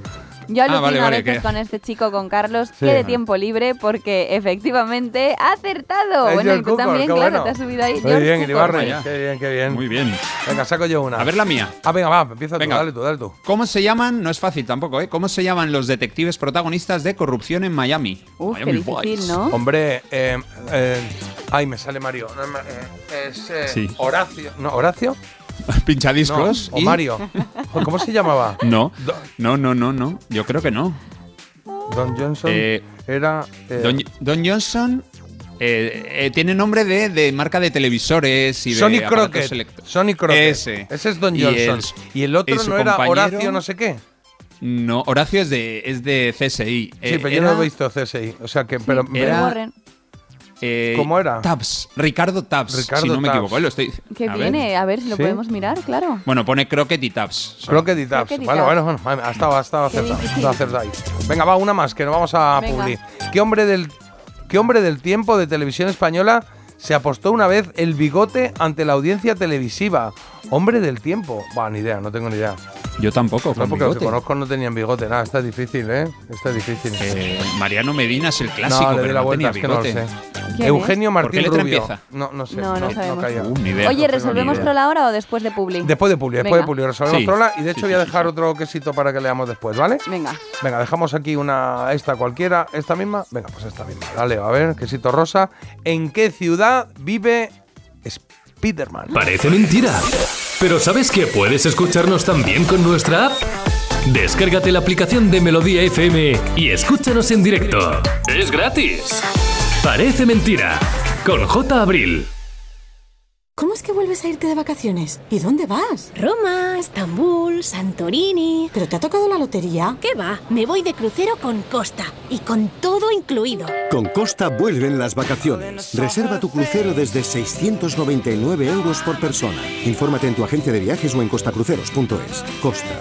yo alucino Ah, vale, vale, a veces que- con este chico, con Carlos, Sí. que de tiempo libre, porque efectivamente ha acertado. Es bueno, y tú también, qué claro, bueno. te has subido ahí. Muy George bien. Iribarren. Qué bien, qué bien. Muy bien. Venga, saco yo una. A ver la mía. Ah, venga, va, empieza tú, Venga. dale tú, dale tú. ¿Cómo se llaman? No es fácil tampoco, ¿eh? ¿Cómo se llaman los detectives protagonistas de corrupción en Miami? Uf, qué Miami difícil. ¿no? Hombre, eh, eh, ay, me sale Mario. No, eh, es eh, Sí. Horacio. ¿No, Horacio? Pinchadiscos. No, o y- Mario. ¿Cómo se llamaba? No, no, no, no, no. Yo creo que no. Don Johnson Eh, era. eh, Don, Don Johnson eh, eh, tiene nombre de, de marca de televisores y de Sonny aparatos Crockett. electro- Sonny Crockett. Ese. Ese es Don Y Johnson. el- y el otro no era Horacio no sé qué. No, Horacio es de, es de CSI. Sí, Eh, pero yo no he visto CSI. O sea que, pero. Era-. Eh, ¿Cómo era? Tabs. Ricardo Tabs. Ricardo si no me Tabs. equivoco. Lo estoy, Que a ver. viene, a ver si lo ¿Sí? podemos mirar, claro. Bueno, pone Crockett y Tabs. Crockett y Tabs. Y Bueno, Tabs. bueno, bueno. Ha estado, ha estado acertado. ahí. Venga, va, una más, que nos vamos a Venga. publi. ¿Qué hombre del. ¿Qué hombre del tiempo de televisión española se apostó una vez el bigote ante la audiencia televisiva? Hombre del tiempo. Buah, ni idea, no tengo ni idea. Yo tampoco, No, con porque los que conozco no tenían bigote. Nada, está difícil, ¿eh? Está difícil. Eh, Mariano Medina es el clásico, no, le di pero la no vuelta, tenía es que no lo bigote. sé. ¿Quién Eugenio ¿Por Martín qué letra Rubio. empieza? No, no sé. No, no sabemos. caía. Uh, ni idea. Oye, ¿resolvemos idea. trola ahora o después de Publi? Después de Publi, después Venga. de Publi. Resolvemos Sí. trola y de hecho Sí, voy a sí, dejar sí, otro quesito para que leamos después, ¿vale? Venga. Venga, dejamos aquí una, esta cualquiera, esta misma. Venga, pues esta misma. Dale, a ver, quesito rosa. ¿En qué ciudad vive Spiderman? Parece mentira. Pero ¿sabes que puedes escucharnos también con nuestra app? Descárgate la aplicación de Melodía FM y escúchanos en directo. Es gratis. Parece mentira. Con J. Abril. ¿Cómo es que vuelves a irte de vacaciones? ¿Y dónde vas? Roma, Estambul, Santorini. ¿Pero te ha tocado la lotería? ¿Qué va? Me voy de crucero con Costa y con todo incluido. Con Costa vuelven las vacaciones. Reserva tu crucero desde 699 euros por persona. Infórmate en tu agencia de viajes o en costacruceros.es. Costa.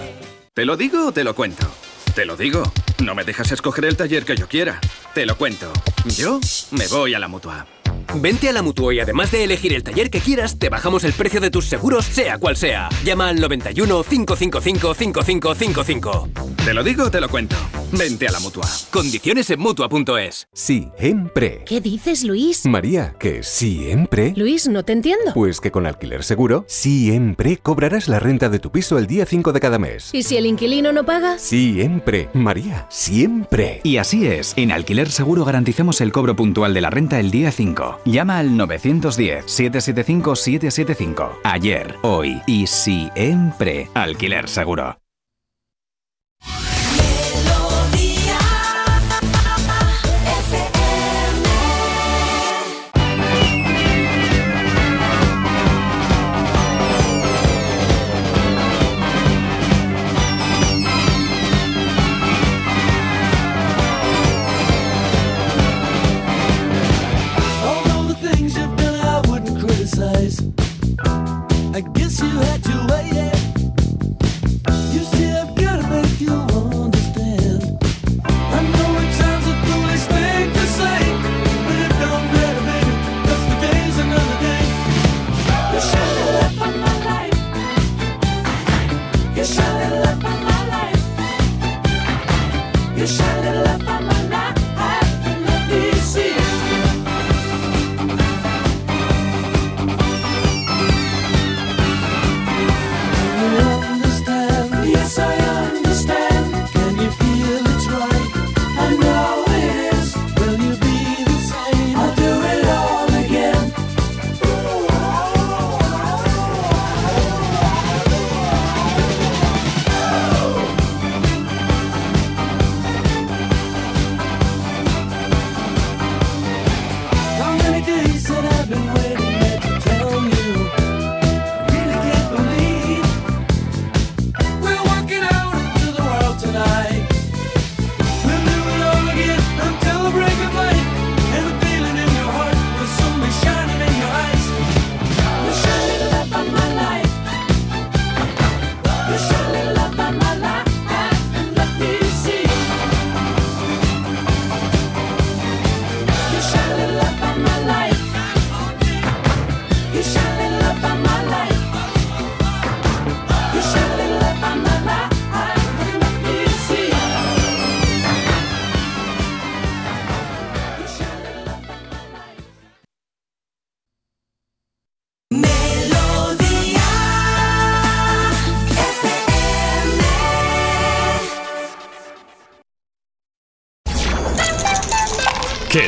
¿Te lo digo o te lo cuento? Te lo digo. No me dejas escoger el taller que yo quiera. Te lo cuento. Yo me voy a la mutua. Vente a la mutua y además de elegir el taller que quieras, te bajamos el precio de tus seguros, sea cual sea. Llama al 91 555 5555. Te lo digo o te lo cuento. Vente a la mutua. Condiciones en mutua.es. Siempre. ¿Qué dices, Luis? María, que siempre. Luis, no te entiendo. Pues que con Alquiler Seguro, siempre cobrarás la renta de tu piso el día 5 de cada mes. ¿Y si el inquilino no paga? Siempre, María, siempre. Y así es, en Alquiler Seguro garantizamos el cobro puntual de la renta el día 5. Llama al 910-775-775. Ayer, hoy y siempre. Alquiler Seguro.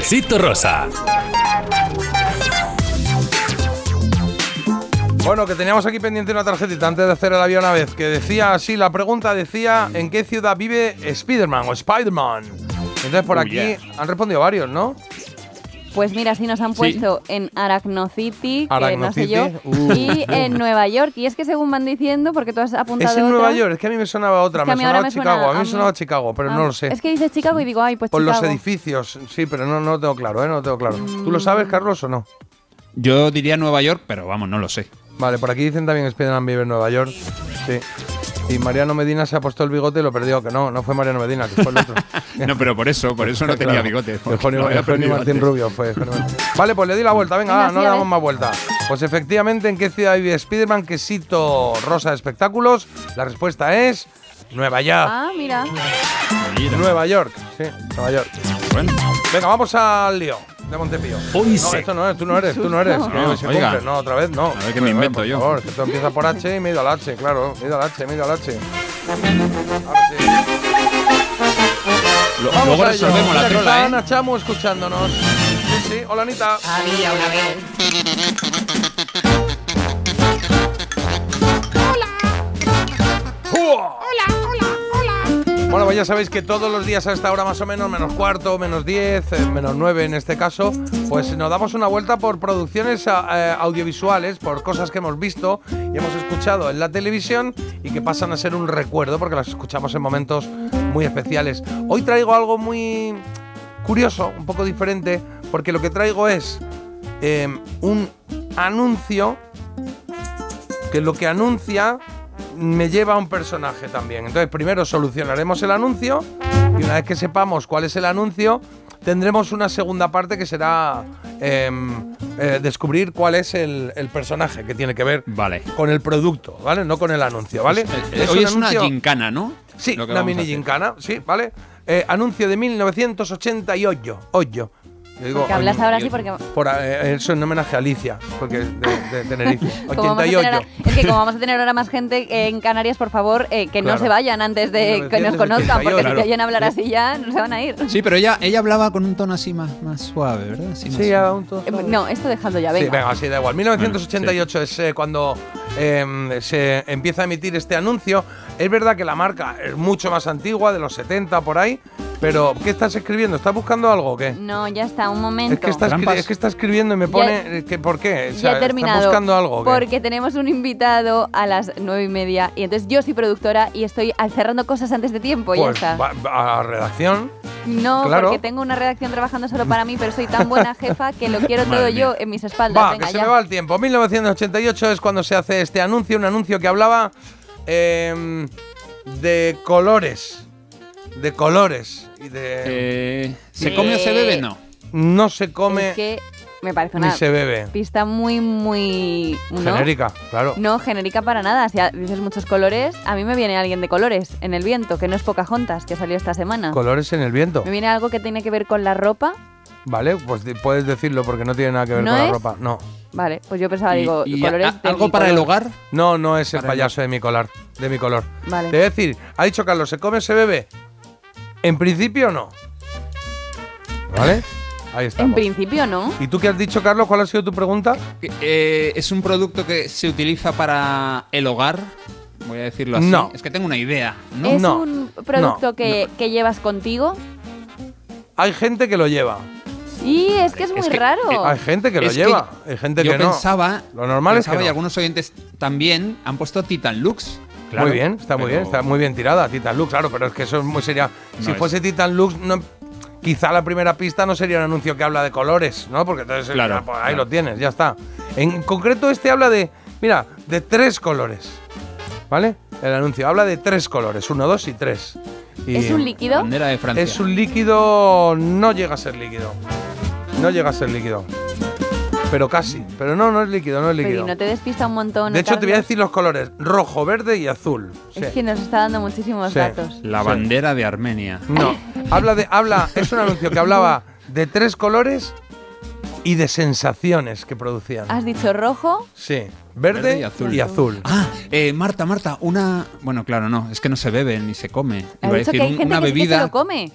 Quesito rosa. Bueno, que teníamos aquí pendiente una tarjetita antes de hacer el avión una vez, que decía así, la pregunta decía, ¿en qué ciudad vive Spiderman o Spider-Man? Entonces por Oh, aquí yeah. han respondido varios, ¿no? Pues mira, sí nos han Sí. puesto en Aracnocity, que Arachno no sé yo, City, uh. y en Nueva York. Y es que según van diciendo, porque tú has apuntado Es en otra, Nueva York, es que a mí me sonaba otra, Es que me a mí ahora sonaba me suena Chicago, a mí me sonaba Chicago, pero Ah, no lo sé. Es que dices Chicago y digo, ay, pues Por los edificios, sí, pero no, no lo tengo claro, ¿eh? No lo tengo claro. ¿Tú lo sabes, Carlos, o no? Yo diría Nueva York, pero vamos, no lo sé. Vale, por aquí dicen también Spiderman vive en Nueva York. Sí. Y Mariano Medina se ha puesto el bigote y lo perdió, que no, no fue Mariano Medina, que fue el otro. No, pero por eso, por eso no tenía Claro. bigote. El porque Joni, no había el Joni aprendido Martín antes. Rubio fue. Vale, pues le di la vuelta, venga, va, no le damos más vuelta. Pues efectivamente, ¿en qué ciudad vive Spiderman? Quesito rosa de espectáculos. La respuesta es Nueva York. Ah, mira. Nueva York, sí, Nueva York. Bueno. Venga, vamos al lío de Montepío. Hoy no, sí. esto no es, tú no eres, tú no eres. No, que se oiga. No, otra vez no. A ver qué me invento por yo. favor, que esto empieza por H y me he ido al H, claro. Me he ido al H, me he ido al H. Ahora sí. Lo- Vamos luego resolvemos la que trola, está ¿eh? Ana Chamu escuchándonos. Sí, sí. Hola, Anita. Había una vez. Bueno, pues ya sabéis que todos los días a esta hora más o menos, menos cuarto, menos diez, eh, menos nueve en este caso, pues nos damos una vuelta por producciones eh, audiovisuales, por cosas que hemos visto y hemos escuchado en la televisión y que pasan a ser un recuerdo porque las escuchamos en momentos muy especiales. Hoy traigo algo muy curioso, un poco diferente, porque lo que traigo es eh, un anuncio que lo que anuncia me lleva a un personaje también. Entonces, primero solucionaremos el anuncio y una vez que sepamos cuál es el anuncio, tendremos una segunda parte que será em, eh, descubrir cuál es el, el personaje que tiene que ver Vale. con el producto, ¿vale? No con el anuncio, ¿vale? Eh, Hoy un es una anuncio- gincana, ¿no? Sí, una mini gincana, sí, ¿vale? Eh, anuncio de 1988. Oyo. Yo digo, Porque hablas ahora oyo. sí porque... Por, eh, eso en homenaje a Alicia, porque es de, de Tenerife. Como vamos a 88. tener, es que como vamos a tener ahora más gente en Canarias, por favor, eh, que Claro. no se vayan antes de que nos 1988. conozcan, porque si Claro. te oyen hablar así ya no se van a ir. Sí, pero ella, ella hablaba con un tono así más, más suave, ¿verdad? Así más Sí, a un to- Eh, No, esto dejando ya, venga. Sí, venga, sí, da igual. 1988 es eh, cuando eh, se empieza a emitir este anuncio. Es verdad que la marca es mucho más antigua, de los 70 por ahí, pero ¿qué estás escribiendo? ¿Estás buscando algo o qué? No, ya está, un momento. Es que, está escri- es que está escribiendo y me pone eh, que ¿por qué? O sea, ya he terminado. ¿Está buscando algo? o qué? Porque tenemos un invitado a las nueve y media y entonces yo soy productora y estoy cerrando cosas antes de tiempo. ya Pues está. va- va a redacción. No, claro. porque tengo una redacción trabajando solo para mí, pero soy tan buena jefa que lo quiero todo yo en mis espaldas. Va, Venga, que se ya. me va el tiempo. 1988 es cuando se hace este anuncio, un anuncio que hablaba em, de colores. De colores. Y de. Eh, ¿Se come o se bebe? No. No se come Es que me parece ni una se bebe. pista muy, muy... ¿no? Genérica, claro. No, genérica para nada. Si dices muchos colores, a mí me viene alguien de colores en el viento, que no es Pocahontas, que salió esta semana. Colores en el viento. Me viene algo que tiene que ver con la ropa. Vale, pues puedes decirlo porque no tiene nada que ver ¿No con la ropa. No. Vale, pues yo pensaba, digo, y colores a- de algo mi para el hogar? No, no es el Para el- payaso de mi color. De mi color. Vale. Te voy a decir, ha dicho Carlos, ¿se come o se bebe? En principio no. ¿Vale? Ahí está. En principio no. ¿Y tú qué has dicho, Carlos? ¿Cuál ha sido tu pregunta? Eh, ¿Es un producto que se utiliza para el hogar? Voy a decirlo así. No. Es que tengo una idea. ¿no? ¿Es No, un producto no, que, que llevas contigo? Hay gente que lo lleva. Y es que es muy que- raro. Hay gente que lo Es que lleva. Hay gente Yo que no. pensaba, Lo normal es que y no. algunos oyentes también han puesto Titan Lux. Muy bien, está muy pero- bien, está muy bien tirada, Titan Lux, claro, pero es que eso es muy sería. si es. fuese Titan Lux, no, quizá la primera pista no sería un anuncio que habla de colores, ¿no? Porque entonces Claro, ya, pues, ahí claro. lo tienes, ya está. En concreto, este habla de, mira, de tres colores. ¿Vale? El anuncio habla de tres colores, uno, dos y tres. Y ¿Es un líquido? Bandera de Francia. Es un líquido, no llega a ser líquido. No llega a ser líquido. Pero casi. Pero no, no es líquido, no es Pero líquido. y no te despista un montón. De hecho, te voy a decir los colores: rojo, verde y azul. Sí. Es que nos está dando muchísimos Sí. datos. La Sí. bandera de Armenia. No, habla de, habla, es un anuncio que hablaba de tres colores y de sensaciones que producían. Has dicho rojo. Sí, verde, y azul. Ah, eh, Marta, Marta, una. Bueno, claro, no, es que no se bebe ni se come. Ha Iba a dicho decir que hay gente una que sí que se bebida. lo come.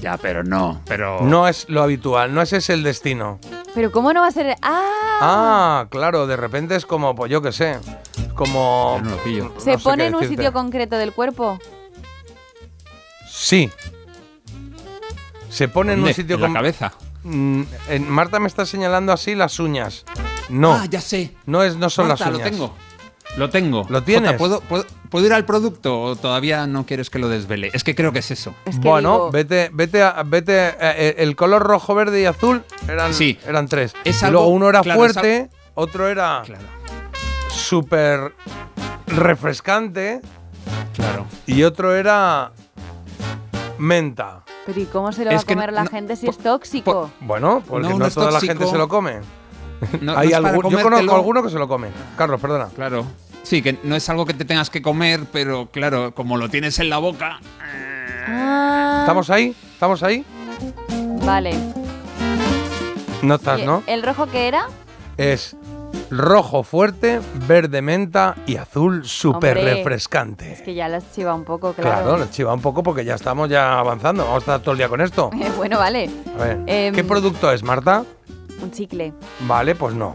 Ya, pero no, pero. No es lo habitual, no ese es el destino. Pero ¿cómo no va a ser? Ah, Ah, claro, de repente es como, pues yo qué sé, como... no lo pillo. se no sé pone en un decirte. sitio concreto del cuerpo. Sí. Se pone en un sitio ¿En la con- cabeza? Mm, en- Marta me está señalando así las uñas. No. Ah, ya sé. No, es, no son Marta, las lo uñas. tengo. Lo tengo. ¿Lo tienes? Jota, ¿puedo, puedo, puedo ir al producto o todavía no quieres que lo desvele? Es que creo que es eso. bueno, vete, vete, a- vete. eh, el color rojo, verde y azul eran, Sí. eran tres. Es y algo- luego uno era claro, fuerte, otro era súper refrescante. Claro. Y otro era menta. Pero ¿y cómo se lo Es va a comer la gente si es tóxico? Bueno, porque No, no, no es toda la gente se lo come. No- Hay algún- yo conozco alguno que se lo come. Carlos, perdona. Claro. Sí, que no es algo que te tengas que comer, pero claro, como lo tienes en la boca. Ah, ¿Estamos ahí? ¿Estamos ahí? Vale. No estás, ¿Y ¿no? ¿El rojo qué era? Es rojo fuerte, verde menta y azul súper refrescante. Es que ya las chiva un poco, Claro, claro. le chiva un poco porque ya estamos ya avanzando. Vamos a estar todo el día con esto. bueno, vale. A ver, Em, ¿qué producto es, Marta? Un chicle. Vale, pues no.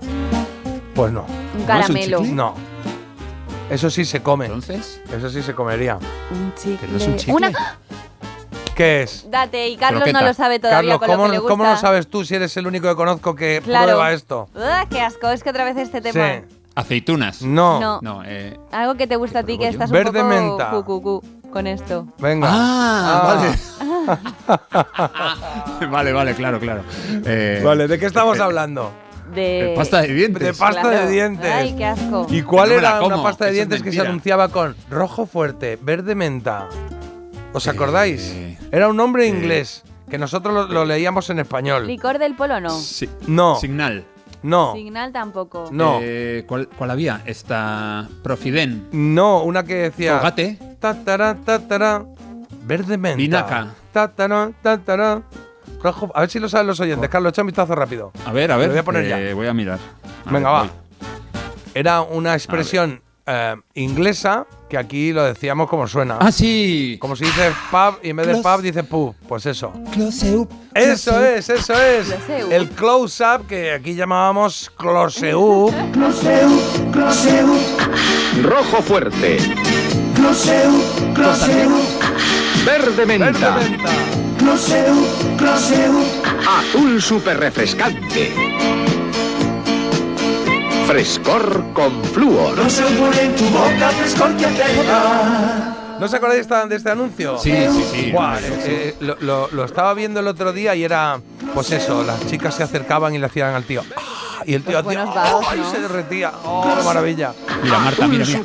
Pues no. Un caramelo. No. Eso sí se come. ¿Entonces? Eso sí se comería. Un chicle. no es un chicle. Una. ¿Qué es? Date, y Carlos Croqueta. no lo sabe todavía Carlos, con ¿cómo, lo que le gusta. ¿cómo lo sabes tú si eres el único que conozco que Claro. prueba esto? Ugh, qué asco, es que otra vez este tema. Sí. Aceitunas. No. No. No, eh, Algo que te gusta a ti, que estás Verde un poco menta. cu, cu, cu con esto. Venga. Ah, Ah. vale, vale, claro, claro. Eh, Vale, ¿de qué estamos hablando? De... De pasta de dientes. De pasta Claro. de dientes. Ay, qué asco. ¿Y cuál no era la una pasta de dientes que se anunciaba con rojo fuerte, verde menta? ¿Os acordáis? Era un nombre inglés que nosotros lo, lo leíamos en español. ¿Licor del polo no? Sí. No. Signal. No. Signal tampoco. No. Eh, ¿cuál, cuál había? Esta. Profiden. No, una que decía. Colgate. Tatara, tatara, verde menta. Vinaca. Tatara, tatara, rojo. A ver si lo saben los oyentes. Carlos, echa un vistazo rápido. A ver, a ver. Lo voy a poner eh, ya. Voy a mirar. A Venga, ver, va. voy. Era una expresión eh, inglesa que aquí lo decíamos como suena. Ah, sí. Como si dices pub y en vez de Close- pub dice pub. Pues eso. Close up. Eso es, eso es. Close up. El close up que aquí llamábamos close up. Rojo fuerte. Verde menta. Azul super refrescante. Frescor con flúor. ¿No os acordáis de este anuncio? Sí, sí, sí. Eh, sí. eh, lo, lo- lo estaba viendo el otro día y era, pues eso, las chicas se acercaban y le hacían al tío. "Ah", y el tío Pues hacía, "Oh", se derretía. ¡Oh, qué maravilla! Mira, Marta, mira, mira.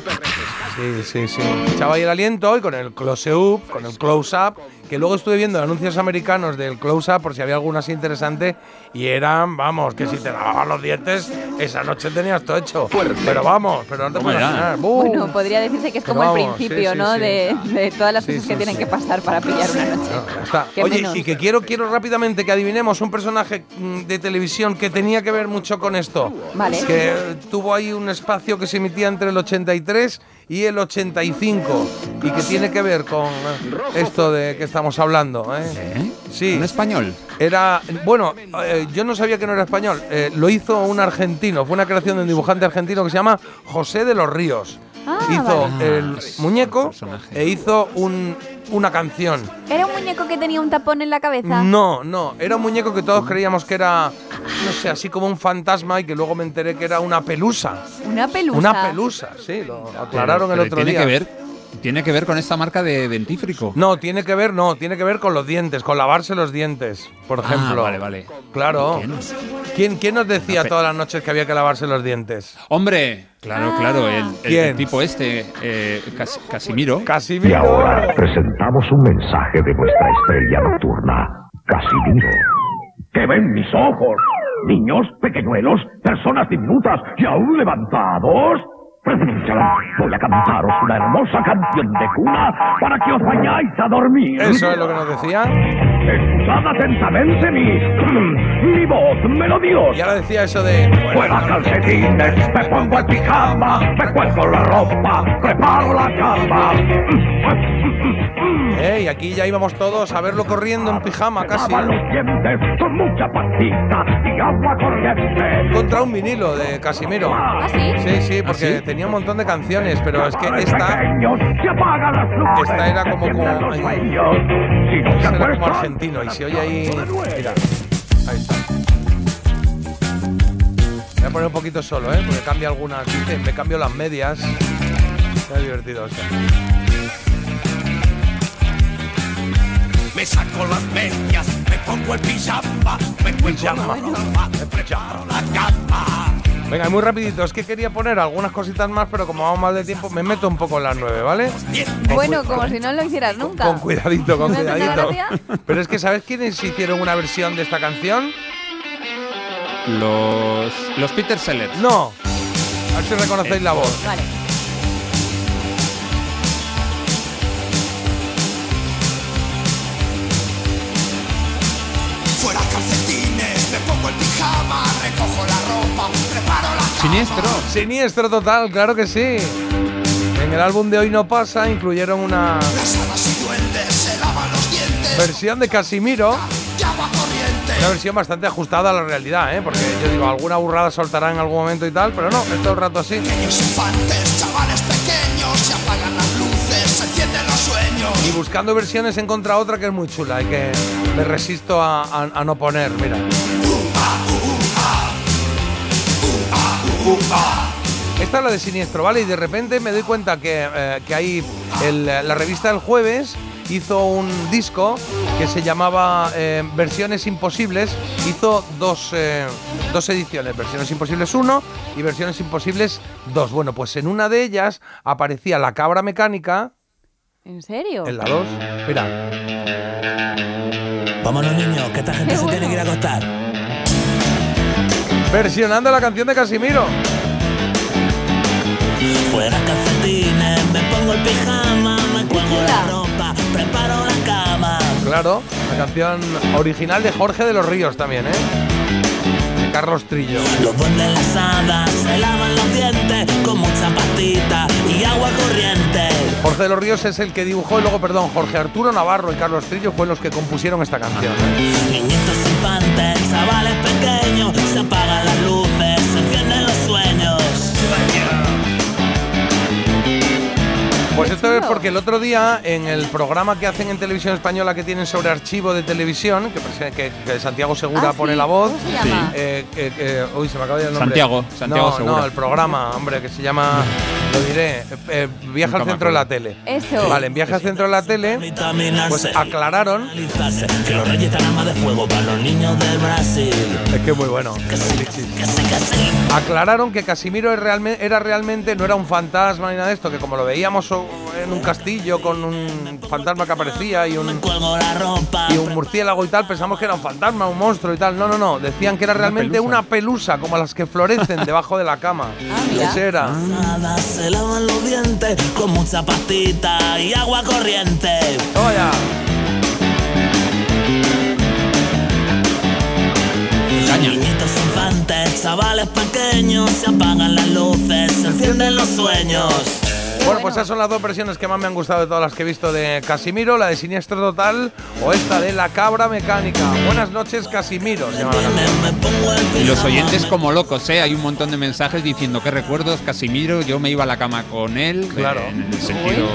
Sí, sí, sí. Echaba ahí el aliento y con el close-up, con el close-up, que luego estuve viendo anuncios americanos del close-up por si había alguno así interesante y eran, vamos, que si te lavabas los dientes, esa noche tenías todo hecho. Pero vamos, pero no te puedes imaginar. Bueno, podría decirse que es como el vamos, principio, sí, ¿no? sí. De, de todas las Sí, cosas sí, que tienen que pasar para pillar una noche. No, está. Oye, menos. y que quiero, quiero rápidamente que adivinemos un personaje mm, de televisión que tenía que ver mucho con esto. Vale. Que tuvo ahí un espacio que se emitía entre el 83 y el 85 y que tiene que ver con esto de que estamos hablando. ¿eh? ¿Eh? Sí. ¿Un español? Era, bueno, eh, yo no sabía que no era español. eh, lo hizo un argentino. Fue una creación de un dibujante argentino que se llama José de los Ríos. Ah, hizo vale. el muñeco e hizo un, una canción. ¿Era un muñeco que tenía un tapón en la cabeza? No, no, era un muñeco que todos creíamos que era, no sé, así como un fantasma y que luego me enteré que era una pelusa. Una pelusa. Una pelusa, sí, lo aclararon Pero- el otro tiene día. Que ver, tiene que ver con esta marca de dentífrico. No, tiene que ver, no, tiene que ver con los dientes, con lavarse los dientes, por Ah, ejemplo. vale, vale. Claro. ¿Quién? ¿Quién, quién nos decía pe- todas las noches que había que lavarse los dientes? Hombre, claro, claro, el, el tipo este, eh, Cas- Casimiro. Casimiro. Y ahora presentamos un mensaje de vuestra estrella nocturna, Casimiro. ¿Qué ven mis ojos? Niños, pequeñuelos, personas diminutas y aún levantados. Voy a cantaros una hermosa canción de cuna para que os vayáis a dormir. Eso es lo que nos decía. Escuchad atentamente mi, mi voz melodiosa. Y ahora decía eso de. Fuera calcetines, me pongo el pijama, me cuelgo la ropa, preparo la cama. Eh, y aquí ya íbamos todos a verlo corriendo en pijama casi. Los dientes con mucha pastita y agua corriente. Contra un vinilo de Casimiro. ¿Ah, sí? Sí, sí, porque ¿Ah, sí? Tenía un montón de canciones, pero es que esta. Esta era como como. ay, era como argentino y se oye ahí. Mira, ahí está. Voy a poner un poquito solo, ¿eh? Porque cambia algunas. Dice, me cambio las medias. Está divertido esto. Me saco las medias, me pongo el pijama, me cuelgo la ropa, me preparo la cama. Venga, muy rapidito. Es que quería poner algunas cositas más, pero como vamos mal de tiempo, me meto un poco en las nueve, ¿vale? Bueno, como si no lo hicieras nunca. Con cuidadito, con ¿Me hace una cuidadito. Pero es que, ¿sabes quiénes hicieron una versión de esta canción? Los, los Peter Sellers. No. A ver si reconocéis la voz. Vale. Siniestro. Siniestro total, claro que sí. En el álbum de Hoy No Pasa incluyeron una versión de Casimiro. Una versión bastante ajustada a la realidad, ¿eh? Porque yo digo, alguna burrada soltará en algún momento y tal, pero no, es todo el rato así. Y buscando versiones he encontrado otra que es muy chula y que me resisto a no poner, mira. Esta es la de Siniestro, ¿vale? Y de repente me doy cuenta que, eh, que hay el- la revista El Jueves hizo un disco que se llamaba eh, Versiones Imposibles. Hizo dos, eh, dos ediciones, Versiones Imposibles 1 y Versiones Imposibles 2. Bueno, pues en una de ellas aparecía la cabra mecánica, ¿En serio? en la 2. Mira, Vámonos, niños, que esta gente Qué se tiene que ir a acostar. Versionando la canción de Casimiro. Fuera calcetines, me pongo el pijama, me cuelgo la ropa, preparo la cama. Claro, la canción original de Jorge de los Ríos también, ¿eh? De Carlos Trillo. Los duendes, las hadas, se lavan los dientes con mucha pastita y agua corriente. Jorge de los Ríos es el que dibujó, y luego, perdón, Jorge Arturo Navarro y Carlos Trillo fueron los que compusieron esta canción. ¿eh? Infantes, chavales pequeños, se apagan las luces, Pues esto es porque el otro día, en el programa que hacen en televisión española que tienen sobre archivo de televisión, que, que- que Santiago Segura Ah, pone sí. la voz. ¿Cómo se llama? eh, eh, eh, uy, se me acaba de ir el nombre. Santiago, Santiago no, Segura. No, el programa, hombre, que se llama, lo diré, Viaja Nunca al centro de la tele. Eso. Vale, en Viaje al centro de la tele, pues aclararon. Que los reyes de fuego para los niños del Brasil. Es que es muy bueno. Aclararon que Casimiro era realmente, no era un fantasma ni nada de esto, que como lo veíamos en un castillo con un fantasma que aparecía y un, y un murciélago y tal, pensamos que era un fantasma, un monstruo y tal. No, no, no. Decían que era realmente pelusa. una pelusa, como las que florecen debajo de la cama. mira. Ese era. Nada, se lavan los dientes con mucha pastita y agua corriente. Toma ya. Niñitos infantes, chavales pequeños, se apagan las luces, se encienden los sueños. Bueno, pues esas son las dos versiones que más me han gustado de todas las que he visto de Casimiro, la de Siniestro Total o esta de La Cabra Mecánica. Buenas noches, Casimiro. Y los oyentes como locos, ¿eh? Hay un montón de mensajes diciendo que recuerdos, Casimiro, yo me iba a la cama con él. Claro. En el sentido...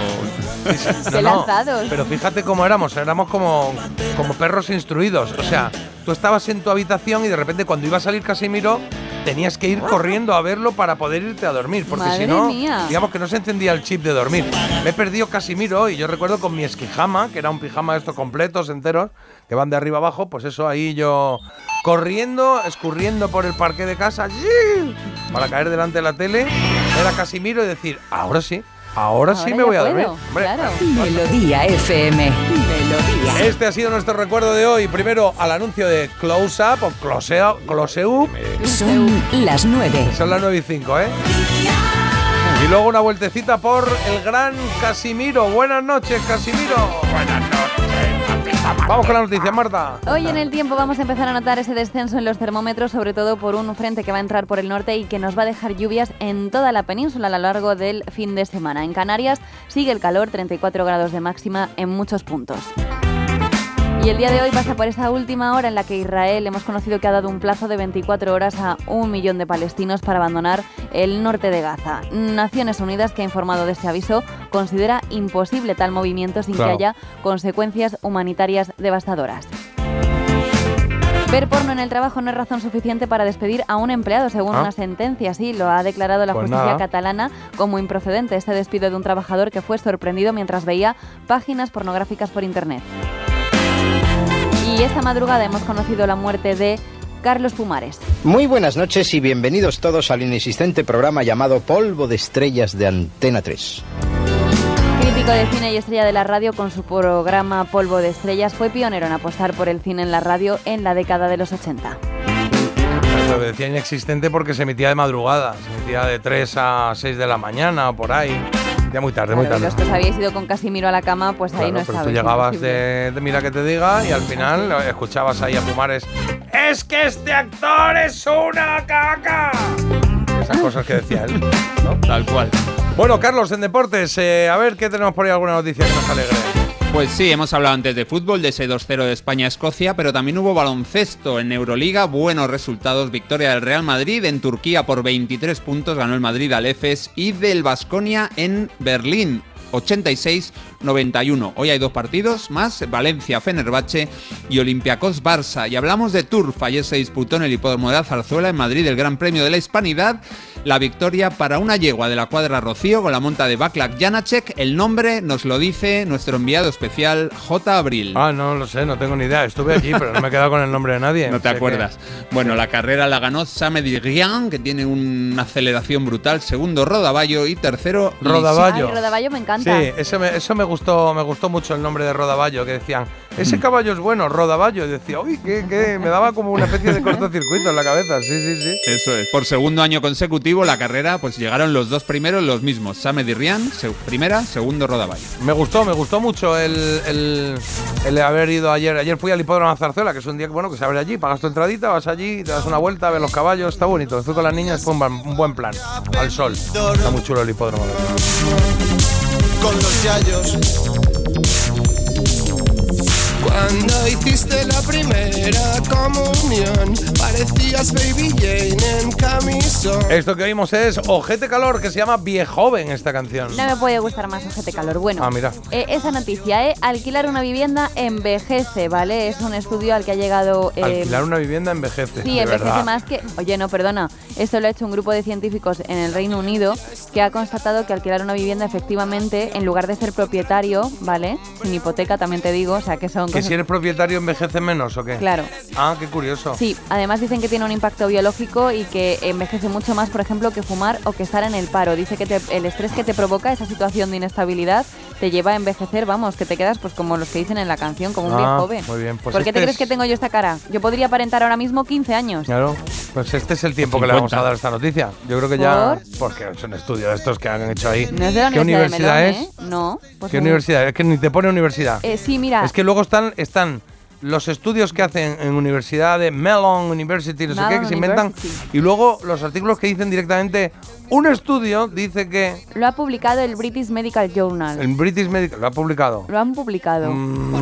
Qué lanzados. Pero fíjate cómo éramos, éramos como, como perros instruidos. O sea, tú estabas en tu habitación y de repente cuando iba a salir Casimiro tenías que ir corriendo a verlo para poder irte a dormir. Porque si no, mía. digamos que no se encendía el chip de dormir. Me he perdido Casimiro y yo recuerdo con mi esquijama, que era un pijama de estos completos, enteros, que van de arriba abajo, pues eso ahí yo corriendo, escurriendo por el parque de casa, para caer delante de la tele, ver a Casimiro y decir, ahora sí. Ahora, sí me voy a dormir. Hombre, claro. Melodía FM. Melodía. Este ha sido nuestro recuerdo de hoy. Primero al anuncio de Close Up o Close Up. Close Up. Son las nueve. Son las 9 y 5, ¿eh? Y luego una vueltecita por el gran Casimiro. Buenas noches, Casimiro. Buenas noches. Vamos con la noticia, Marta. Hoy en el tiempo vamos a empezar a notar ese descenso en los termómetros, sobre todo por un frente que va a entrar por el norte y que nos va a dejar lluvias en toda la península a lo largo del fin de semana. En Canarias sigue el calor, 34 grados de máxima en muchos puntos. Y el día de hoy pasa por esa última hora en la que Israel hemos conocido que ha dado un plazo de 24 horas a un millón de palestinos para abandonar el norte de Gaza. Naciones Unidas, que ha informado de este aviso, considera imposible tal movimiento sin Claro. que haya consecuencias humanitarias devastadoras. Ver porno en el trabajo no es razón suficiente para despedir a un empleado, según Ah. una sentencia. Sí, lo ha declarado la Pues justicia nada. catalana como improcedente este despido de un trabajador que fue sorprendido mientras veía páginas pornográficas por Internet. Y esta madrugada hemos conocido la muerte de Carlos Pumares. Muy buenas noches y bienvenidos todos al inexistente programa llamado Polvo de Estrellas de Antena 3. Crítico de cine y estrella de la radio con su programa Polvo de Estrellas, fue pionero en apostar por el cine en la radio en la década de los 80. Lo decía inexistente porque se emitía de madrugada. Se emitía de 3 a 6 de la mañana o por ahí. Ya muy tarde, muy tarde. los que os habéis ido con Casimiro a la cama, pues ahí Claro, no pero estabais. tú llegabas de, de Mira que te diga y al final escuchabas ahí a Pumares. ¡Es que este actor es una caca! Esas cosas que decía él. ¿no? Tal cual. Bueno, Carlos, en deportes, eh, a ver qué tenemos por ahí alguna noticia que nos alegre. Pues sí, hemos hablado antes de fútbol, de ese 2-0 de España-Escocia, pero también hubo baloncesto en Euroliga, buenos resultados, victoria del Real Madrid en Turquía por 23 puntos, ganó el Madrid al EFES y del Basconia en Berlín. 86-91. Hoy hay dos partidos más, Valencia-Fenerbahce y Olympiacos-Barça. Y hablamos de Turf. Ayer se disputó en el hipódromo de Zarzuela en Madrid el Gran Premio de la Hispanidad. La victoria para una yegua de la cuadra Rocío con la monta de Backlack Janacek. El nombre nos lo dice nuestro enviado especial J. Abril. Ah, no lo sé, no tengo ni idea. Estuve allí, pero no me he quedado con el nombre de nadie. No te Sé que- acuerdas. Bueno, la carrera la ganó Samedi Rian, que tiene una aceleración brutal. Segundo, Rodaballo. Y tercero, Rodaballo. Ay, Rodaballo me encanta. Sí, eso me, eso me gustó, me gustó mucho el nombre de Rodaballo, que decían, ese caballo es bueno, Rodaballo. Y decía, uy, que, que me daba como una especie de cortocircuito en la cabeza. Sí, sí, sí. Eso es. Por segundo año consecutivo, la carrera, pues llegaron los dos primeros, los mismos. Samed Rian, se- primera, segundo Rodaballo. Me gustó, me gustó mucho el, el, el haber ido ayer. Ayer fui al hipódromo de Zarzuela, que es un día que, bueno, que se abre allí, pagas tu entradita, vas allí, te das una vuelta, ves los caballos, está bonito. Fui con las niñas, fue un, un buen plan. Al sol. Está muy chulo el hipódromo. Con los yayos. Cuando hiciste la primera comunión, parecías Baby Jane en camisón. Esto que oímos es Ojete Calor, que se llama Viejoven esta canción. No me puede gustar más Ojete Calor. Bueno, Ah, mira. eh, esa noticia, ¿eh? Alquilar una vivienda envejece, ¿vale? Es un estudio al que ha llegado... eh, Alquilar una vivienda envejece. Sí, de envejece verdad. más que... Oye, no, perdona. Esto lo ha hecho un grupo de científicos en el Reino Unido que ha constatado que alquilar una vivienda efectivamente, en lugar de ser propietario, ¿vale? Sin hipoteca, también te digo, o sea, que son ¿Que si eres propietario envejece menos o qué? Claro. Ah, qué curioso. Sí, además dicen que tiene un impacto biológico y que envejece mucho más, por ejemplo, que fumar o que estar en el paro. Dice que te- el estrés que te provoca esa situación de inestabilidad te lleva a envejecer, vamos, que te quedas pues como los que dicen en la canción, como un Ah, viejo joven. muy bien, pues ¿Por qué te este crees es- que tengo yo esta cara? Yo podría aparentar ahora mismo 15 años. Claro, pues este es el tiempo que le vamos a 50. dar a esta noticia. Yo creo que ya. Porque es un estudio de estos que han hecho ahí. No es de la ¿Qué Universidad, de Melón, es? ¿eh? No. pues ¿Qué un- universidad? Es que ni te pone universidad. Eh, sí, mira. Es que luego están, están los estudios que hacen en Universidad de Mellon University, no sé qué, que se inventan. University. Y luego los artículos que dicen directamente. Un estudio dice que. Lo ha publicado el British Medical Journal. El British Medical. Lo ha publicado. Lo han publicado. Mm,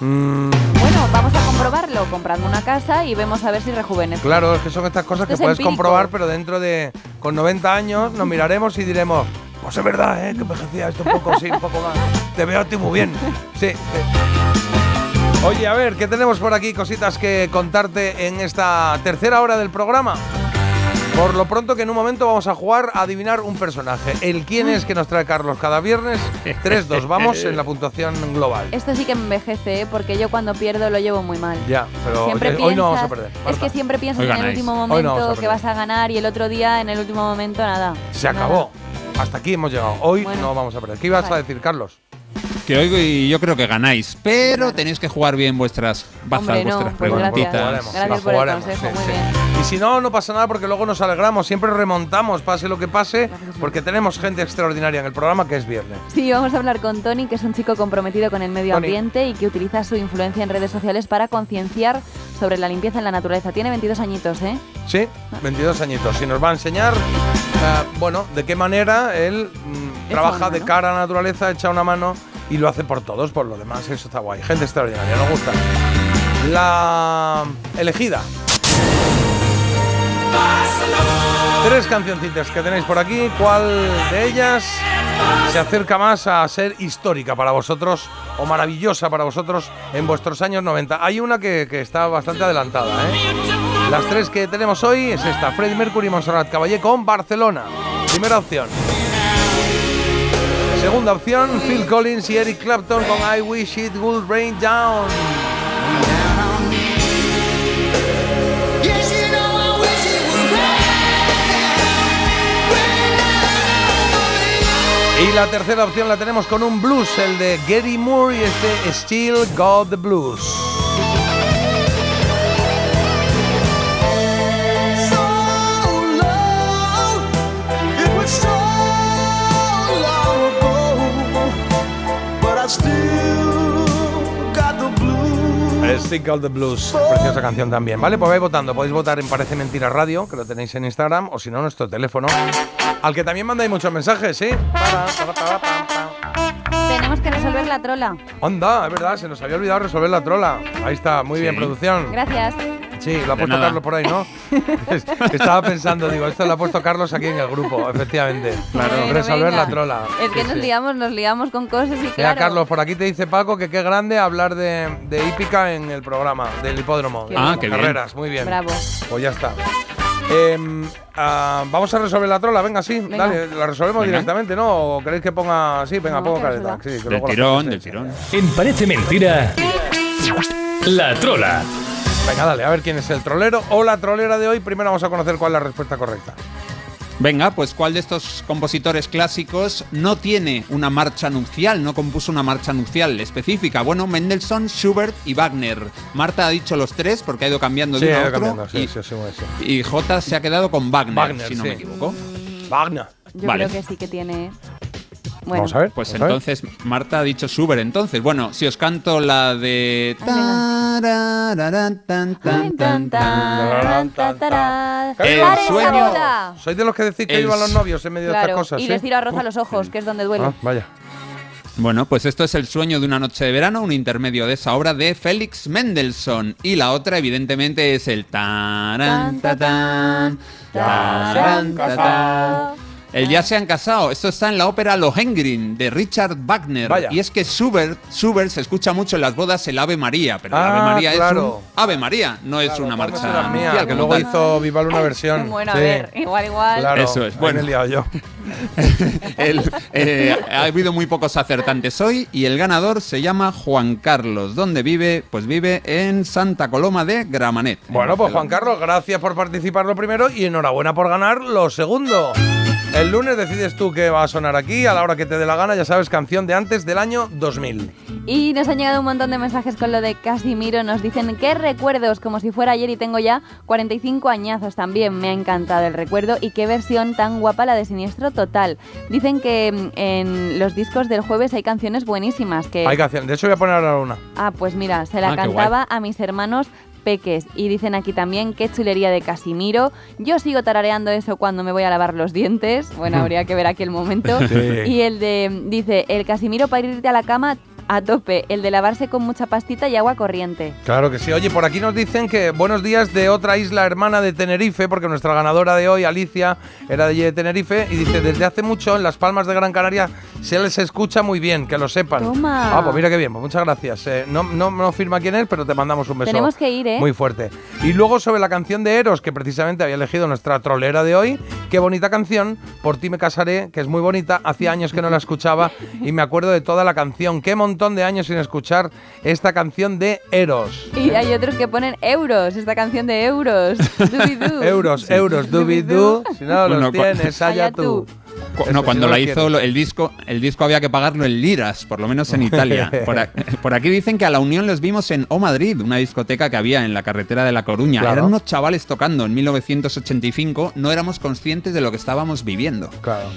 Bueno, vamos a comprobarlo. Comprando una casa y vemos a ver si rejuvenece. Claro, es que son estas cosas Esto que es puedes empírico. comprobar, pero dentro de. Con 90 años nos miraremos y diremos. Pues es verdad, ¿eh? Que envejecía esto un poco, sí, un poco más. Te veo a ti muy bien. Sí. Oye, a ver, ¿qué tenemos por aquí? Cositas que contarte en esta tercera hora del programa. Por lo pronto que en un momento vamos a jugar a adivinar un personaje. El quién es que nos trae Carlos cada viernes. 3-2, vamos en la puntuación global. Esto sí que me envejece, ¿eh? porque yo cuando pierdo lo llevo muy mal. Ya, pero Siempre hoy, hoy no vamos a perder. Es que siempre piensas en el último no momento que vas a ganar y el otro día en el último momento nada. Se acabó. Hasta aquí hemos llegado. Hoy no vamos a perder. ¿Qué ibas a decir, Carlos? Que oigo y yo creo que ganáis, pero tenéis que jugar bien vuestras bazas, Hombre, no, vuestras pues gracias. preguntitas. Gracias por el consejo, muy bien. Y si no, no pasa nada porque luego nos alegramos, siempre remontamos, pase lo que pase, porque tenemos gente extraordinaria en el programa que es viernes. Sí, vamos a hablar con Tony, que es un chico comprometido con el medio Tony. ambiente y que utiliza su influencia en redes sociales para concienciar sobre la limpieza en la naturaleza. Tiene 22 añitos, ¿eh? Sí, 22 añitos. Y nos va a enseñar, eh, bueno, de qué manera él mm, trabaja una de cara a la naturaleza, echa una mano y lo hace por todos, por lo demás. Eso está guay. Gente extraordinaria, nos gusta. La elegida. Tres cancioncitas que tenéis por aquí. ¿Cuál de ellas se acerca más a ser histórica para vosotros o maravillosa para vosotros en vuestros años 90? Hay una que, está bastante adelantada. ¿eh? Las tres que tenemos hoy es esta: Freddie Mercury y Montserrat Caballé con Barcelona. Primera opción. Segunda opción: Phil Collins y Eric Clapton con I Wish It Would Rain Down. Y la tercera opción la tenemos con un blues, el de Gary Moore y este Still Got the Blues. Blues. Still Got the Blues, preciosa canción también. Vale, pues vais votando. Podéis votar en Parece Mentira Radio, que lo tenéis en Instagram, o si no, nuestro teléfono. Al que también mandáis muchos mensajes, ¿sí? Para, para, para, para, para. Tenemos que resolver la trola. Anda, es verdad, se nos había olvidado resolver la trola. Ahí está, muy bien, producción. Gracias. Sí, lo ha puesto nada. Carlos por ahí, ¿no? Estaba pensando, digo, esto lo ha puesto Carlos aquí en el grupo, efectivamente. Bueno, Resolver venga. la trola. Es que Sí, nos sí. liamos, nos liamos con cosas y Mira, claro. Carlos, por aquí te dice Paco que qué grande hablar de, de hípica en el programa del hipódromo. Qué Ah, qué bien. Carreras, muy bien. Bravo. Pues ya está. Em, ah, vamos a resolver la trola, venga, sí, Venga. dale, la resolvemos Venga. directamente, ¿no? ¿O queréis que ponga.? Sí, venga, No, pongo careta. Sí, que Del tirón, del tirón. En Parece Mentira, la trola. Venga, dale, a ver quién es el trolero o la trolera de hoy. Primero vamos a conocer cuál es la respuesta correcta. Venga, pues ¿cuál de estos compositores clásicos no tiene una marcha nupcial, no compuso una marcha nupcial específica? Bueno, Mendelssohn, Schubert y Wagner. Marta ha dicho los tres porque ha ido cambiando Sí, de uno ha a ido otro. cambiando, sí, y, sí, sí, sí. y J se ha quedado con Wagner, Wagner, si no sí. me equivoco. Wagner. Yo Vale. creo que sí que tiene. Bueno, Vamos a ver. Pues ver. entonces Marta ha dicho Schubert. Entonces, bueno, si os canto la de. El ¡Pare esa sueño-! Sois de los que decís que El vivan los novios en medio de estas cosas. y ¿sí? les tiro arroz a los ojos, que es donde duele. Ah, vaya. Bueno, pues esto es El sueño de una noche de verano, un intermedio de esa obra de Félix Mendelssohn. Y la otra, evidentemente, es el tan, tan. El ya se han casado. Esto está en la ópera Lohengrin de Richard Wagner. Vaya. Y es que Schubert, Schubert se escucha mucho en las bodas el Ave María, pero el Ah, Ave María claro. es un Ave María, no es una a marcha mía, nupcial que luego tal. hizo Vival una versión. Bueno, a Sí. ver, igual, igual. Claro, Eso es, bueno. me he liado yo. El- eh, ha habido muy pocos acertantes hoy y el ganador se llama Juan Carlos. ¿Dónde vive? Pues vive en Santa Coloma de Gramanet. en Bueno, pues Juan. Carlos, gracias por participar lo primero y enhorabuena por ganar lo segundo. El lunes decides tú qué va a sonar aquí, a la hora que te dé la gana, ya sabes, canción de antes del año 2000. Y nos han llegado un montón de mensajes con lo de Casimiro. Nos dicen qué recuerdos, como si fuera ayer y tengo ya 45 añazos también. Me ha encantado el recuerdo y qué versión tan guapa la de Siniestro Total. Dicen que mm, en los discos del jueves hay canciones buenísimas. Que, Hay canción, de hecho voy a poner ahora una. ah, pues mira, se la Ah, cantaba a mis hermanos peques. Y dicen aquí también qué chulería de Casimiro. Yo sigo tarareando eso cuando me voy a lavar los dientes. Bueno, habría que ver aquí el momento. Sí. Y el de, dice, el Casimiro para irte a la cama a tope. El de lavarse con mucha pastita y agua corriente. Claro que sí. Oye, por aquí nos dicen que buenos días de otra isla hermana de Tenerife, porque nuestra ganadora de hoy, Alicia, era de allí de Tenerife, y dice, desde hace mucho en Las Palmas de Gran Canaria se les escucha muy bien, que lo sepan. Toma. Ah, pues mira qué bien, pues muchas gracias. Eh, no, no, no firma quién es, pero te mandamos un beso. Tenemos que ir, ¿eh? Muy fuerte. Y luego sobre la canción de Eros, que precisamente había elegido nuestra trolera de hoy. Qué bonita canción, Por ti me casaré, que es muy bonita. Hacía años que no la escuchaba y me acuerdo de toda la canción. Qué montón de años sin escuchar esta canción de Eros. Y hay otros que ponen euros, esta canción de euros. Dubidú. Euros, euros, dubidú. Si no los Bueno, cu- tienes, allá tú. tú. Cu- Eso, no, si cuando no la hizo lo- el disco, el disco había que pagarlo en liras, por lo menos en Italia. Por, a- por aquí dicen que a la Unión les vimos en O Madrid, una discoteca que había en la carretera de La Coruña. Claro. Eran unos chavales tocando en 1985, no éramos conscientes de lo que estábamos viviendo. Claro.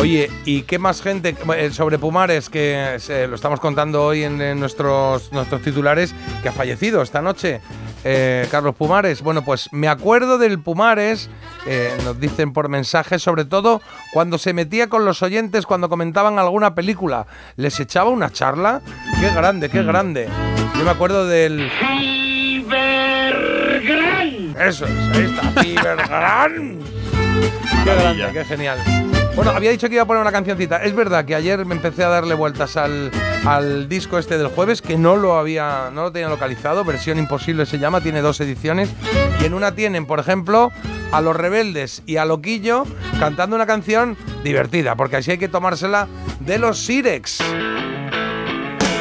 Oye, ¿y qué más gente eh, sobre Pumares, que se- lo estamos contando hoy en, en nuestros, nuestros titulares, que ha fallecido esta noche? Eh, Carlos Pumares. Bueno, pues me acuerdo del Pumares, eh, nos dicen por mensaje, sobre todo cuando se metía con los oyentes cuando comentaban alguna película. Les echaba una charla. Qué grande, qué grande. Yo me acuerdo del... Eso es, ahí está, Cibergran. Qué grande, qué genial. Bueno, había dicho que iba a poner una cancioncita. Es verdad que ayer me empecé a darle vueltas al, al disco este del jueves, que no lo había, no lo tenía localizado. Versión imposible se llama, tiene dos ediciones. Y en una tienen, por ejemplo, a los rebeldes y a Loquillo cantando una canción divertida, porque así hay que tomársela de los Sirex.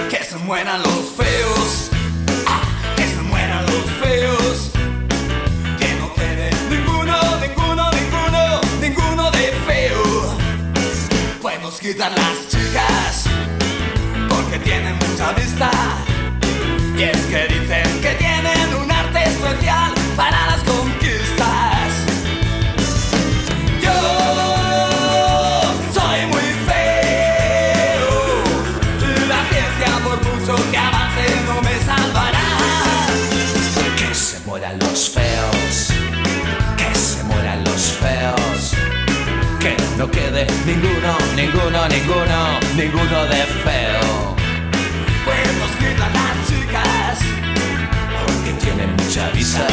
Que se mueran los quitan las chicas. Porque tienen mucha vista. Y es que dicen que tienen un arte especial para las ninguno, ninguno, ninguno, ninguno de feo. Pues nos quitan las chicas. Porque tienen mucha visa.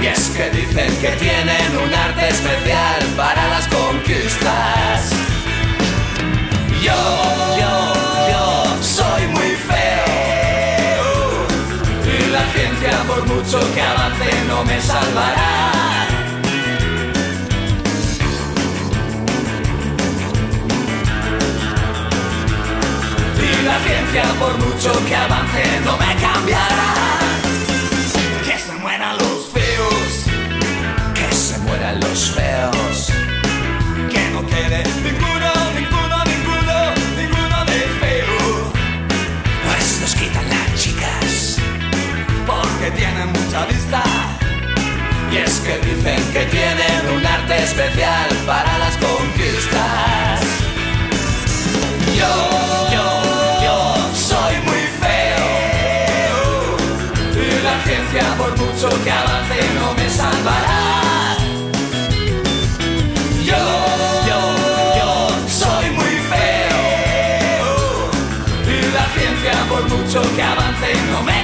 Y es que dicen que tienen un arte especial para las conquistas. Yo, yo, yo soy muy feo. Y la ciencia, por mucho que avance, no me salvará. Por mucho que avance, no me cambiará. Que se mueran los feos. Que se mueran los feos. Que no quede ninguno, ninguno, ninguno, ninguno de feo. Pues nos quitan las chicas. Porque tienen mucha vista. Y es que dicen que tienen un arte especial para las conquistas. Yo mucho que avance, no me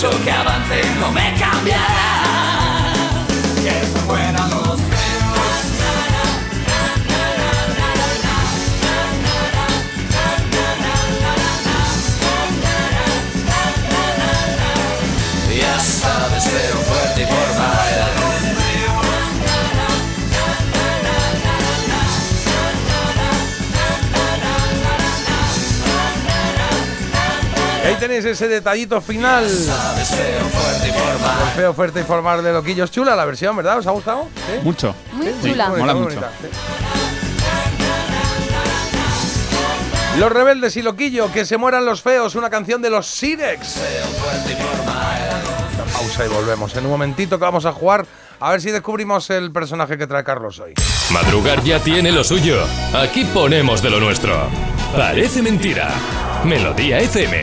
mucho que avance, no me cambiará. Y tenéis ese detallito final. Sabes, feo, fuerte y formal. El feo, fuerte y formal de Loquillos. Chula la versión, ¿verdad? ¿Os ha gustado? ¿Sí? Mucho. Muy Sí, chula. bonita, Mola muy mucho. bonita, sí. Los rebeldes y Loquillo, que se mueran los feos, una canción de los Sirex. Una pausa y volvemos. En un momentito que vamos a jugar a ver si descubrimos el personaje que trae Carlos hoy. Madrugar ya tiene lo suyo. Aquí ponemos de lo nuestro. Parece mentira. Melodía FM.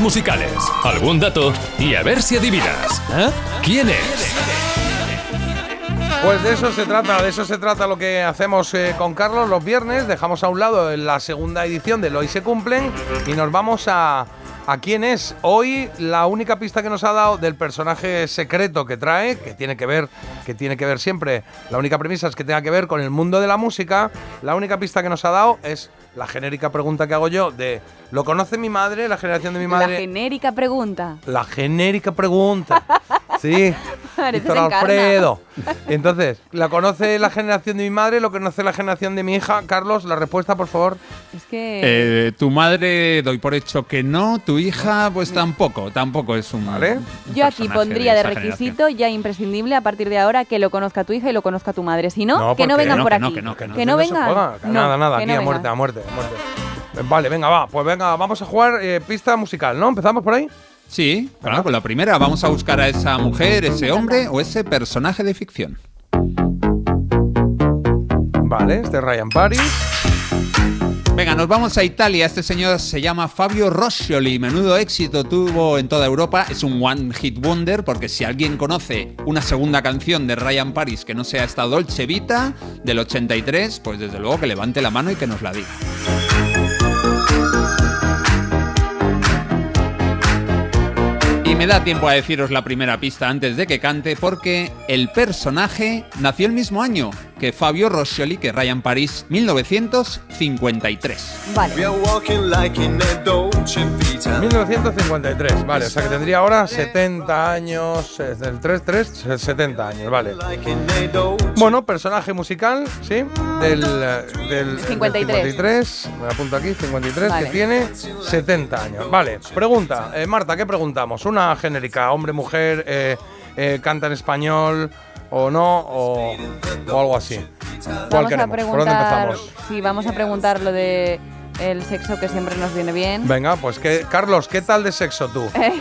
Musicales, algún dato y a ver si adivinas. ¿Eh? ¿Quién es? Pues de eso se trata, de eso se trata lo que hacemos eh, con Carlos los viernes. Dejamos a un lado la segunda edición de Hoy se cumplen y nos vamos a, a quién es. Hoy la única pista que nos ha dado del personaje secreto que trae, que tiene que ver, que tiene que ver siempre, la única premisa es que tenga que ver con el mundo de la música. La única pista que nos ha dado es la genérica pregunta que hago yo de ¿lo conoce mi madre? La generación de mi La madre. genérica pregunta. La genérica pregunta. Sí. Víctor. Alfredo. Entonces, ¿la conoce la generación de mi madre? ¿Lo conoce la generación de mi hija? Carlos, la respuesta, por favor. Es que. Eh, tu madre doy por hecho que no, tu hija pues tampoco, tampoco es un ¿Vale? Yo aquí pondría de requisito ya imprescindible a partir de ahora que lo conozca tu hija y lo conozca tu madre. Si no, que no vengan por que aquí. no, que no, que no. Que no No se vengan. nada, nada, aquí no a muerte, a muerte, a muerte. Vale, venga, va, pues venga, vamos a jugar eh, pista musical, ¿no? ¿Empezamos por ahí? Sí, claro, con la primera vamos a buscar a esa mujer, ese hombre o ese personaje de ficción. Vale, este es Ryan Paris. Venga, nos vamos a Italia. Este señor se llama Fabio Roscioli. Menudo éxito tuvo en toda Europa. Es un one hit wonder porque si alguien conoce una segunda canción de Ryan Paris que no sea esta Dolce Vita del 83, pues desde luego que levante la mano y que nos la diga. me da tiempo a deciros la primera pista antes de que cante porque el personaje nació el mismo año que Fabio Roscioli, que Ryan Paris, 1953. Vale. 1953, vale, o sea que tendría ahora 70 años, es del 3-3, 70 años, vale. Bueno, personaje musical, ¿sí? Del, eh, del, del 53. 53, me apunto aquí, 53, Vale. que tiene 70 años. Vale, pregunta, eh, Marta, ¿qué preguntamos? Una genérica, hombre, mujer, eh, eh, canta en español o no, o, o algo así. ¿Cuál Vamos a queremos? ¿Por dónde preguntar. empezamos? Sí, vamos a preguntar lo de el sexo que siempre nos viene bien. Venga, pues que, Carlos, ¿qué tal de sexo tú? Eh,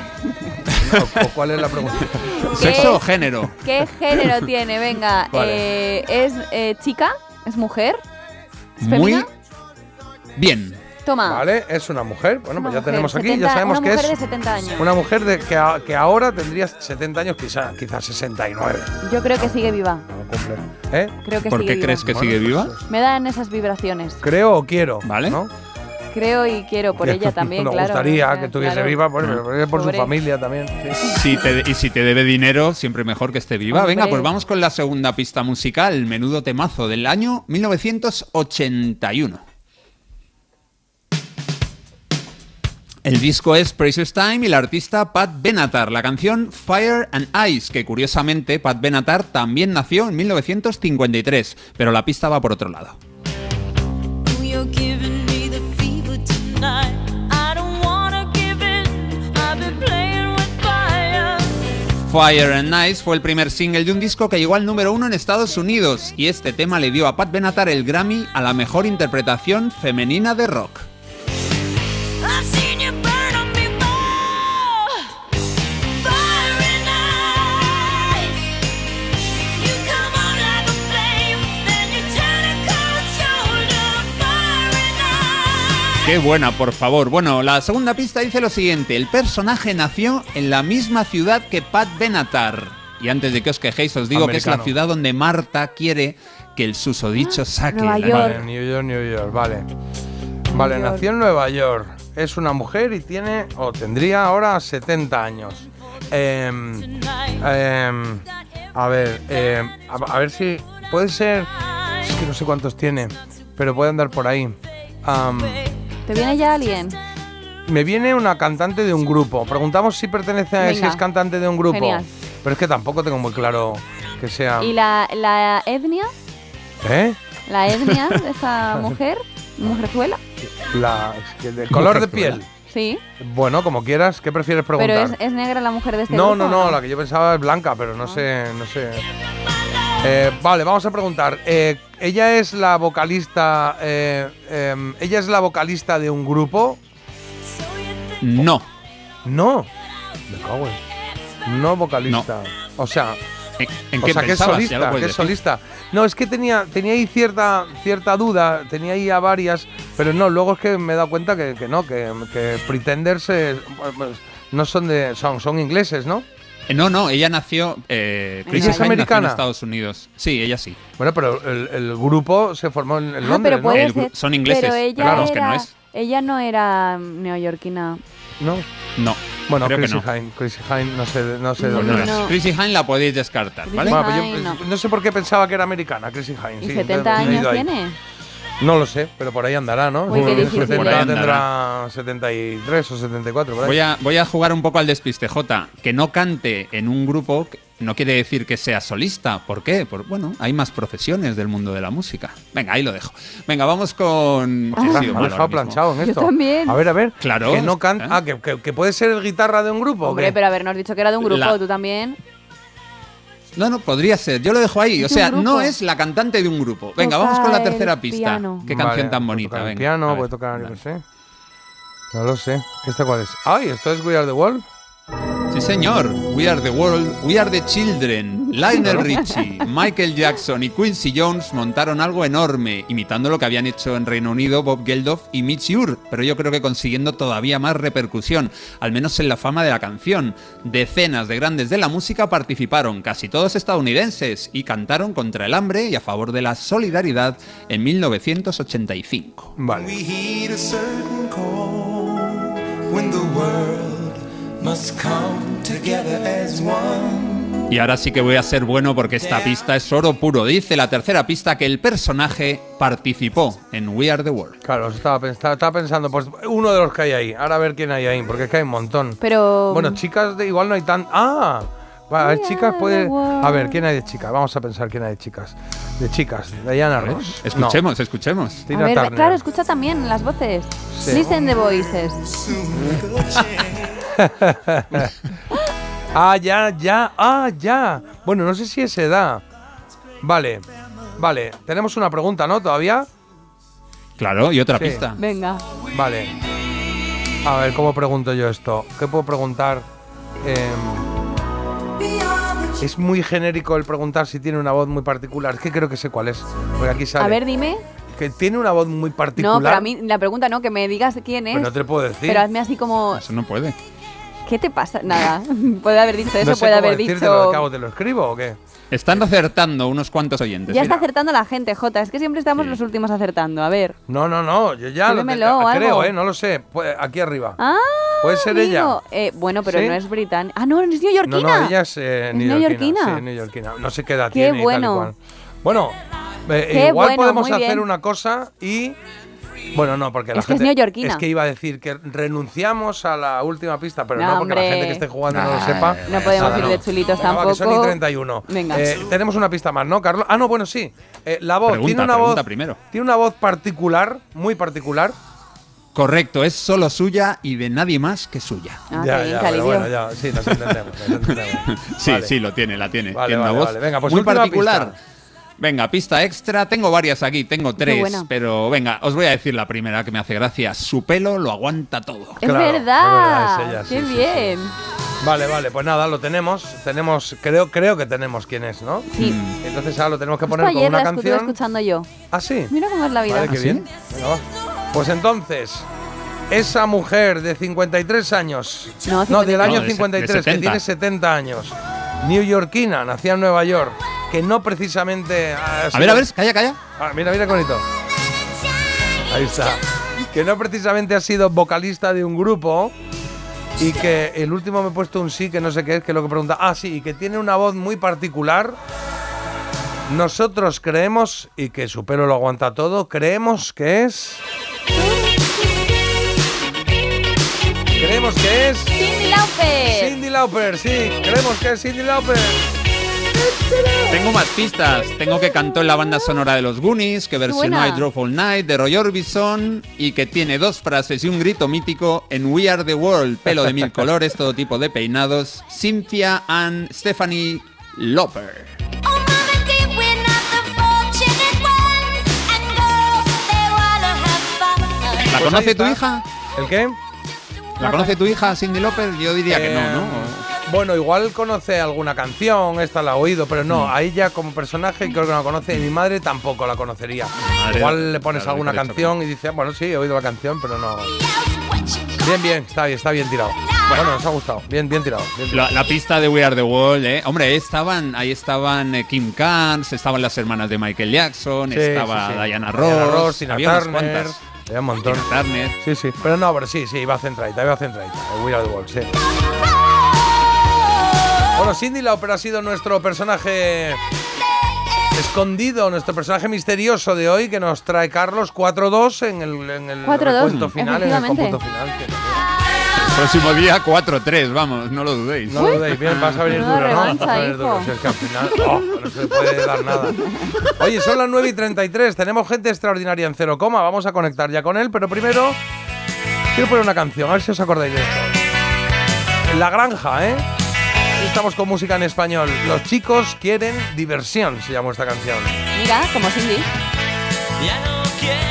¿O, o cuál es la pregunta? ¿Sexo o género? ¿Qué género tiene? Venga, Vale. eh, ¿es eh, chica? ¿Es mujer? ¿Es Muy femina? bien. Toma. Vale, es una mujer. Bueno, Una pues ya mujer, tenemos aquí, 70 ya sabemos una que mujer es de 70 años. una mujer de, que, a- que ahora tendría 70 años, quizás quizás 69. Yo creo que sigue viva. No cumple. ¿Eh? Creo que ¿Por sigue qué crees que viva. sigue viva? Me dan esas vibraciones. Creo o quiero. Vale. ¿no? Creo y quiero por ella también, claro. gustaría o sea, que estuviese claro. viva, por, por- por su familia también. sí. Si te- y si te debe dinero, siempre mejor que esté viva. Hombre. Venga, pues vamos con la segunda pista musical, menudo temazo del año 1981. El disco es Precious Time y la artista Pat Benatar. La canción Fire and Ice, que curiosamente Pat Benatar también nació en 1953, pero la pista va por otro lado. Fire and Ice fue el primer single de un disco que llegó al número uno en Estados Unidos y este tema le dio a Pat Benatar el Grammy a la mejor interpretación femenina de rock. Qué buena, por favor. Bueno, la segunda pista dice lo siguiente. El personaje nació en la misma ciudad que Pat Benatar. Y antes de que os quejéis, os digo que es la ciudad donde Marta quiere que el susodicho saque. Nueva la- York. Vale, New York, New York, vale. Vale, York. nació en Nueva York. Es una mujer y tiene, o tendría ahora 70 años. Em, em, a ver, em, a, a ver si puede ser. Es que no sé cuántos tiene, pero puede andar por ahí. ¿Te viene ya alguien? me viene una cantante de un grupo. Preguntamos si pertenece a si es cantante de un grupo. Genial. Pero es que tampoco tengo muy claro que sea. ¿Y la, la etnia? ¿Eh? ¿La etnia de esta mujer? ¿Mujerzuela? La, el color de piel. Sí. Bueno, como quieras, ¿qué prefieres preguntar? Pero es, es negra la mujer de este no, grupo. no, ¿o no, la que yo pensaba es blanca, pero no sé, no sé. Eh, vale, vamos a preguntar. Eh, ella es la vocalista. eh, em, ella es la vocalista de un grupo. No. No. Me cago en- No vocalista. O sea. ¿En, en o qué sea, que es solista, que es. No, es que tenía, tenía ahí cierta, cierta duda, tenía ahí a varias, pero no, luego es que me he dado cuenta que, que no, que, que Pretenders eh, pues, no son de. son, son ingleses, ¿no? Eh, No, no, ella nació. Eh, ¿Ella Chrissy es nació en americana? Estados Unidos. Sí, ella sí. Bueno, pero el, el grupo se formó en, en Ah, Londres, pero puede ¿no? Ser. son ingleses, Pero ella claro, es que era, no es. Ella no era neoyorquina. ¿No? No. Bueno, creo que Chrissy no. Hynde, Chrissy Hynde, no sé, no sé No, dónde No. No. Chrissy Hynde la podéis descartar, ¿vale? Chrissy Bueno, pues yo Hynde, no. no. sé por qué pensaba que era americana, Chrissy Hynde. ¿Y sí, 70 entonces me he años tiene? No lo sé, pero por ahí andará, ¿no? Uy, qué difícil. 70 Por ahí tendrá 73 o 74, por ahí. Voy a, voy a jugar un poco al despiste, J. Que no cante en un grupo no quiere decir que sea solista. ¿Por qué? Por, bueno, hay más profesiones del mundo de la música. Venga, ahí lo dejo. Venga, vamos con... He sido me ha malo dejado ahora mismo. planchado en Yo esto. también. A ver, a ver. Claro, Que no canta. ¿eh? Ah, que, que- que puede ser el guitarra de un grupo. ¿o Hombre, qué? pero habernos dicho que era de un grupo, La- tú también. No, no, podría ser. Yo lo dejo ahí. O sea, no es la cantante de un grupo. Venga, Toca vamos con la tercera pista. piano. Qué Vale, canción tan puede bonita. tocar el venga, piano, ver, puede tocar, yo dale. qué sé. No lo sé. ¿Esta cuál es? ¡Ay! ¿Esto es We Are the World? Sí, señor. We are the world, we are the children. Lionel Richie, Michael Jackson y Quincy Jones montaron algo enorme, imitando lo que habían hecho en Reino Unido Bob Geldof y Mitch Ure, pero yo creo que consiguiendo todavía más repercusión, al menos en la fama de la canción. Decenas de grandes de la música participaron, casi todos estadounidenses, y cantaron contra el hambre y a favor de la solidaridad en 1985. Vale. Y ahora sí que voy a ser bueno porque esta pista es oro puro. Dice la tercera pista que el personaje participó en We Are the World. Claro, estaba, estaba- estaba pensando, pues uno de los que hay ahí. Ahora a ver quién hay ahí, porque es que hay un montón. Pero. Bueno, chicas, de, igual no hay tan. ¡Ah! Va, a ver, chicas puede. A ver, ¿quién hay de chicas? Vamos a pensar quién hay de chicas. De chicas, Diana Ross. Escuchemos, escuchemos. A ver, Turner. claro, escucha también las voces. Sí. Listen the voices. Ah, ya, ya, ah, ya. Bueno, no sé si es edad. Vale, vale. Tenemos una pregunta, ¿no? ¿Todavía? Claro, y otra Sí. pista. Venga. Vale. A ver, ¿cómo pregunto yo esto? ¿Qué puedo preguntar? Em, es muy genérico el preguntar si tiene una voz muy particular. Es que creo que sé cuál es. Porque aquí sale. A ver, dime. Que tiene una voz muy particular. No, pero a mí la pregunta no, que me digas quién es. Pues no te puedo decir. Pero hazme así como. Eso no puede. ¿Qué te pasa? Nada. puede haber dicho eso, no sé puede cómo haber dicho. ¿qué hago? ¿Te lo escribo o qué? Están acertando unos cuantos oyentes. Ya ¿eh? está acertando la gente, Jota. Es que siempre estamos los últimos acertando. A ver. No, no, no. Yo ya lo creo, algo. ¿eh? No lo sé. Pues aquí arriba. Ah, ¿Puede ser amigo. ella? Eh, bueno, pero ¿Sí? no es británica. Ah, no, es No, neoyorquina. no, ella es eh, ¿Es neoyorquina. Sí, neoyorquina. No sé qué edad Qué tiene y tal y bueno. cual. Bueno, eh, Qué igual bueno, podemos hacer una cosa y... Bueno, no, porque la Es que es gente... neoyorquina. Es que iba a decir que renunciamos a la última pista, pero No, no, porque la gente que esté jugando no lo sepa. No podemos Nada, ir de chulitos Venga, va, que son y tampoco. 31. Venga. Eh, tenemos una pista más, ¿no, Carlos? Ah, no, bueno, sí. Eh, la voz Pregunta, tiene una voz primero. tiene una voz particular, muy particular. Correcto, es solo suya y de nadie más que suya. Ah, ya, ya, pero bueno, ya, sí, nos entendemos. nos entendemos. Sí, Vale. sí, lo tiene, la tiene. Vale, tiene vale, una voz vale. Venga, pues muy particular. pista. Venga, pista extra. Tengo varias aquí, tengo tres, pero venga, os voy a decir la primera que me hace gracia. Su pelo lo aguanta todo. Es Claro, verdad. es verdad, es ella, sí, qué sí, sí. bien. Vale, vale, pues nada, lo tenemos. Tenemos, creo, creo que tenemos quién es, ¿no? Sí. Entonces ahora lo tenemos que Justo poner con ayer una la canción. escuchando yo. Ah, sí. Mira cómo es la vida. Vale, qué ¿Ah, sí? bien. Venga, va. Pues entonces, esa mujer de 53 años, No, del 53. año No, de se- 53, de que 70. tiene 70 años, neoyorquina, nacida en Nueva York, que no precisamente... ha A sido- ver, a ver, calla, calla. Ah, mira, mira qué bonito. Ahí está. Que no precisamente ha sido vocalista de un grupo y que el último me he puesto un sí, que no sé qué es, que es lo que pregunta. Ah, sí, y que tiene una voz muy particular. Nosotros creemos, y que su pelo lo aguanta todo, creemos que es... Creemos que es... Cindy Lauper. Cindy Lauper, sí, creemos que es Cindy Lauper. Tengo más pistas. Tengo que cantó en la banda sonora de los Goonies, que versionó. I Drove All Night de Roy Orbison y que tiene dos frases y un grito mítico en We Are the World, pelo de mil colores, todo tipo de peinados, Cynthia and Stephanie Lauper. ¿La Pues conoce tu hija? ¿El qué? ¿La conoce tu hija, Cindy Lauper? Yo diría que no, ¿no? Bueno, igual conoce alguna canción, esta la ha oído, pero Mm. no, a ella como personaje creo que no la conoce y mi madre tampoco la conocería. Madre, igual le pones claro, alguna canción y dice, "Ah, bueno, sí, he oído la canción, pero no. Bien, bien, está bien, está bien tirado. Bueno, nos ha gustado, bien, bien tirado. bien tirado. La, la pista de We Are the World, ¿eh? Hombre, ahí estaban, ahí estaban eh, Kim Carnes, estaban las hermanas de Michael Jackson, Sí, estaba sí, sí. Diana Diana Ross, Ross, Tina había unas Turner, cuantas. había un montón. Tina Turner. Sí, sí, pero no, pero sí, sí, iba centradita, iba centradita. We Are the World, sí. Bueno, Cindy Lauper ha sido nuestro personaje escondido, nuestro personaje misterioso de hoy que nos trae Carlos 4-2 en el, en el 4-2, recuento final, en el final. que- Próximo día 4-3, vamos, no lo dudéis. No lo dudéis, bien, vas a venir duro, ¿no? Vas a venir duro, si es que al final oh, no se puede dar nada. Oye, son las 9 y 33, tenemos gente extraordinaria en cero coma, vamos a conectar ya con él, pero primero quiero poner una canción, a ver si os acordáis de esto. La granja, ¿eh? Estamos con música en español. Los chicos quieren diversión, se llamó esta canción. Mira, como Cindy. Ya no quieren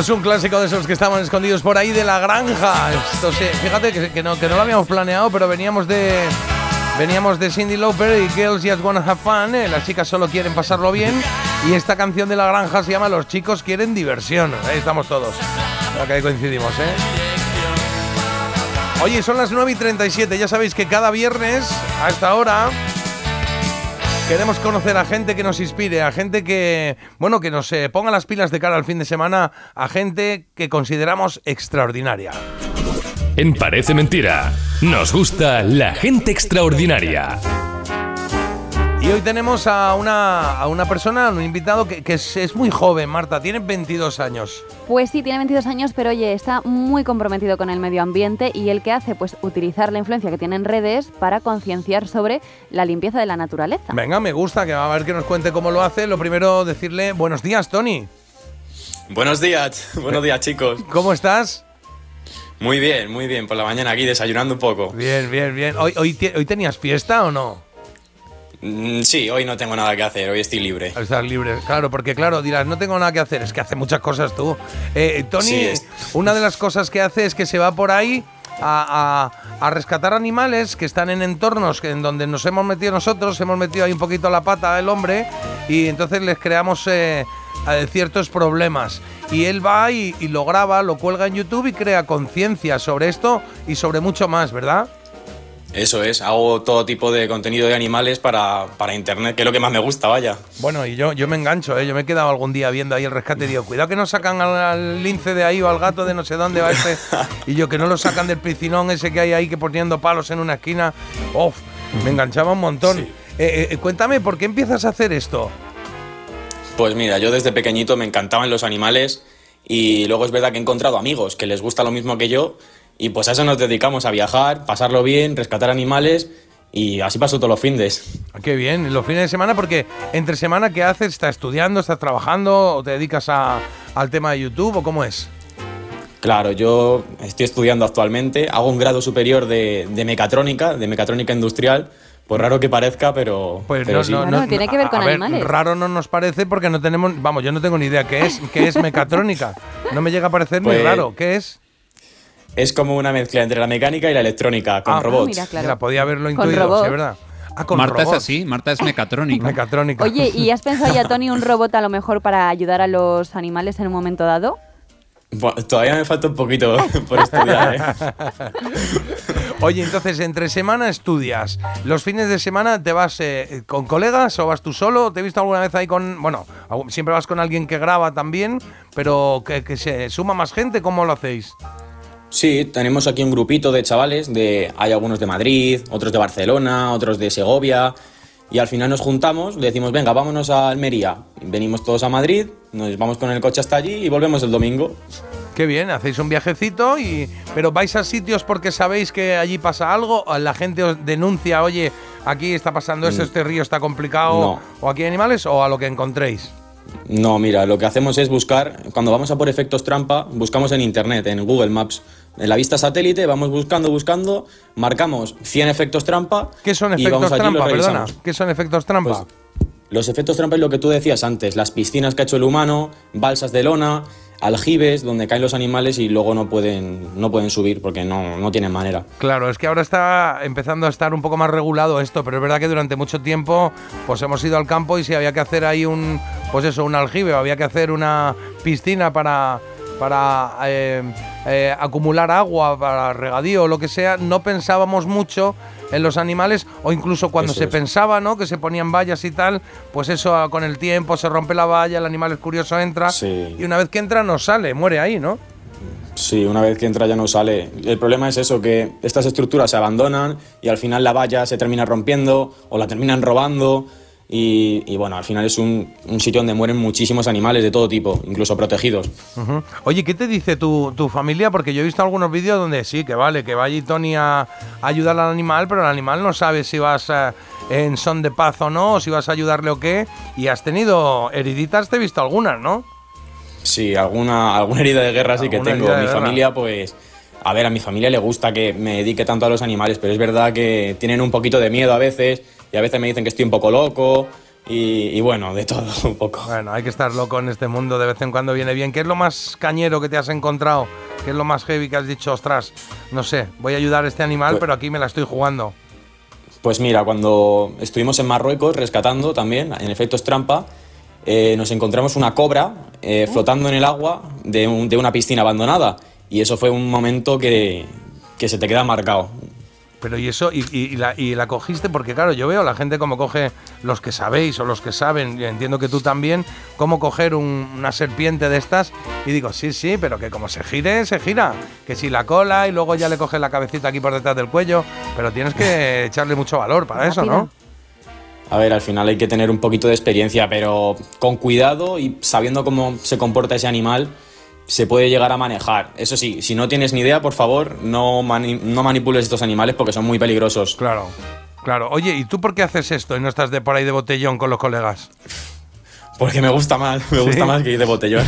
Pues un clásico de esos que estaban escondidos por ahí de la granja. Esto fíjate que, no, lo habíamos planeado, pero veníamos de veníamos de Cindy Lauper y Girls Just Wanna Have Fun. eh, Las chicas solo quieren pasarlo bien. Y esta canción de la granja se llama Los chicos quieren diversión. Ahí estamos todos. Ahí coincidimos, ¿eh? Oye, son las 9 y 37. Ya sabéis que cada viernes a esta hora Queremos conocer a gente que nos inspire, a gente que, bueno, que nos eh, ponga las pilas de cara al fin de semana, a gente que consideramos extraordinaria. En Parece Mentira, nos gusta la gente extraordinaria. Y hoy tenemos a una, a una persona, a un invitado que, que es, es muy joven, Marta, tiene 22 años. Pues sí, tiene 22 años, pero oye, está muy comprometido con el medio ambiente y el que hace, pues utilizar la influencia que tiene en redes para concienciar sobre la limpieza de la naturaleza. Venga, me gusta, que va a ver que nos cuente cómo lo hace. Lo primero, decirle buenos días, Tony. Buenos días, buenos días chicos. ¿Cómo estás? Muy bien, muy bien, por la mañana aquí desayunando un poco. Bien, bien, bien. ¿Hoy, hoy, hoy tenías fiesta o no? Mm, Sí, hoy no tengo nada que hacer, hoy estoy libre. Estás libre, claro, porque claro, dirás, no tengo nada que hacer, es que hace muchas cosas tú. Eh, Tony, Sí, es- una de las cosas que hace es que se va por ahí a, a- a rescatar animales que están en entornos en donde nos hemos metido nosotros, hemos metido ahí un poquito la pata el hombre y entonces les creamos eh, eh, ciertos problemas. Y él va y, y lo graba, lo cuelga en YouTube y crea conciencia sobre esto y sobre mucho más, ¿verdad? Eso es, hago todo tipo de contenido de animales para, para internet, que es lo que más me gusta, vaya. Bueno, y yo, yo me engancho, ¿eh? yo me he quedado algún día viendo ahí el rescate y digo, cuidado que no sacan al, al lince de ahí o al gato de no sé dónde va este. y yo que no lo sacan del piscinón ese que hay ahí que poniendo palos en una esquina. Uf, me enganchaba un montón. Eh, eh, cuéntame, ¿por qué empiezas a hacer esto? Pues mira, yo desde pequeñito me encantaban los animales y luego es verdad que he encontrado amigos que les gusta lo mismo que yo y pues a eso nos dedicamos, a viajar, pasarlo bien, rescatar animales y así paso todos los findes. Ah, Qué bien, los fines de semana, porque entre semana, ¿qué haces? ¿Estás estudiando, estás trabajando o te dedicas a- al tema de YouTube o cómo es? Claro, yo estoy estudiando actualmente, hago un grado superior de, de mecatrónica, de mecatrónica industrial, pues raro que parezca, pero, Pues pero no, sí. no, no, a- a ver, raro no nos parece porque no tenemos, vamos, yo no tengo ni idea qué es, qué es mecatrónica. No me llega a parecer Pues- ni raro. ¿Qué es? Es como una mezcla entre la mecánica y la electrónica, con Ah, robots. mira, claro. Mira, podía haberlo intuido, es verdad. Ah, con Marta robots. es así, Marta es mecatrónica. Mecatrónica. Oye, ¿y has pensado ya, Tony, un robot a lo mejor para ayudar a los animales en un momento dado? Todavía me falta un poquito por estudiar, ¿eh? Oye, entonces, entre semana estudias. ¿Los fines de semana te vas eh, con colegas o vas tú solo? ¿Te he visto alguna vez ahí con... Bueno, siempre vas con alguien que graba también, pero que, que se suma más gente. ¿Cómo lo hacéis? Sí, tenemos aquí un grupito de chavales, de, hay algunos de Madrid, otros de Barcelona, otros de Segovia, y al final nos juntamos, decimos, venga, vámonos a Almería. Venimos todos a Madrid, nos vamos con el coche hasta allí y volvemos el domingo. Qué bien, hacéis un viajecito y... Pero vais a sitios porque sabéis que allí pasa algo, o la gente os denuncia, oye, aquí está pasando esto, Mm. este río está complicado, No. o aquí hay animales, o a lo que encontréis. No, mira, lo que hacemos es buscar, cuando vamos a por efectos trampa, buscamos en internet, en Google Maps. En la vista satélite vamos buscando, buscando, marcamos 100 efectos trampa. ¿Qué son y efectos vamos allí y los trampa? Perdona. Pues ¿qué son efectos trampa? Los efectos trampa es lo que tú decías antes, las piscinas que ha hecho el humano, balsas de lona, aljibes donde caen los animales y luego no pueden, no pueden subir porque no, no tienen manera. Claro, es que ahora está empezando a estar un poco más regulado esto, pero es verdad que durante mucho tiempo pues hemos ido al campo y si había que hacer ahí un, pues eso, un aljibe, o había que hacer una piscina para, para eh, eh, acumular agua, para regadío o lo que sea, no pensábamos mucho en los animales o incluso cuando Eso se es. pensaba, ¿no? Que se ponían vallas y tal, pues eso ah, con el tiempo se rompe la valla, el animal es curioso, entra Sí. y una vez que entra no sale, muere ahí, ¿no? Sí, una vez que entra ya no sale. El problema es eso, que estas estructuras se abandonan y al final la valla se termina rompiendo o la terminan robando y, y bueno, al final es un, un sitio donde mueren muchísimos animales de todo tipo, incluso protegidos. Oye, ¿qué te dice tu, tu familia? Porque yo he visto algunos vídeos donde sí, que vale, que va allí Tony a, a ayudar al animal, pero el animal no sabe si vas eh, en son de paz o no, o si vas a ayudarle o qué. Y has tenido heriditas, te he visto algunas, ¿no? Sí, alguna, alguna herida de guerra sí que tengo. Mi guerra. familia, pues. A ver, a mi familia le gusta que me dedique tanto a los animales, pero es verdad que tienen un poquito de miedo a veces y a veces me dicen que estoy un poco loco y, y bueno, de todo un poco. Bueno, hay que estar loco en este mundo, de vez en cuando viene bien. ¿Qué es lo más cañero que te has encontrado? ¿Qué es lo más heavy que has dicho, ostras, no sé, voy a ayudar a este animal, Pues- pero aquí me la estoy jugando? Pues mira, cuando estuvimos en Marruecos rescatando también, en efectos trampa, eh, nos encontramos una cobra eh, flotando en el agua de, un- de una piscina abandonada. Y eso fue un momento que, que se te queda marcado. Pero y eso, y, y- y la, y la cogiste, porque claro, yo veo la gente como coge los que sabéis o los que saben, y entiendo que tú también, cómo coger un- una serpiente de estas, y digo, sí, sí, pero que como se gire, se gira. Que si la cola y luego ya le coges la cabecita aquí por detrás del cuello, pero tienes que echarle mucho valor para eso, ¿no? A ver, al final hay que tener un poquito de experiencia, pero con cuidado y sabiendo cómo se comporta ese animal, se puede llegar a manejar. Eso sí, si no tienes ni idea, por favor, no, mani- no manipules estos animales porque son muy peligrosos. Claro. Claro, oye, ¿y tú por qué haces esto y no estás de por ahí de botellón con los colegas? Porque me gusta más, me ¿Sí? gusta más que ir de botellón.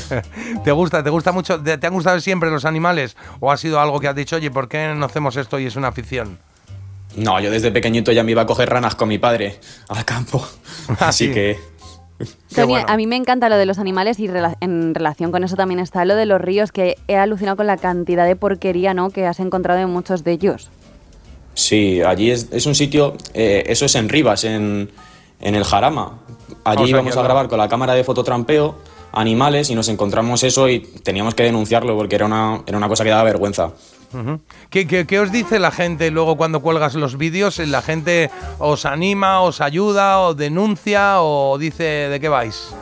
¿Te gusta? ¿Te gusta mucho? ¿Te, han gustado siempre los animales? ¿O ha sido algo que has dicho, oye, ¿por qué no hacemos esto y es una afición? No, yo desde pequeñito ya me iba a coger ranas con mi padre al campo. Así sí. que Tony, a mí me encanta lo de los animales y rela- en relación con eso también está lo de los ríos, que he alucinado con la cantidad de porquería ¿no? que has encontrado en muchos de ellos. sí, allí es, es un sitio, eh, eso es en Rivas, en, en el Jarama. Allí O sea, íbamos a grabar con la cámara de fototrampeo animales y nos encontramos eso y teníamos que denunciarlo porque era una, era una cosa que daba vergüenza. ¿Qué, qué, qué os dice la gente luego cuando cuelgas los vídeos? ¿La gente os anima, os ayuda, o denuncia, o dice de qué vais?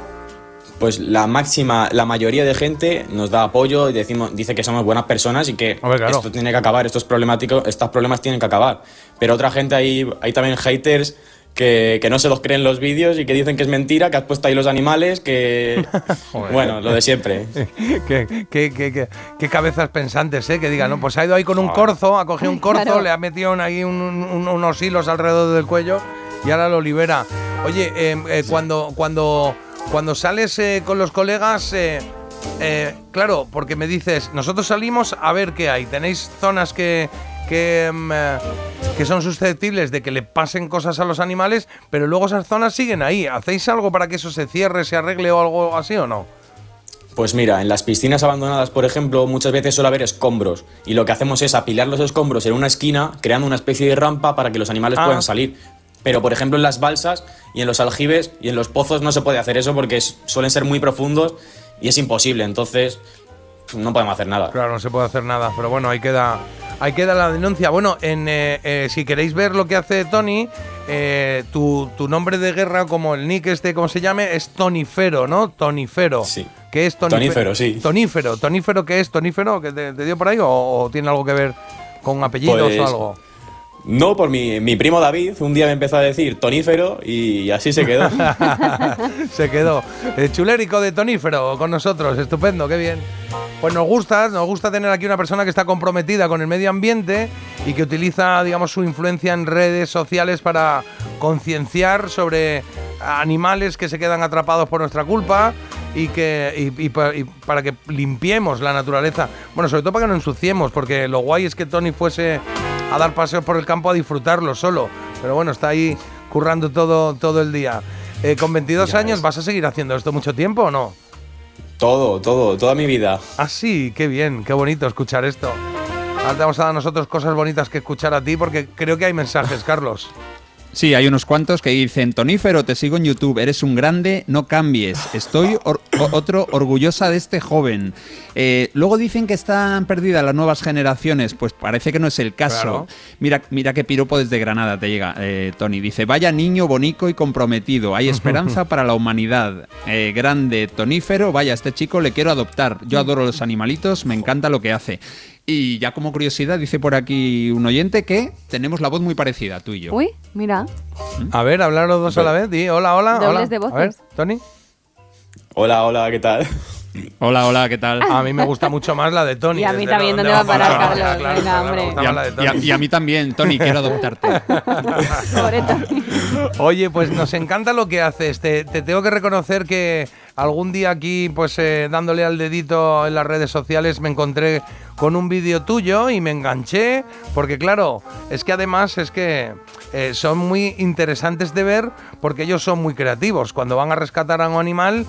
Pues la máxima, la mayoría de gente nos da apoyo y decimos, dice que somos buenas personas y que esto tiene que acabar, estos problemáticos, estos problemas tienen que acabar. Pero otra gente hay, hay también haters que, que no se los creen los vídeos y que dicen que es mentira, que has puesto ahí los animales, que Joder. bueno, lo de siempre. ¿Qué, qué, qué, qué- qué cabezas pensantes, ¿eh? Que digan, no, pues ha ido ahí con un corzo, ha cogido un corzo, Claro. le ha metido ahí un- un- unos hilos alrededor del cuello y ahora lo libera. Oye, eh, eh, cuando, cuando, cuando sales eh, con los colegas, eh, eh, claro, porque me dices, nosotros salimos a ver qué hay. ¿Tenéis zonas que, que, mm, eh, que son susceptibles de que le pasen cosas a los animales, pero luego esas zonas siguen ahí? ¿Hacéis algo para que eso se cierre, se arregle o algo así o no? Pues mira, en las piscinas abandonadas, por ejemplo, muchas veces suele haber escombros y lo que hacemos es apilar los escombros en una esquina, creando una especie de rampa para que los animales Ah. puedan salir. Pero, por ejemplo, en las balsas y en los aljibes y en los pozos no se puede hacer eso porque suelen ser muy profundos y es imposible. Entonces, no podemos hacer nada. Claro, no se puede hacer nada, pero bueno, ahí queda, ahí queda la denuncia. Bueno, en, eh, eh, si queréis ver lo que hace Tony, eh, tu, tu nombre de guerra, como el nick este, como se llame, es Tonifero, ¿no? Tonifero. Sí. ¿Qué es Tonifero? Tonífero, sí. Tonífero. ¿Tonífero qué es? ¿Tonífero? ¿Que te, te dio por ahí o, o tiene algo que ver con apellidos Pues, o algo? No, por mi, mi primo David, un día me empezó a decir tonífero y así se quedó. Se quedó. El chulérico de Tonífero con nosotros. Estupendo, qué bien. Pues nos gusta, nos gusta tener aquí una persona que está comprometida con el medio ambiente y que utiliza, digamos, su influencia en redes sociales para concienciar sobre animales que se quedan atrapados por nuestra culpa y que y, y pa- y para que limpiemos la naturaleza. Bueno, sobre todo para que no ensuciemos, porque lo guay es que Tony fuese a dar paseos por el campo a disfrutarlo solo. Pero bueno, está ahí currando todo, todo el día. Eh, con 22 años, ¿vas a seguir haciendo esto mucho tiempo o no? todo, todo, toda mi vida. Ah, sí, qué bien, qué bonito escuchar esto. Ahora te vamos a dar a nosotros cosas bonitas que escuchar a ti porque creo que hay mensajes, Carlos. Sí, hay unos cuantos que dicen, Tonífero, te sigo en YouTube, eres un grande, no cambies. Estoy or- otro orgullosa de este joven. Eh, luego dicen que están perdidas las nuevas generaciones, pues parece que no es el caso. Claro. Mira, mira qué piropo desde Granada te llega, eh, Tony. Dice, vaya niño bonito y comprometido, hay esperanza para la humanidad. Eh, grande, Tonífero, vaya, este chico le quiero adoptar. Yo adoro los animalitos, me encanta lo que hace. Y ya como curiosidad, dice por aquí un oyente que tenemos la voz muy parecida, tú y yo. Uy, mira. A ver, hablar los dos a la vez. Di, hola, hola, Dobles hola. de A ver, voces. Tony. Hola, hola, ¿qué tal? Hola, hola, ¿qué tal? A mí me gusta mucho más la de Tony. Y a mí también, ¿dónde va a parar, Carlos? claro, Venga, hombre. Y a, la de y a- Tony. y a mí también, Tony, quiero adoptarte. Pobre Tony. Oye, pues nos encanta lo que haces. Te, te tengo que reconocer que algún día aquí, pues eh, dándole al dedito en las redes sociales, me encontré con un vídeo tuyo y me enganché. Porque claro, es que además es que eh, son muy interesantes de ver porque ellos son muy creativos. Cuando van a rescatar a un animal,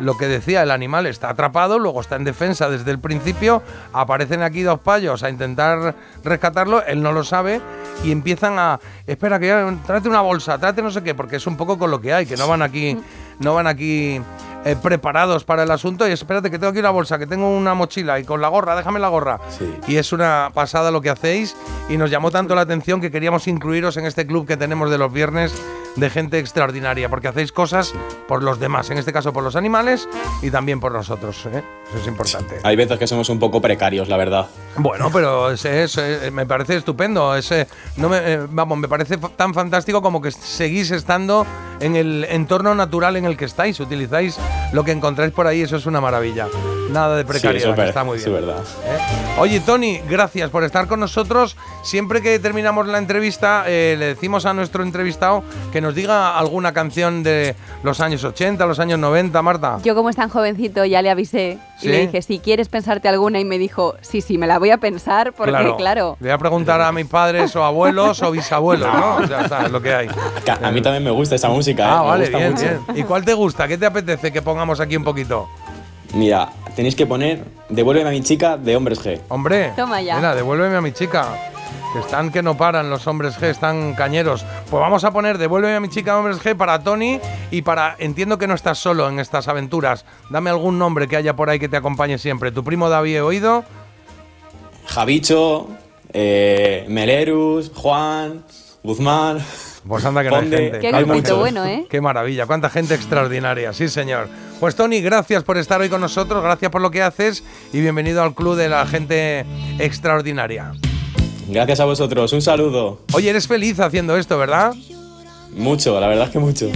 lo que decía, el animal está atrapado, luego está en defensa desde el principio, aparecen aquí dos payos a intentar rescatarlo, él no lo sabe y empiezan a, espera, que ya, tráete una bolsa, tráete no sé qué, porque es un poco con lo que hay, que no van aquí, no van aquí eh, preparados para el asunto y espérate que tengo aquí una bolsa, que tengo una mochila y con la gorra, déjame la gorra. Y es una pasada lo que hacéis y nos llamó tanto la atención que queríamos incluiros en este club que tenemos de los viernes de gente extraordinaria, porque hacéis cosas por los demás, en este caso por los animales y también por nosotros. ¿eh? Eso es importante. Hay veces que somos un poco precarios, la verdad. Bueno, pero es, es- eh, me parece estupendo. Es, eh, no me, eh, vamos, me parece tan fantástico como que seguís estando en el entorno natural en el que estáis. Utilizáis lo que encontráis por ahí, eso es una maravilla. Nada de precariedad, Sí, que está muy bien. verdad. ¿eh? Oye, Tony, gracias por estar con nosotros. Siempre que terminamos la entrevista, eh, le decimos a nuestro entrevistado que nos diga alguna canción de los años 80, los años 90, Marta. Yo como es tan jovencito ya le avisé ¿Sí? y le dije, si quieres pensarte alguna y me dijo, sí, sí, me la voy a pensar porque claro, Le voy a preguntar a mis padres o abuelos o bisabuelos, ¿no? O sea, está, es lo que hay. A mí también me gusta esa música. Ah, ¿eh? Me vale, gusta bien, mucho. bien. ¿Y cuál te gusta? ¿Qué te apetece que pongamos aquí un poquito? Mira, tenéis que poner Devuélveme a mi chica de Hombres G. Hombre, Toma ya. Mira, devuélveme a mi chica. Que están que no paran los hombres G, están cañeros. Pues vamos a poner Devuélveme a mi chica hombres G para Tony y para. Entiendo que no estás solo en estas aventuras. Dame algún nombre que haya por ahí que te acompañe siempre. Tu primo David he oído. Javicho, eh, Melerus, Juan, Guzmán. Pues anda que no hay gente. Qué grupito bueno, ¿eh? Qué maravilla, cuánta gente extraordinaria, sí señor. Pues Tony, gracias por estar hoy con nosotros, gracias por lo que haces y bienvenido al club de la gente extraordinaria. Gracias a vosotros, un saludo. Oye, eres feliz haciendo esto, ¿verdad? Mucho, la verdad es que mucho.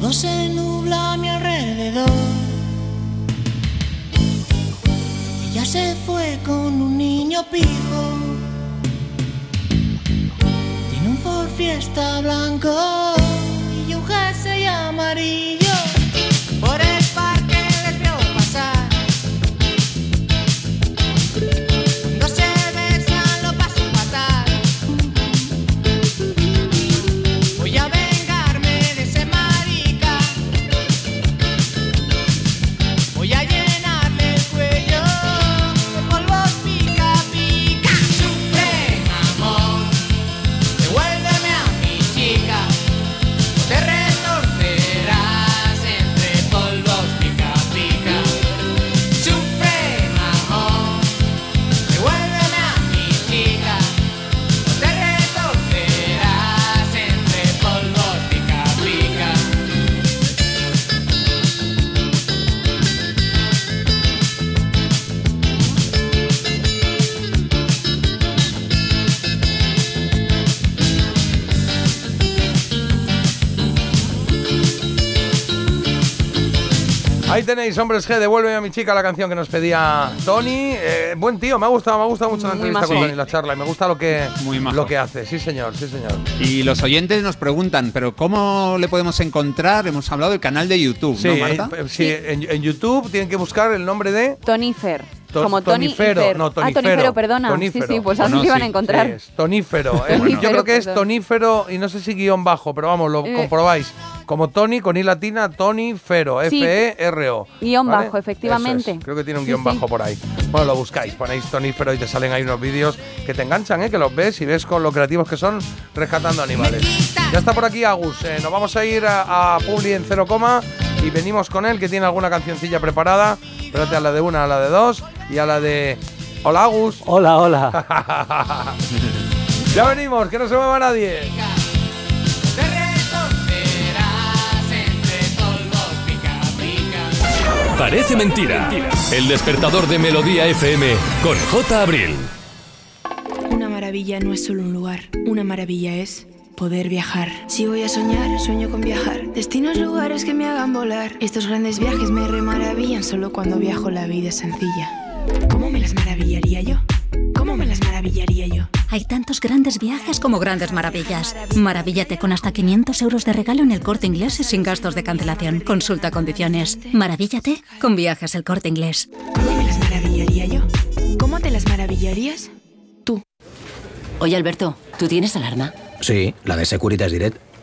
Todo se nubla a mi alrededor. Ella se fue con un niño pijo. Fiesta blanco y un jersey amarillo. Ahí tenéis, hombres G, devuélveme a mi chica la canción que nos pedía Tony. Eh, buen tío, me ha gustado, me ha gustado mucho la entrevista majo. con. Tony, la charla, y me gusta lo que, Muy majo. lo que hace. Sí, señor, sí, señor. Y los oyentes nos preguntan, ¿pero cómo le podemos encontrar? Hemos hablado del canal de YouTube, Sí, ¿no, Marta? eh, sí, En, en YouTube tienen que buscar el nombre de Tony Fer. To- como Tony y Tonífero, Fer. no, Ah, Tonífero. Tonífero, perdona. Tonífero. Sí, sí, pues así iban sí, a encontrar. sí, es tonífero. eh. Yo creo que es tonífero y no sé si guion bajo, pero vamos, lo Eh. comprobáis. Como Tony con I latina, Tonífero, Sí. F-E-R-O. Guión ¿vale? bajo, efectivamente. Es. Creo que tiene un Sí, guion sí. bajo por ahí. Bueno, lo buscáis, ponéis tonífero y te salen ahí unos vídeos que te enganchan, ¿eh? que los ves y ves con lo creativos que son rescatando animales. Ya está por aquí Agus. eh, nos vamos a ir a, a Publi en cero coma y venimos con él que tiene alguna cancioncilla preparada. Espérate a la de una, a la de dos y a la de. Hola Agus. Hola, hola. ya venimos, que no se mueva nadie. Parece mentira. El despertador de Melodía FM con J. Abril. Una maravilla no es solo un lugar, una maravilla es poder viajar. Si voy a soñar, sueño con viajar. Destinos, lugares que me hagan volar. Estos grandes viajes me remaravillan solo cuando viajo la vida es sencilla. ¿Cómo me las maravillaría yo? ¿Cómo me las maravillaría yo? Hay tantos grandes viajes como grandes maravillas. Maravíllate con hasta 500 euros de regalo en el corte inglés y sin gastos de cancelación. Consulta condiciones. Maravíllate con viajes el corte inglés. ¿Cómo me las maravillaría yo? ¿Cómo te las maravillarías? Oye, Alberto, ¿tú tienes alarma? Sí, la de Securitas Direct.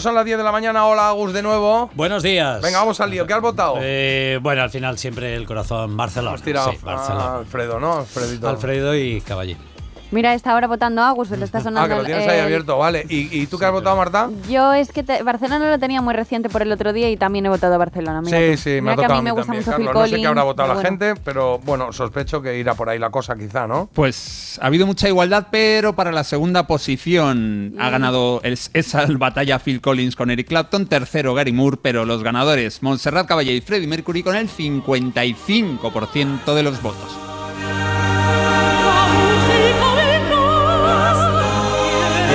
Minutos son las 10 de la mañana. Hola, Agus, de nuevo. Buenos días. Venga, vamos al lío. ¿Qué has votado? Eh, bueno, al final siempre el corazón Barcelona. Has tirado Sí, a Barcelona. Alfredo, ¿no? Alfredito. Alfredo y Caballé. Mira, está ahora votando a Agus, le está sonando Ah, que lo el- tienes ahí abierto, vale. ¿Y, y tú qué has votado, Marta? Yo es que te- Barcelona lo tenía muy reciente por el otro día y también he votado a Barcelona. mira sí, sí, me Mira ha que tocado a mí me gusta también, mucho Carlos. Phil No sé qué Collins, habrá votado la pero bueno. gente, pero bueno, sospecho que irá por ahí la cosa quizá, ¿no? Pues ha habido mucha igualdad, pero para la segunda posición ha ganado es- esa batalla Phil Collins con Eric Clapton, tercero Gary Moore, pero los ganadores Montserrat Caballé y Freddie Mercury con el 55% de los votos.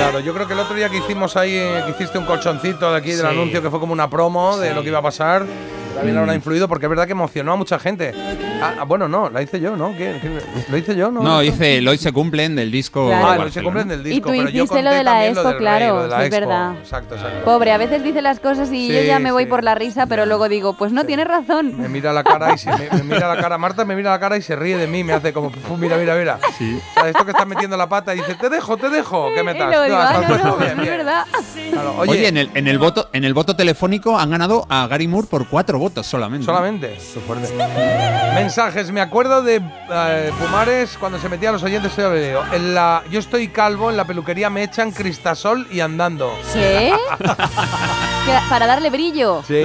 Claro, yo creo que el otro día que hicimos ahí, eh, que hiciste un colchoncito de aquí del Sí. anuncio que fue como una promo de lo que iba a pasar, también habrá influido porque es verdad que emocionó a mucha gente. Ah, ah, bueno, no, la hice yo, ¿no? ¿Qué- qué- ¿Lo hice yo? No, No, dice el hoy se cumplen del disco. Claro. Ah, lo Barcelona. se cumplen del Y disco, tú pero yo hiciste lo conté de la lo expo, rey, claro, lo de la sí, es expo. verdad. Exacto, exacto. Pobre, a veces dice las cosas y yo ya me voy sí. por la risa, pero luego digo, pues no, tienes razón. Me mira la cara y se, me, me mira la cara, Marta me mira la cara y se ríe de mí, me hace como, "Fu, mira, mira, mira. O sea, esto que estás metiendo la pata y dice, te dejo, te dejo, ¿qué Y metas? digo, "Ah, has no, puesto no, bien, no es bien". verdad. Claro, Oye, oye, en, el, en, el voto, en el voto telefónico han ganado a Gary Moore por cuatro votos solamente. Solamente. Qué fuerte. Mensajes. Me acuerdo de eh, Pumares cuando se metía a los oyentes. lo leo. En la, yo estoy calvo, en la peluquería me echan cristasol y andando. ¿Qué? Para darle brillo. Sí.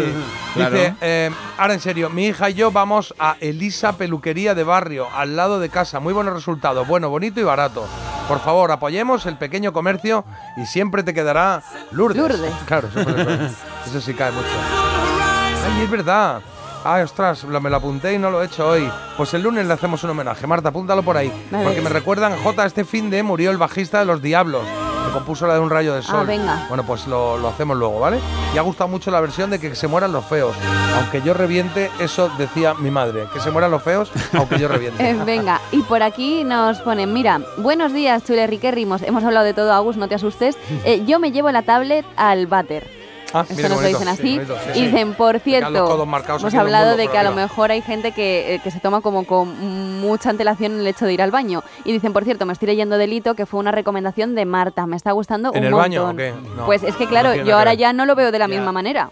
Claro. Dice, eh, ahora en serio, mi hija y yo vamos a Elisa Peluquería de Barrio, al lado de casa. Muy buenos resultados, bueno, bonito y barato. Por favor, apoyemos el pequeño comercio y siempre te quedará Lourdes. Lourdes. Claro, eso, ser. Eso sí cae mucho. Ay, es verdad. Ay, ostras, me lo apunté y no lo he hecho hoy. Pues el lunes le hacemos un homenaje. Marta, apúntalo por ahí. Vale. Porque me recuerdan, J, este fin de murió el bajista de Los Diablos. Que compuso la de Un rayo de sol. Ah, venga. Bueno, pues lo, lo hacemos luego, ¿vale? Y ha gustado mucho la versión de que se mueran los feos. Aunque yo reviente, eso decía mi madre. Que se mueran los feos, aunque yo reviente. Eh, venga, y por aquí nos ponen, mira, buenos días, Chule Riquérrimos. Hemos hablado de todo, Agus, no te asustes. Eh, yo me llevo la tablet al váter. Ah, Esto nos lo dicen así. Sí, bonito, sí, y dicen, por cierto, hemos hablado de que a lo mejor hay gente que, eh, que se toma como con mucha antelación el hecho de ir al baño. Y dicen, por cierto, me estoy leyendo Delito, que fue una recomendación de Marta. Me está gustando ¿En un el montón. baño o qué? No, pues es que, claro, yo ahora ya no lo veo de la misma manera.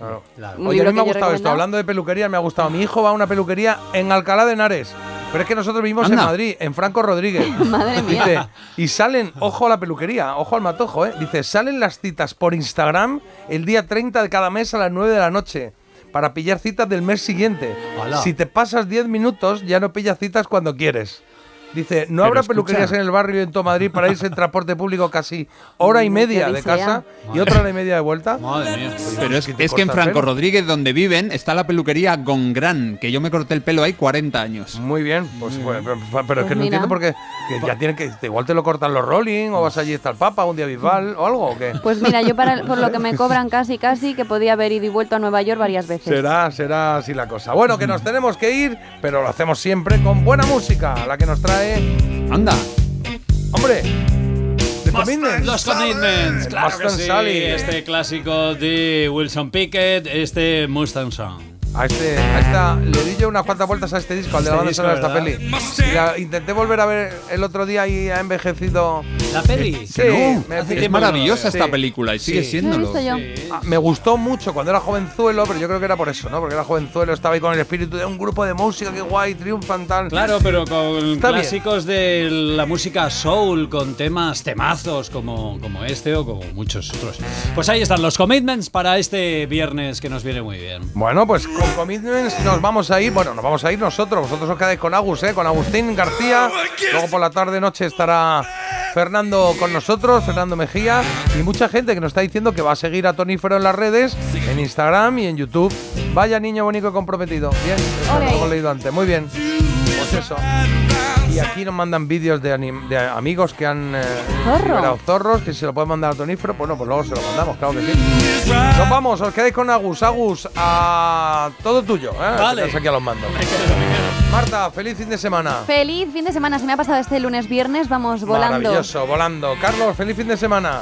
Un Oye, a mí me ha gustado esto. Hablando de peluquería, me ha gustado. Mi hijo va a una peluquería en Alcalá de Henares. Pero es que nosotros vivimos Anda. en Madrid, en Franco Rodríguez. Madre mía. Dice, y salen, ojo a la peluquería, ojo al matojo, ¿eh? Dice, salen las citas por Instagram el día 30 de cada mes a las 9 de la noche para pillar citas del mes siguiente. Hola. Si te pasas 10 minutos, ya no pillas citas cuando quieres. Dice, no Pero habrá escucha. peluquerías en el barrio y en todo Madrid para irse en transporte público casi hora y Mm, media de casa y otra hora y media de vuelta. Madre mía. Pero es, ¿qué te es que en Franco? Rodríguez, donde viven, está la peluquería Gongran, que yo me corté el pelo ahí 40 años. Muy bien, pues, bueno, pero, pero es Pues que no mira. entiendo por qué. Que ya tienen que. Igual te lo cortan los Rolling, o vas allí está el Papa, un día Bisbal, o algo, o qué. Pues mira, yo para, por lo que me cobran casi, casi, que podía haber ido y vuelto a Nueva York varias veces. Será, será así la cosa. Bueno, que nos tenemos que ir, pero lo hacemos siempre con buena música, la que nos trae. Anda. ¡Hombre! The Commitments. Los Commitments, claro que sí. Este clásico de Wilson Pickett, este Mustang Song. A este, a esta, le di yo unas cuantas vueltas a este disco, al de la Este banda disco, sonora de esta peli. Y la intenté volver a ver el otro día y ha envejecido. ¿La peli? Sí, No, me- hace es maravillosa Sí. esta película y sigue Sí. siéndolo. ¿Lo he visto yo? Ah, Me gustó mucho cuando era jovenzuelo, pero yo creo que era por eso, ¿no? Porque era jovenzuelo, estaba ahí con el espíritu de un grupo de música, que guay, triunfan tal. Claro, pero con Está bien. clásicos de la música soul, con temas temazos como, como este o como muchos otros. Pues ahí están los commitments para este viernes que nos viene muy bien. Bueno, pues con Commitments nos vamos a ir. Bueno, nos vamos a ir nosotros. Vosotros os quedáis con Agus, ¿eh? Con Agustín García. Luego por la tarde, noche estará Fernando con nosotros, Fernando Mejía. Y mucha gente que nos está diciendo que va a seguir a Tonífero en las redes, en Instagram y en YouTube. Vaya niño bonito y comprometido. Bien, eso lo hemos leído antes. Muy bien. Pues eso. Y aquí nos mandan vídeos de, amigos que han eh, Zorro. liberado zorros, que se lo pueden mandar a Tonífero. Bueno, pues luego se lo mandamos, claro que sí. Nos vamos, os quedáis con Agus. Agus, a todo tuyo, ¿eh? Vale. Que estás aquí a los mandos. Marta, feliz fin de semana. Feliz fin de semana, se me ha pasado este lunes viernes, vamos volando. Maravilloso, volando. Carlos, feliz fin de semana.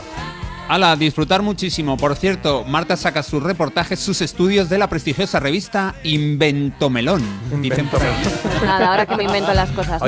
Ala, disfrutar muchísimo. Por cierto, Marta saca sus reportajes, sus estudios de la prestigiosa revista Inventomelón. Dicen por ahí. Nada, ahora que me invento las cosas. Oye,